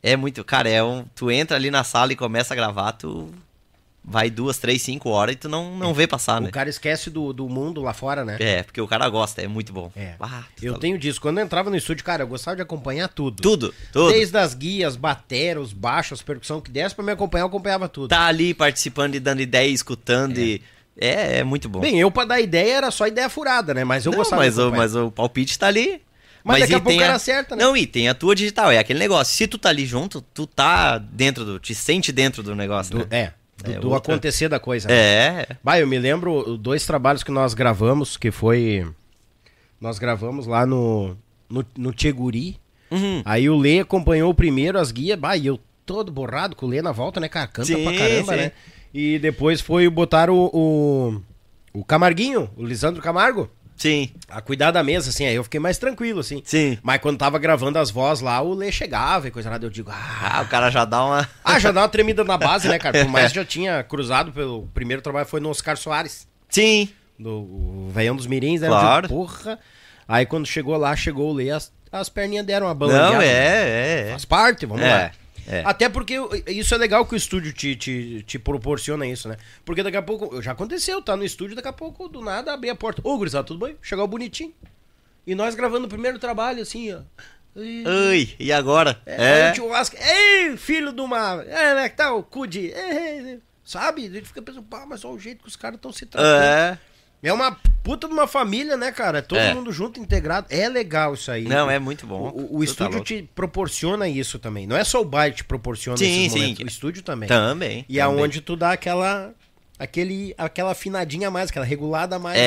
É muito. Cara, é um. Tu entra ali na sala e começa a gravar, tu vai duas, três, cinco horas e tu não, não vê passar, né? O cara esquece do, do mundo lá fora, né? É, porque o cara gosta, é muito bom. É. Ah, tu Eu tá tenho disso. Quando eu entrava no estúdio, cara, eu gostava de acompanhar tudo. Tudo, tudo. Desde as guias, bateras, os baixos, percussão que desse pra me acompanhar, eu acompanhava tudo. Tá ali participando e dando ideia, escutando e. É, é muito bom. Bem, eu pra dar ideia era só ideia furada, né? Mas eu não, gostava mas, o, mas o palpite tá ali. Mas daqui e a pouco era certa, né? Não, e tem a tua digital, é aquele negócio. Se tu tá ali junto, tu tá dentro do. Te sente dentro do negócio, Do- né? é, do, É do acontecer da coisa. né? É. Bah, eu me lembro dois trabalhos que nós gravamos, que foi. Nós gravamos lá no, no, no Tcheguri. Uhum. Aí o Lê acompanhou o primeiro, as guias, bah, e eu todo borrado com o Lê na volta, né, cara? Canta Sim, pra caramba, sim. né? E depois foi botar o, o, o Camarguinho, o Lisandro Camargo, Sim, a cuidar da mesa, assim. Aí eu fiquei mais tranquilo, assim. sim. Mas quando tava gravando as vozes lá, o Lê chegava e coisa nada, eu digo, ah, Ah, o cara já dá uma. ah, já dá uma tremida na base, né, cara? Por *laughs* mais que já tinha cruzado pelo primeiro trabalho, foi no Oscar Soares, Sim. do Veião dos Mirins, né? Claro. digo, porra. Aí quando chegou lá, chegou o Lê, as, as perninhas deram uma Não, balanceada. é, é. é. Faz parte, vamos É, lá. É. Até porque isso é legal que o estúdio te, te, te proporciona isso, né? Porque daqui a pouco, já aconteceu, tá no estúdio, daqui a pouco, do nada, abrir a porta. Ô, gurizada, tudo bem? Chegou bonitinho. E nós gravando o primeiro trabalho, assim, ó. E- Ui, e agora? é, É. ei, filho de uma. É, né, que tá o cu de. é, é, é", sabe? A gente fica pensando, pá, mas olha o jeito que os caras estão se tratando. É. É. uma puta de uma família, né, cara? Todo É. mundo junto, integrado. É legal isso aí. Não, é muito bom. O, o tá estúdio louco. te proporciona isso também. Não é só o baile que te proporciona Sim, esses sim. O estúdio também. Também. E também. aonde tu dá aquela. Aquele, aquela afinadinha a mais, aquela regulada a mais. né?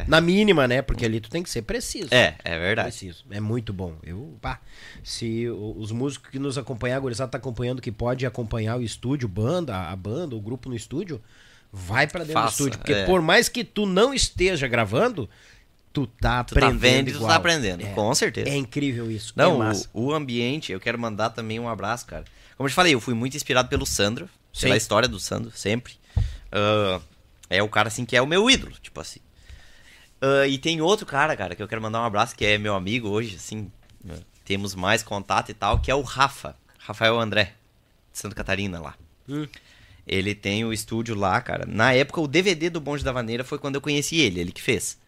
É, Na mínima, né? Porque ali tu tem que ser preciso. é. É, é verdade. Preciso. É muito bom. Eu, pá, se os músicos que nos acompanham, a gurizada tá acompanhando, que pode acompanhar o estúdio, banda, a banda, o grupo no estúdio, vai pra dentro Faça, do estúdio. Porque é. por mais que tu não esteja gravando, tu tá Tu tá aprendendo vendo e tu igual. tá aprendendo, É. com certeza. É incrível isso. Não, é o, o ambiente, eu quero mandar também um abraço, cara. Como eu te falei, eu fui muito inspirado pelo Sandro, pela Sim. história do Sandro, sempre. Ah, é o cara, assim, que é o meu ídolo, tipo assim. Ah, e tem outro cara, cara, que eu quero mandar um abraço, que é meu amigo hoje, assim, né, temos mais contato e tal, que é o Rafa, Rafael André, de Santa Catarina lá. Hum. Ele tem o estúdio lá, cara. Na época, o DVD do Bonde da Vaneira foi quando eu conheci ele, ele que fez.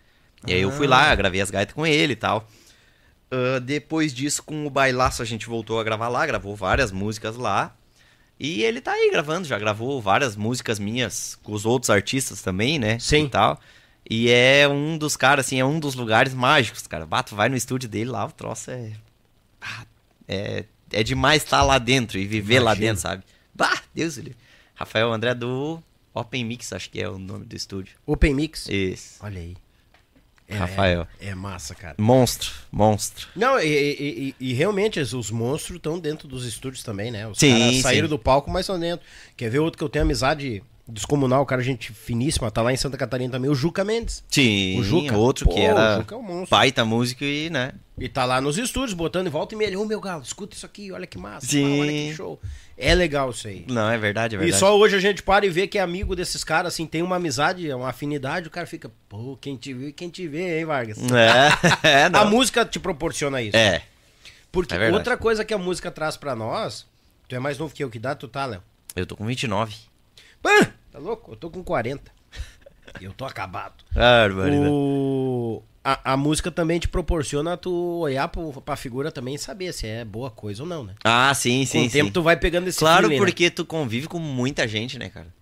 E aí eu fui lá, gravei as gaitas com ele e tal. Ah, depois disso, com o Bailaço, a gente voltou a gravar lá, gravou várias músicas lá. E ele tá aí gravando, já gravou várias músicas minhas com os outros artistas também, né? Sim. E tal. E é um dos caras, assim, é um dos lugares mágicos, cara. Bato, vai no estúdio dele lá, o troço é. Ah, É, é demais estar lá dentro e viver lá Imagino. dentro, sabe? Bah, Deus livro. Rafael André do Open Mix, acho que é o nome do estúdio. Open Mix. Isso. Olha aí. É, Rafael. É, é massa, cara. Monstro, monstro. Não, e, e- e- e realmente os- os monstros estão dentro dos estúdios também, né? Os Sim, caras saíram sim. do palco, mas estão dentro. Quer ver outro que eu tenho amizade descomunal, o cara, gente finíssima, tá lá em Santa Catarina também, o Juca Mendes. Sim, O Juca. outro Pô, que era o Juca é um monstro. baita músico e, né? E tá lá nos estúdios, botando em volta e meia. Ô, meu galo, escuta isso aqui, olha que massa. Sim. pá, olha que show. É legal isso aí. Não, é verdade, é E verdade. só hoje a gente para e vê que é amigo desses caras, assim, tem uma amizade, uma afinidade, o cara fica, pô, quem te viu e quem te vê, hein, Vargas? É, *laughs* é, não. A música te proporciona isso. É. Porque é outra coisa que a música traz pra nós, tu é mais novo que eu, que dá tu tá, Léo? Eu tô com 29. Pã, tá louco? Eu tô com 40. E *laughs* eu tô acabado. Barbaridade. O... A, a música também te proporciona tu olhar pro, pra figura também e saber se é boa coisa ou não, né? Ah, sim, Com sim, o tempo sim. tu vai pegando esse Claro, feeling, né? porque tu convive com muita gente, né, cara?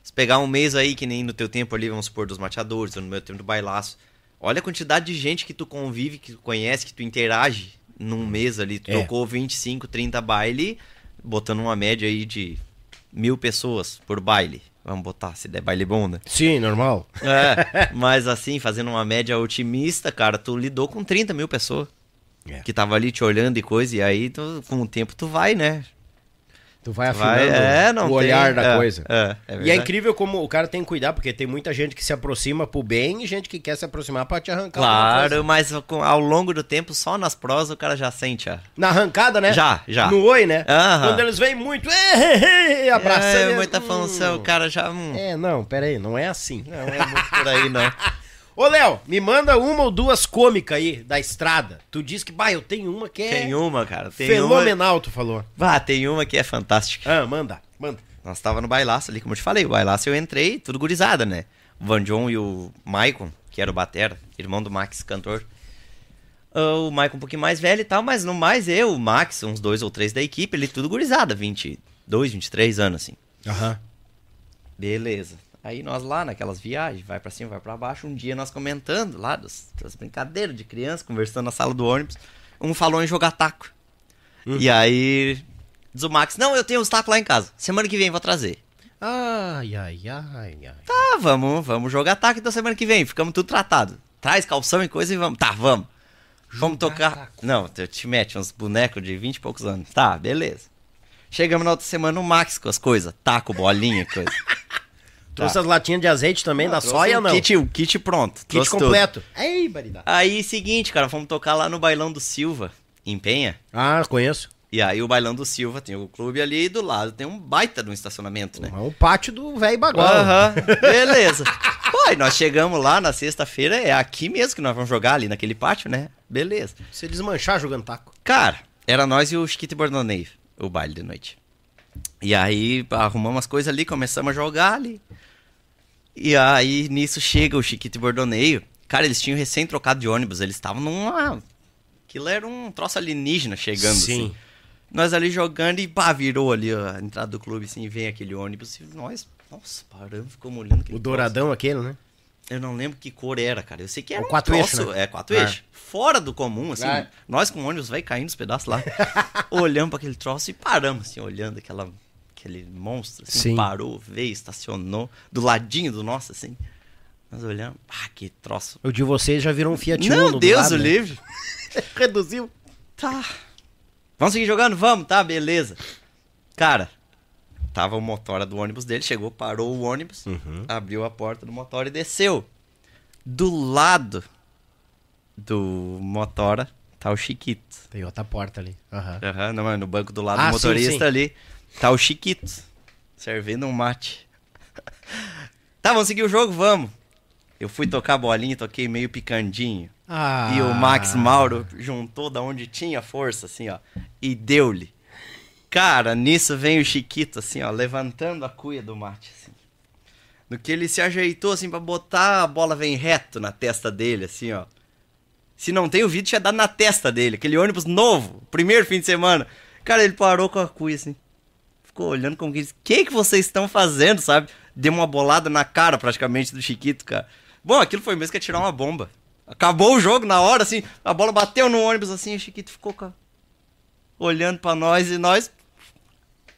Se pegar um mês aí, que nem no teu tempo ali, vamos supor, dos mateadores, ou no meu tempo do bailaço. Olha a quantidade de gente que tu convive, que tu conhece, que tu interage num mês ali. Tu É. tocou 25, 30 baile, botando uma média aí de mil pessoas por baile. Vamos botar, se der baile bom, né? Sim, normal. É, *laughs* mas assim, fazendo uma média otimista, cara, tu lidou com 30 mil pessoas. É. Que tava ali te olhando e coisa, e aí tu- com o tempo tu vai, né? Tu vai Vai, afinando é, não o olhar tem- da é, coisa. é, é e é incrível como o cara tem que cuidar, porque tem muita gente que se aproxima pro bem e gente que quer se aproximar pra te arrancar. Claro, mas ao longo do tempo, só nas prosas o cara já sente a. Na arrancada, né? Já, já. No oi, né? Aham. Quando eles vêm muito, é, abraçando. É, e- muita hum. função, o cara já. hum, É, não, pera aí, não é assim. Não é muito por aí, não. *laughs* Ô, Léo, me manda uma ou duas cômicas aí da estrada. Tu diz que, bah, eu tenho uma que é Tem uma, cara. Tem fenomenal, tu falou. Uma... Ah, tem uma que é fantástica. Ah, manda, manda. Nós tava no bailaço ali, como eu te falei. O bailaço eu entrei, tudo gurizada, né? O Van John e o Maicon, que era o batera, irmão do Max, cantor. Ah, O Maicon um pouquinho mais velho e tal, mas no mais eu, o Max, uns dois ou três da equipe, ele tudo gurizada, 22, 23 anos, assim. Aham. Beleza. Aí nós lá naquelas viagens, vai pra cima, vai pra baixo, um dia nós comentando lá das, das brincadeiras de criança, conversando na sala do ônibus, um falou em jogar taco. E aí diz o Max, não, eu tenho os tacos lá em casa, semana que vem vou trazer. Ai, ai, ai, ai. Tá, vamos, vamos jogar taco então semana que vem, ficamos tudo tratado. Traz calção e coisa e vamos. Tá, vamos. Vamos tocar. Não, eu te mete uns bonecos de 20 e poucos anos. Tá, beleza. Chegamos na outra semana o Max com as coisas, taco, bolinha, coisa. Trouxe as latinhas de azeite também da Trouxe soia, o não? Kit, o kit pronto. Kit tudo. completo. Baridade. Aí, seguinte, cara, fomos tocar lá no Bailão do Silva, em Penha. Ah, conheço. E aí o Bailão do Silva tem o clube ali e do lado tem um baita de um estacionamento, né? É o pátio do velho bagual. Aham, beleza. *laughs* Pô, e nós chegamos lá na sexta-feira, é aqui mesmo que nós vamos jogar ali naquele pátio, né? Beleza. Você desmanchar jogando taco. Cara, era nós e o Chiquito Bordoneio, o baile de noite. E aí arrumamos as coisas ali, começamos a jogar ali. E aí nisso chega o Chiquito Bordoneio. Cara, eles tinham recém trocado de ônibus, eles estavam numa. Aquilo era um troço alienígena chegando, Sim. assim. Nós ali jogando e pá, virou ali a entrada do clube, assim, vem aquele ônibus e nós, nossa, paramos, ficamos olhando O douradão aquele, né? eu não lembro que cor era, cara. Eu sei que era O um quatro eixo, troço- né? É, quatro É. eixos. Fora do comum, assim. É. Nós com o ônibus vai caindo os pedaços lá. *laughs* olhando para aquele troço e paramos, assim, olhando aquela, aquele monstro. Assim, Sim. Parou, veio, estacionou do ladinho do nosso, assim. Nós olhamos, ah, que troço. O de vocês já virou um Fiat Não, Uno do Deus lado, o né? livre. *laughs* Reduziu. Tá. Vamos seguir jogando? Vamos, tá, beleza. Cara, tava o motora do ônibus dele, chegou, parou o ônibus, Uhum. abriu a porta do motor e desceu. Do lado do motora tá o Chiquito. Tem outra porta ali. Aham. Aham, não, mas no banco do lado Ah, do sim, motorista sim. ali tá o Chiquito, servindo um mate. *laughs* tá, vamos seguir o jogo? Vamos. Eu fui tocar a bolinha, toquei meio picandinho. Ah. E o Max Mauro juntou da onde tinha força, assim, ó, e deu-lhe. Cara, nisso vem o Chiquito, assim, ó, levantando a cuia do mate, assim. No que ele se ajeitou, assim, pra botar, a bola vem reto na testa dele, assim, ó. Se não tem o vídeo, tinha dado na testa dele. Aquele ônibus novo, primeiro fim de semana. Cara, ele parou com a cuia, assim. Ficou olhando como que disse, o que que vocês estão fazendo, sabe? Deu uma bolada na cara praticamente do Chiquito, cara. Bom, aquilo foi mesmo que é tirar uma bomba. Acabou o jogo na hora, assim, a bola bateu no ônibus assim, o Chiquito ficou cara, olhando pra nós e nós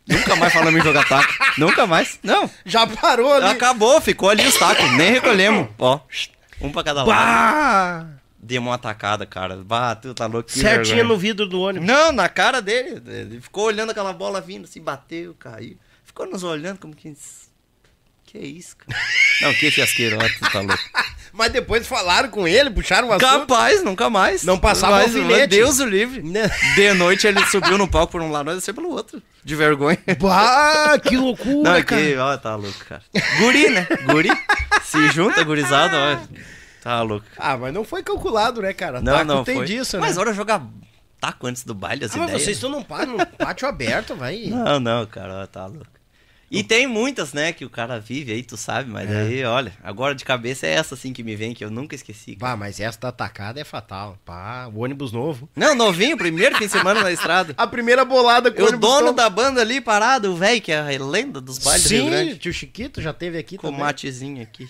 nunca mais falamos em jogar taco. *laughs* nunca mais. Não. Já parou ali. Acabou, ficou ali os tacos, nem recolhemos. Ó, um pra cada lado. Bah! Deu uma atacada, cara. Bah, tu tá louco. vergonha. no vidro do ônibus. Não, na cara dele. Ele ficou olhando aquela bola vindo, se bateu, caiu. Ficou nos olhando como que. Que isso, cara? *laughs* Não, que fiasqueiro, ó, tu tá louco. *laughs* Mas depois falaram com ele, puxaram o assunto. Capaz, nunca mais. Não passava Mas, alfinete. Deus o livre. *laughs* De noite ele subiu no palco por um lado, nós desceu pelo outro. De vergonha. Bah, que loucura, Não, é cara. que, ó, tá louco, cara. Guri, né? Guri. Se junta, gurizada, ó. Tá louco. Ah, mas não foi calculado, né, cara? Não, Taco não, tem foi. disso, né? Mas hora jogar taco antes do baile, as Ah, mas ideias. vocês estão num pátio, num pátio aberto, vai. Não, não, cara, tá louco. E tem muitas, né, que o cara vive aí, tu sabe, mas É. aí, olha, agora de cabeça é essa assim que me vem, que eu nunca esqueci. cara. Bah, mas essa da atacada é fatal. Pá, o ônibus novo. Não, novinho, primeiro fim de semana na *laughs* estrada. A primeira bolada com o ônibus dono novo. da banda ali parado, o velho, que é a lenda dos bailes do Rio Sim, Grande. tio Chiquito já teve aqui Com o também. matezinho aqui.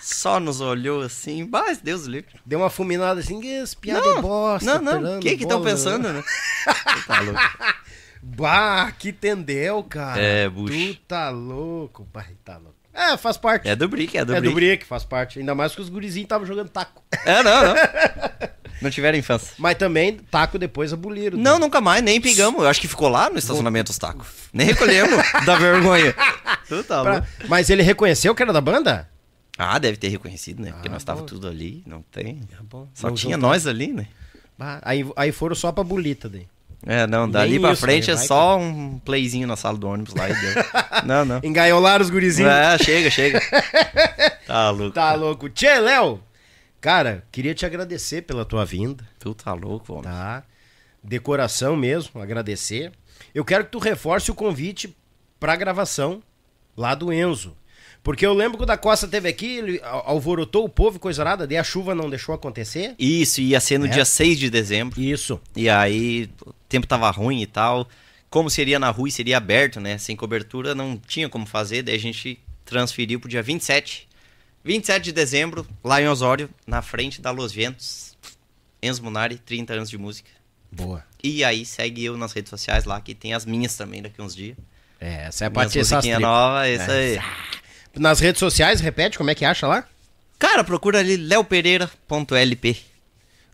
Só nos olhou assim, mas Deus livre. Deu uma fulminada assim, que piada Não, de bosta. não, não. O que que estão pensando, né? *laughs* tá louco. Bah, que tendel, cara. É, bucho. Tu tá louco, pai, tá louco. É, faz parte. É do Brick, é do é Brick. do Brick, faz parte. Ainda mais que os gurizinhos estavam jogando taco. É, não, não. *laughs* Não tiveram infância. Mas também, taco depois aboliram. Não, nunca mais, nem pegamos. Eu acho que ficou lá no estacionamento os tacos. Nem recolhemos, *laughs* da vergonha. Tu tá Pra- louco. Mas ele reconheceu que era da banda? Ah, deve ter reconhecido, né? Porque Ah, nós tava bom. tudo ali, não tem. bom. Só Não tinha juntou. nós ali, né? Bah, aí, aí foram só pra bolita daí. É, não, dali Nem pra isso, frente né? é Vai só um playzinho na sala do ônibus lá e deu. *laughs* Não, não. Engaiolaram os gurizinhos. É, chega, chega. *laughs* Tá louco. Tá louco. Tchê, Léo! Cara, queria te agradecer pela tua vinda, Tu tá louco, homem. tá? Decoração mesmo, agradecer. Eu quero que tu reforce o convite pra gravação lá do Enzo. Porque eu lembro que o da Costa teve aqui, ele al- alvorotou o povo, coisa nada, daí a chuva não deixou acontecer. Isso, ia ser no É. dia 6 de dezembro. Isso. E aí, o tempo tava ruim e tal. Como seria na rua e seria aberto, né? Sem cobertura, não tinha como fazer. Daí a gente transferiu pro dia 27. 27 de dezembro, lá em Osório, na frente da Los Ventos. Enzo Munari, 30 anos de música. Boa. E aí segue eu nas redes sociais lá, que tem as minhas também daqui uns dias. É, essa é essas musiquinhas tripas. novas, isso aí. Nas redes sociais, repete como é que acha lá? Cara, procura ali leopereira.lp.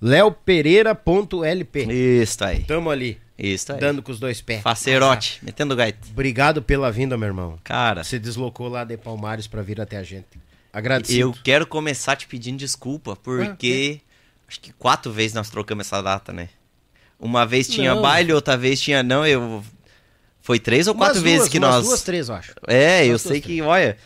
leopereira.lp. Isso aí. Tamo ali, Isso aí. dando com os dois pés. Facerote, metendo gaita. Obrigado pela vinda, meu irmão. Cara, Se deslocou lá de Palmares pra vir até a gente. Agradecido. eu quero começar te pedindo desculpa, porque acho que quatro vezes nós trocamos essa data, né? Uma vez tinha Não. baile, outra vez tinha não, eu... Foi três ou Umas quatro vezes duas, que umas nós... duas, três, eu acho. É, eu Umas sei duas, que, olha,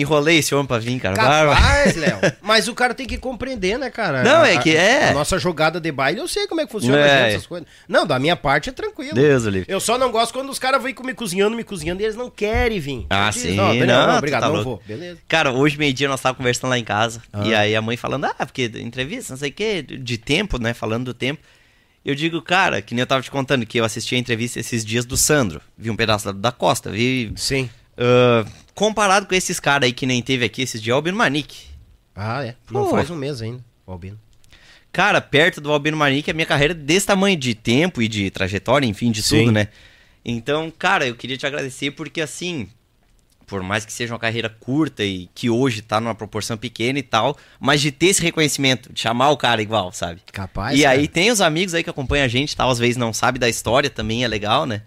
enrolei esse homem pra vir, cara. Capaz, Léo. *laughs* Mas o cara tem que compreender, né, cara? Não, A- é que é. A nossa jogada de baile, eu sei como é que funciona É. essas coisas. Não, da minha parte é tranquilo. Deus o livre. Eu só não gosto quando os caras vêm me cozinhando, me cozinhando e eles não querem vir. Ah, sim, Não, Daniel, não, não, obrigado, tá não louco. vou. Beleza. Cara, hoje meio-dia nós tava conversando lá em casa. Ah. E aí a mãe falando, ah, porque entrevista, não sei o quê, de tempo, né? Falando do tempo. Eu digo, cara, que nem eu tava te contando, que eu assisti a entrevista esses dias do Sandro. Vi um pedaço da, da Costa, vi. Sim. Ah, comparado com esses caras aí que nem teve aqui esses dias, Albino Manique. Ah, é. Não Pô. faz um mês ainda, o Albino. Cara, perto do Albino Manique, a minha carreira é desse tamanho de tempo e de trajetória, enfim, de Sim. tudo, né? Então, cara, eu queria te agradecer porque, assim, por mais que seja uma carreira curta e que hoje tá numa proporção pequena e tal, mas de ter esse reconhecimento, de chamar o cara igual, sabe? Capaz. e cara. aí tem os amigos aí que acompanham a gente, tal, às vezes não sabe da história, também é legal, né?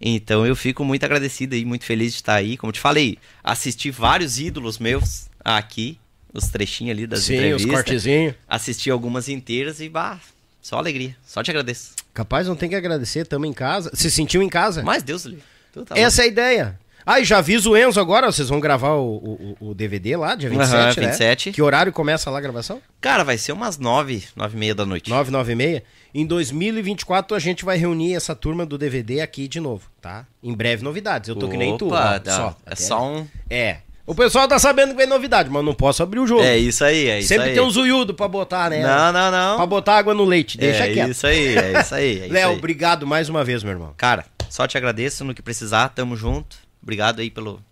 Então eu fico muito agradecido e muito feliz de estar aí. Como te falei, assisti vários ídolos meus aqui, os trechinhos ali das Sim, os entrevistas cortezinhos. assisti algumas inteiras e bah, só alegria. Só te agradeço. Capaz, não tem que agradecer, tamo em casa. Se sentiu em casa? Mas Deus livre. Tu tá Essa é a ideia. Ah, e já aviso o Enzo agora, vocês vão gravar o, o, o DVD lá, dia 27, Aham, né? 27. Que horário começa lá a gravação? Cara, vai ser umas nove, nove e meia da noite. 9, 9 e meia. Em 2024 a gente vai reunir essa turma do DVD aqui de novo, tá? Em breve novidades. Eu tô que nem tu. Opa, ó, dá- só. É só um... É. O pessoal tá sabendo que vem novidade, mas não posso abrir o jogo. É isso aí, é isso Sempre aí. tem um zuiudo pra botar, né? Não, não, Pra não. botar água no leite. Deixa é quieto. isso aí, é isso aí. é *laughs* Léo, obrigado mais uma vez, meu irmão. Cara, Só te agradeço no que precisar, tamo junto. Obrigado aí pelo,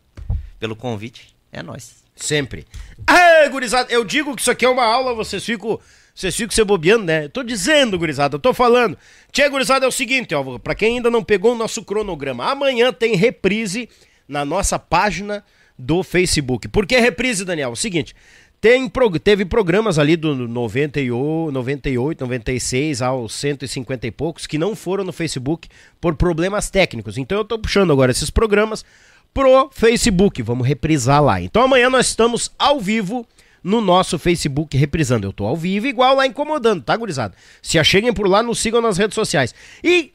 pelo convite. É nóis. Sempre. Ah, gurizada, eu digo que isso aqui é uma aula, vocês ficam. Vocês ficam se bobeando, né? Eu tô dizendo, gurizada, eu tô falando. Tia, gurizada, é o seguinte, ó, pra quem ainda não pegou o nosso cronograma, amanhã tem reprise na nossa página do Facebook. Por que reprise, Daniel? O seguinte, tem, teve programas ali do 98, 98, 96 aos 150 e poucos que não foram no Facebook por problemas técnicos. Então eu tô puxando agora esses programas pro Facebook. Vamos reprisar lá. Então amanhã nós estamos ao vivo no nosso Facebook reprisando. Eu tô ao vivo igual lá incomodando, tá, gurizada? Se acheguem por lá, nos sigam nas redes sociais. E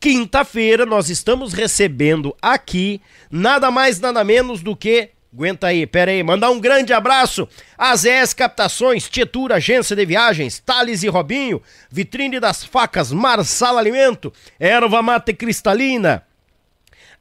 quinta-feira nós estamos recebendo aqui nada mais, nada menos do que Aguenta aí, pera aí. Mandar um grande abraço ES Captações, Tietura, Agência de Viagens, Thales e Robinho, Vitrine das Facas, Marsala Alimento, Erva Mate Cristalina,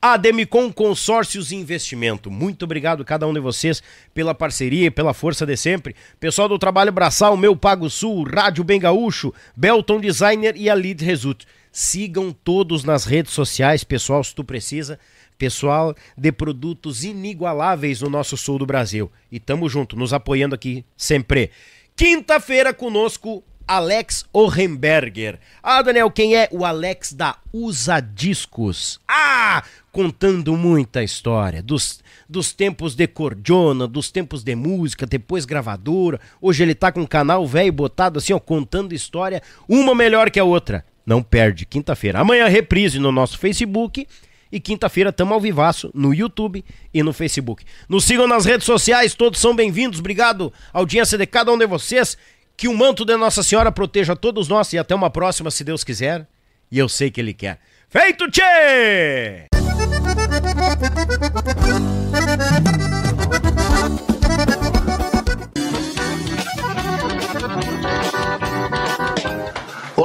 a Demicon Consórcios e Investimento. Muito obrigado a cada um de vocês pela parceria e pela força de sempre. Pessoal do Trabalho Braçal, Meu Pago Sul, Rádio Bem Gaúcho, Belton Designer e a Lead Result. Sigam todos nas redes sociais, pessoal, se tu precisa. Pessoal de produtos inigualáveis no nosso sul do Brasil. E tamo junto, nos apoiando aqui sempre. Quinta-feira conosco, Alex Orenberger. Ah, Daniel, quem é o Alex da Usa Discos? Ah, contando muita história dos, dos tempos de cordiona, dos tempos de música, depois gravadora. Hoje ele tá com um canal velho botado assim, ó, contando história, uma melhor que a outra. Não perde, quinta-feira. Amanhã reprise no nosso Facebook e quinta-feira tamo ao vivaço no YouTube e no Facebook. Nos sigam nas redes sociais, todos são bem-vindos. Obrigado, audiência de cada um de vocês. Que o manto de Nossa Senhora proteja todos nós e até uma próxima, se Deus quiser. E eu sei que Ele quer. Feito, tchê!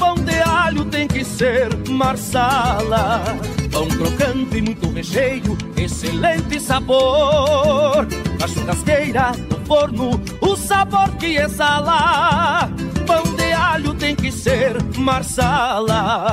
Pão de alho tem que ser marsala. Pão crocante e muito recheio, excelente sabor. Na churrasqueira, no forno, o sabor que exala. Pão de alho tem que ser marsala.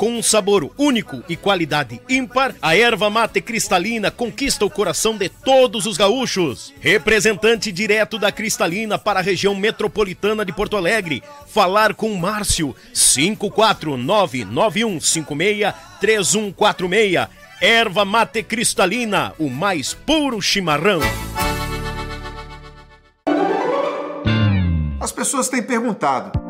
com um sabor único e qualidade ímpar, a erva mate cristalina conquista o coração de todos os gaúchos. Representante direto da Cristalina para a região metropolitana de Porto Alegre. Falar com Márcio 54991563146. Erva mate cristalina, o mais puro chimarrão. As pessoas têm perguntado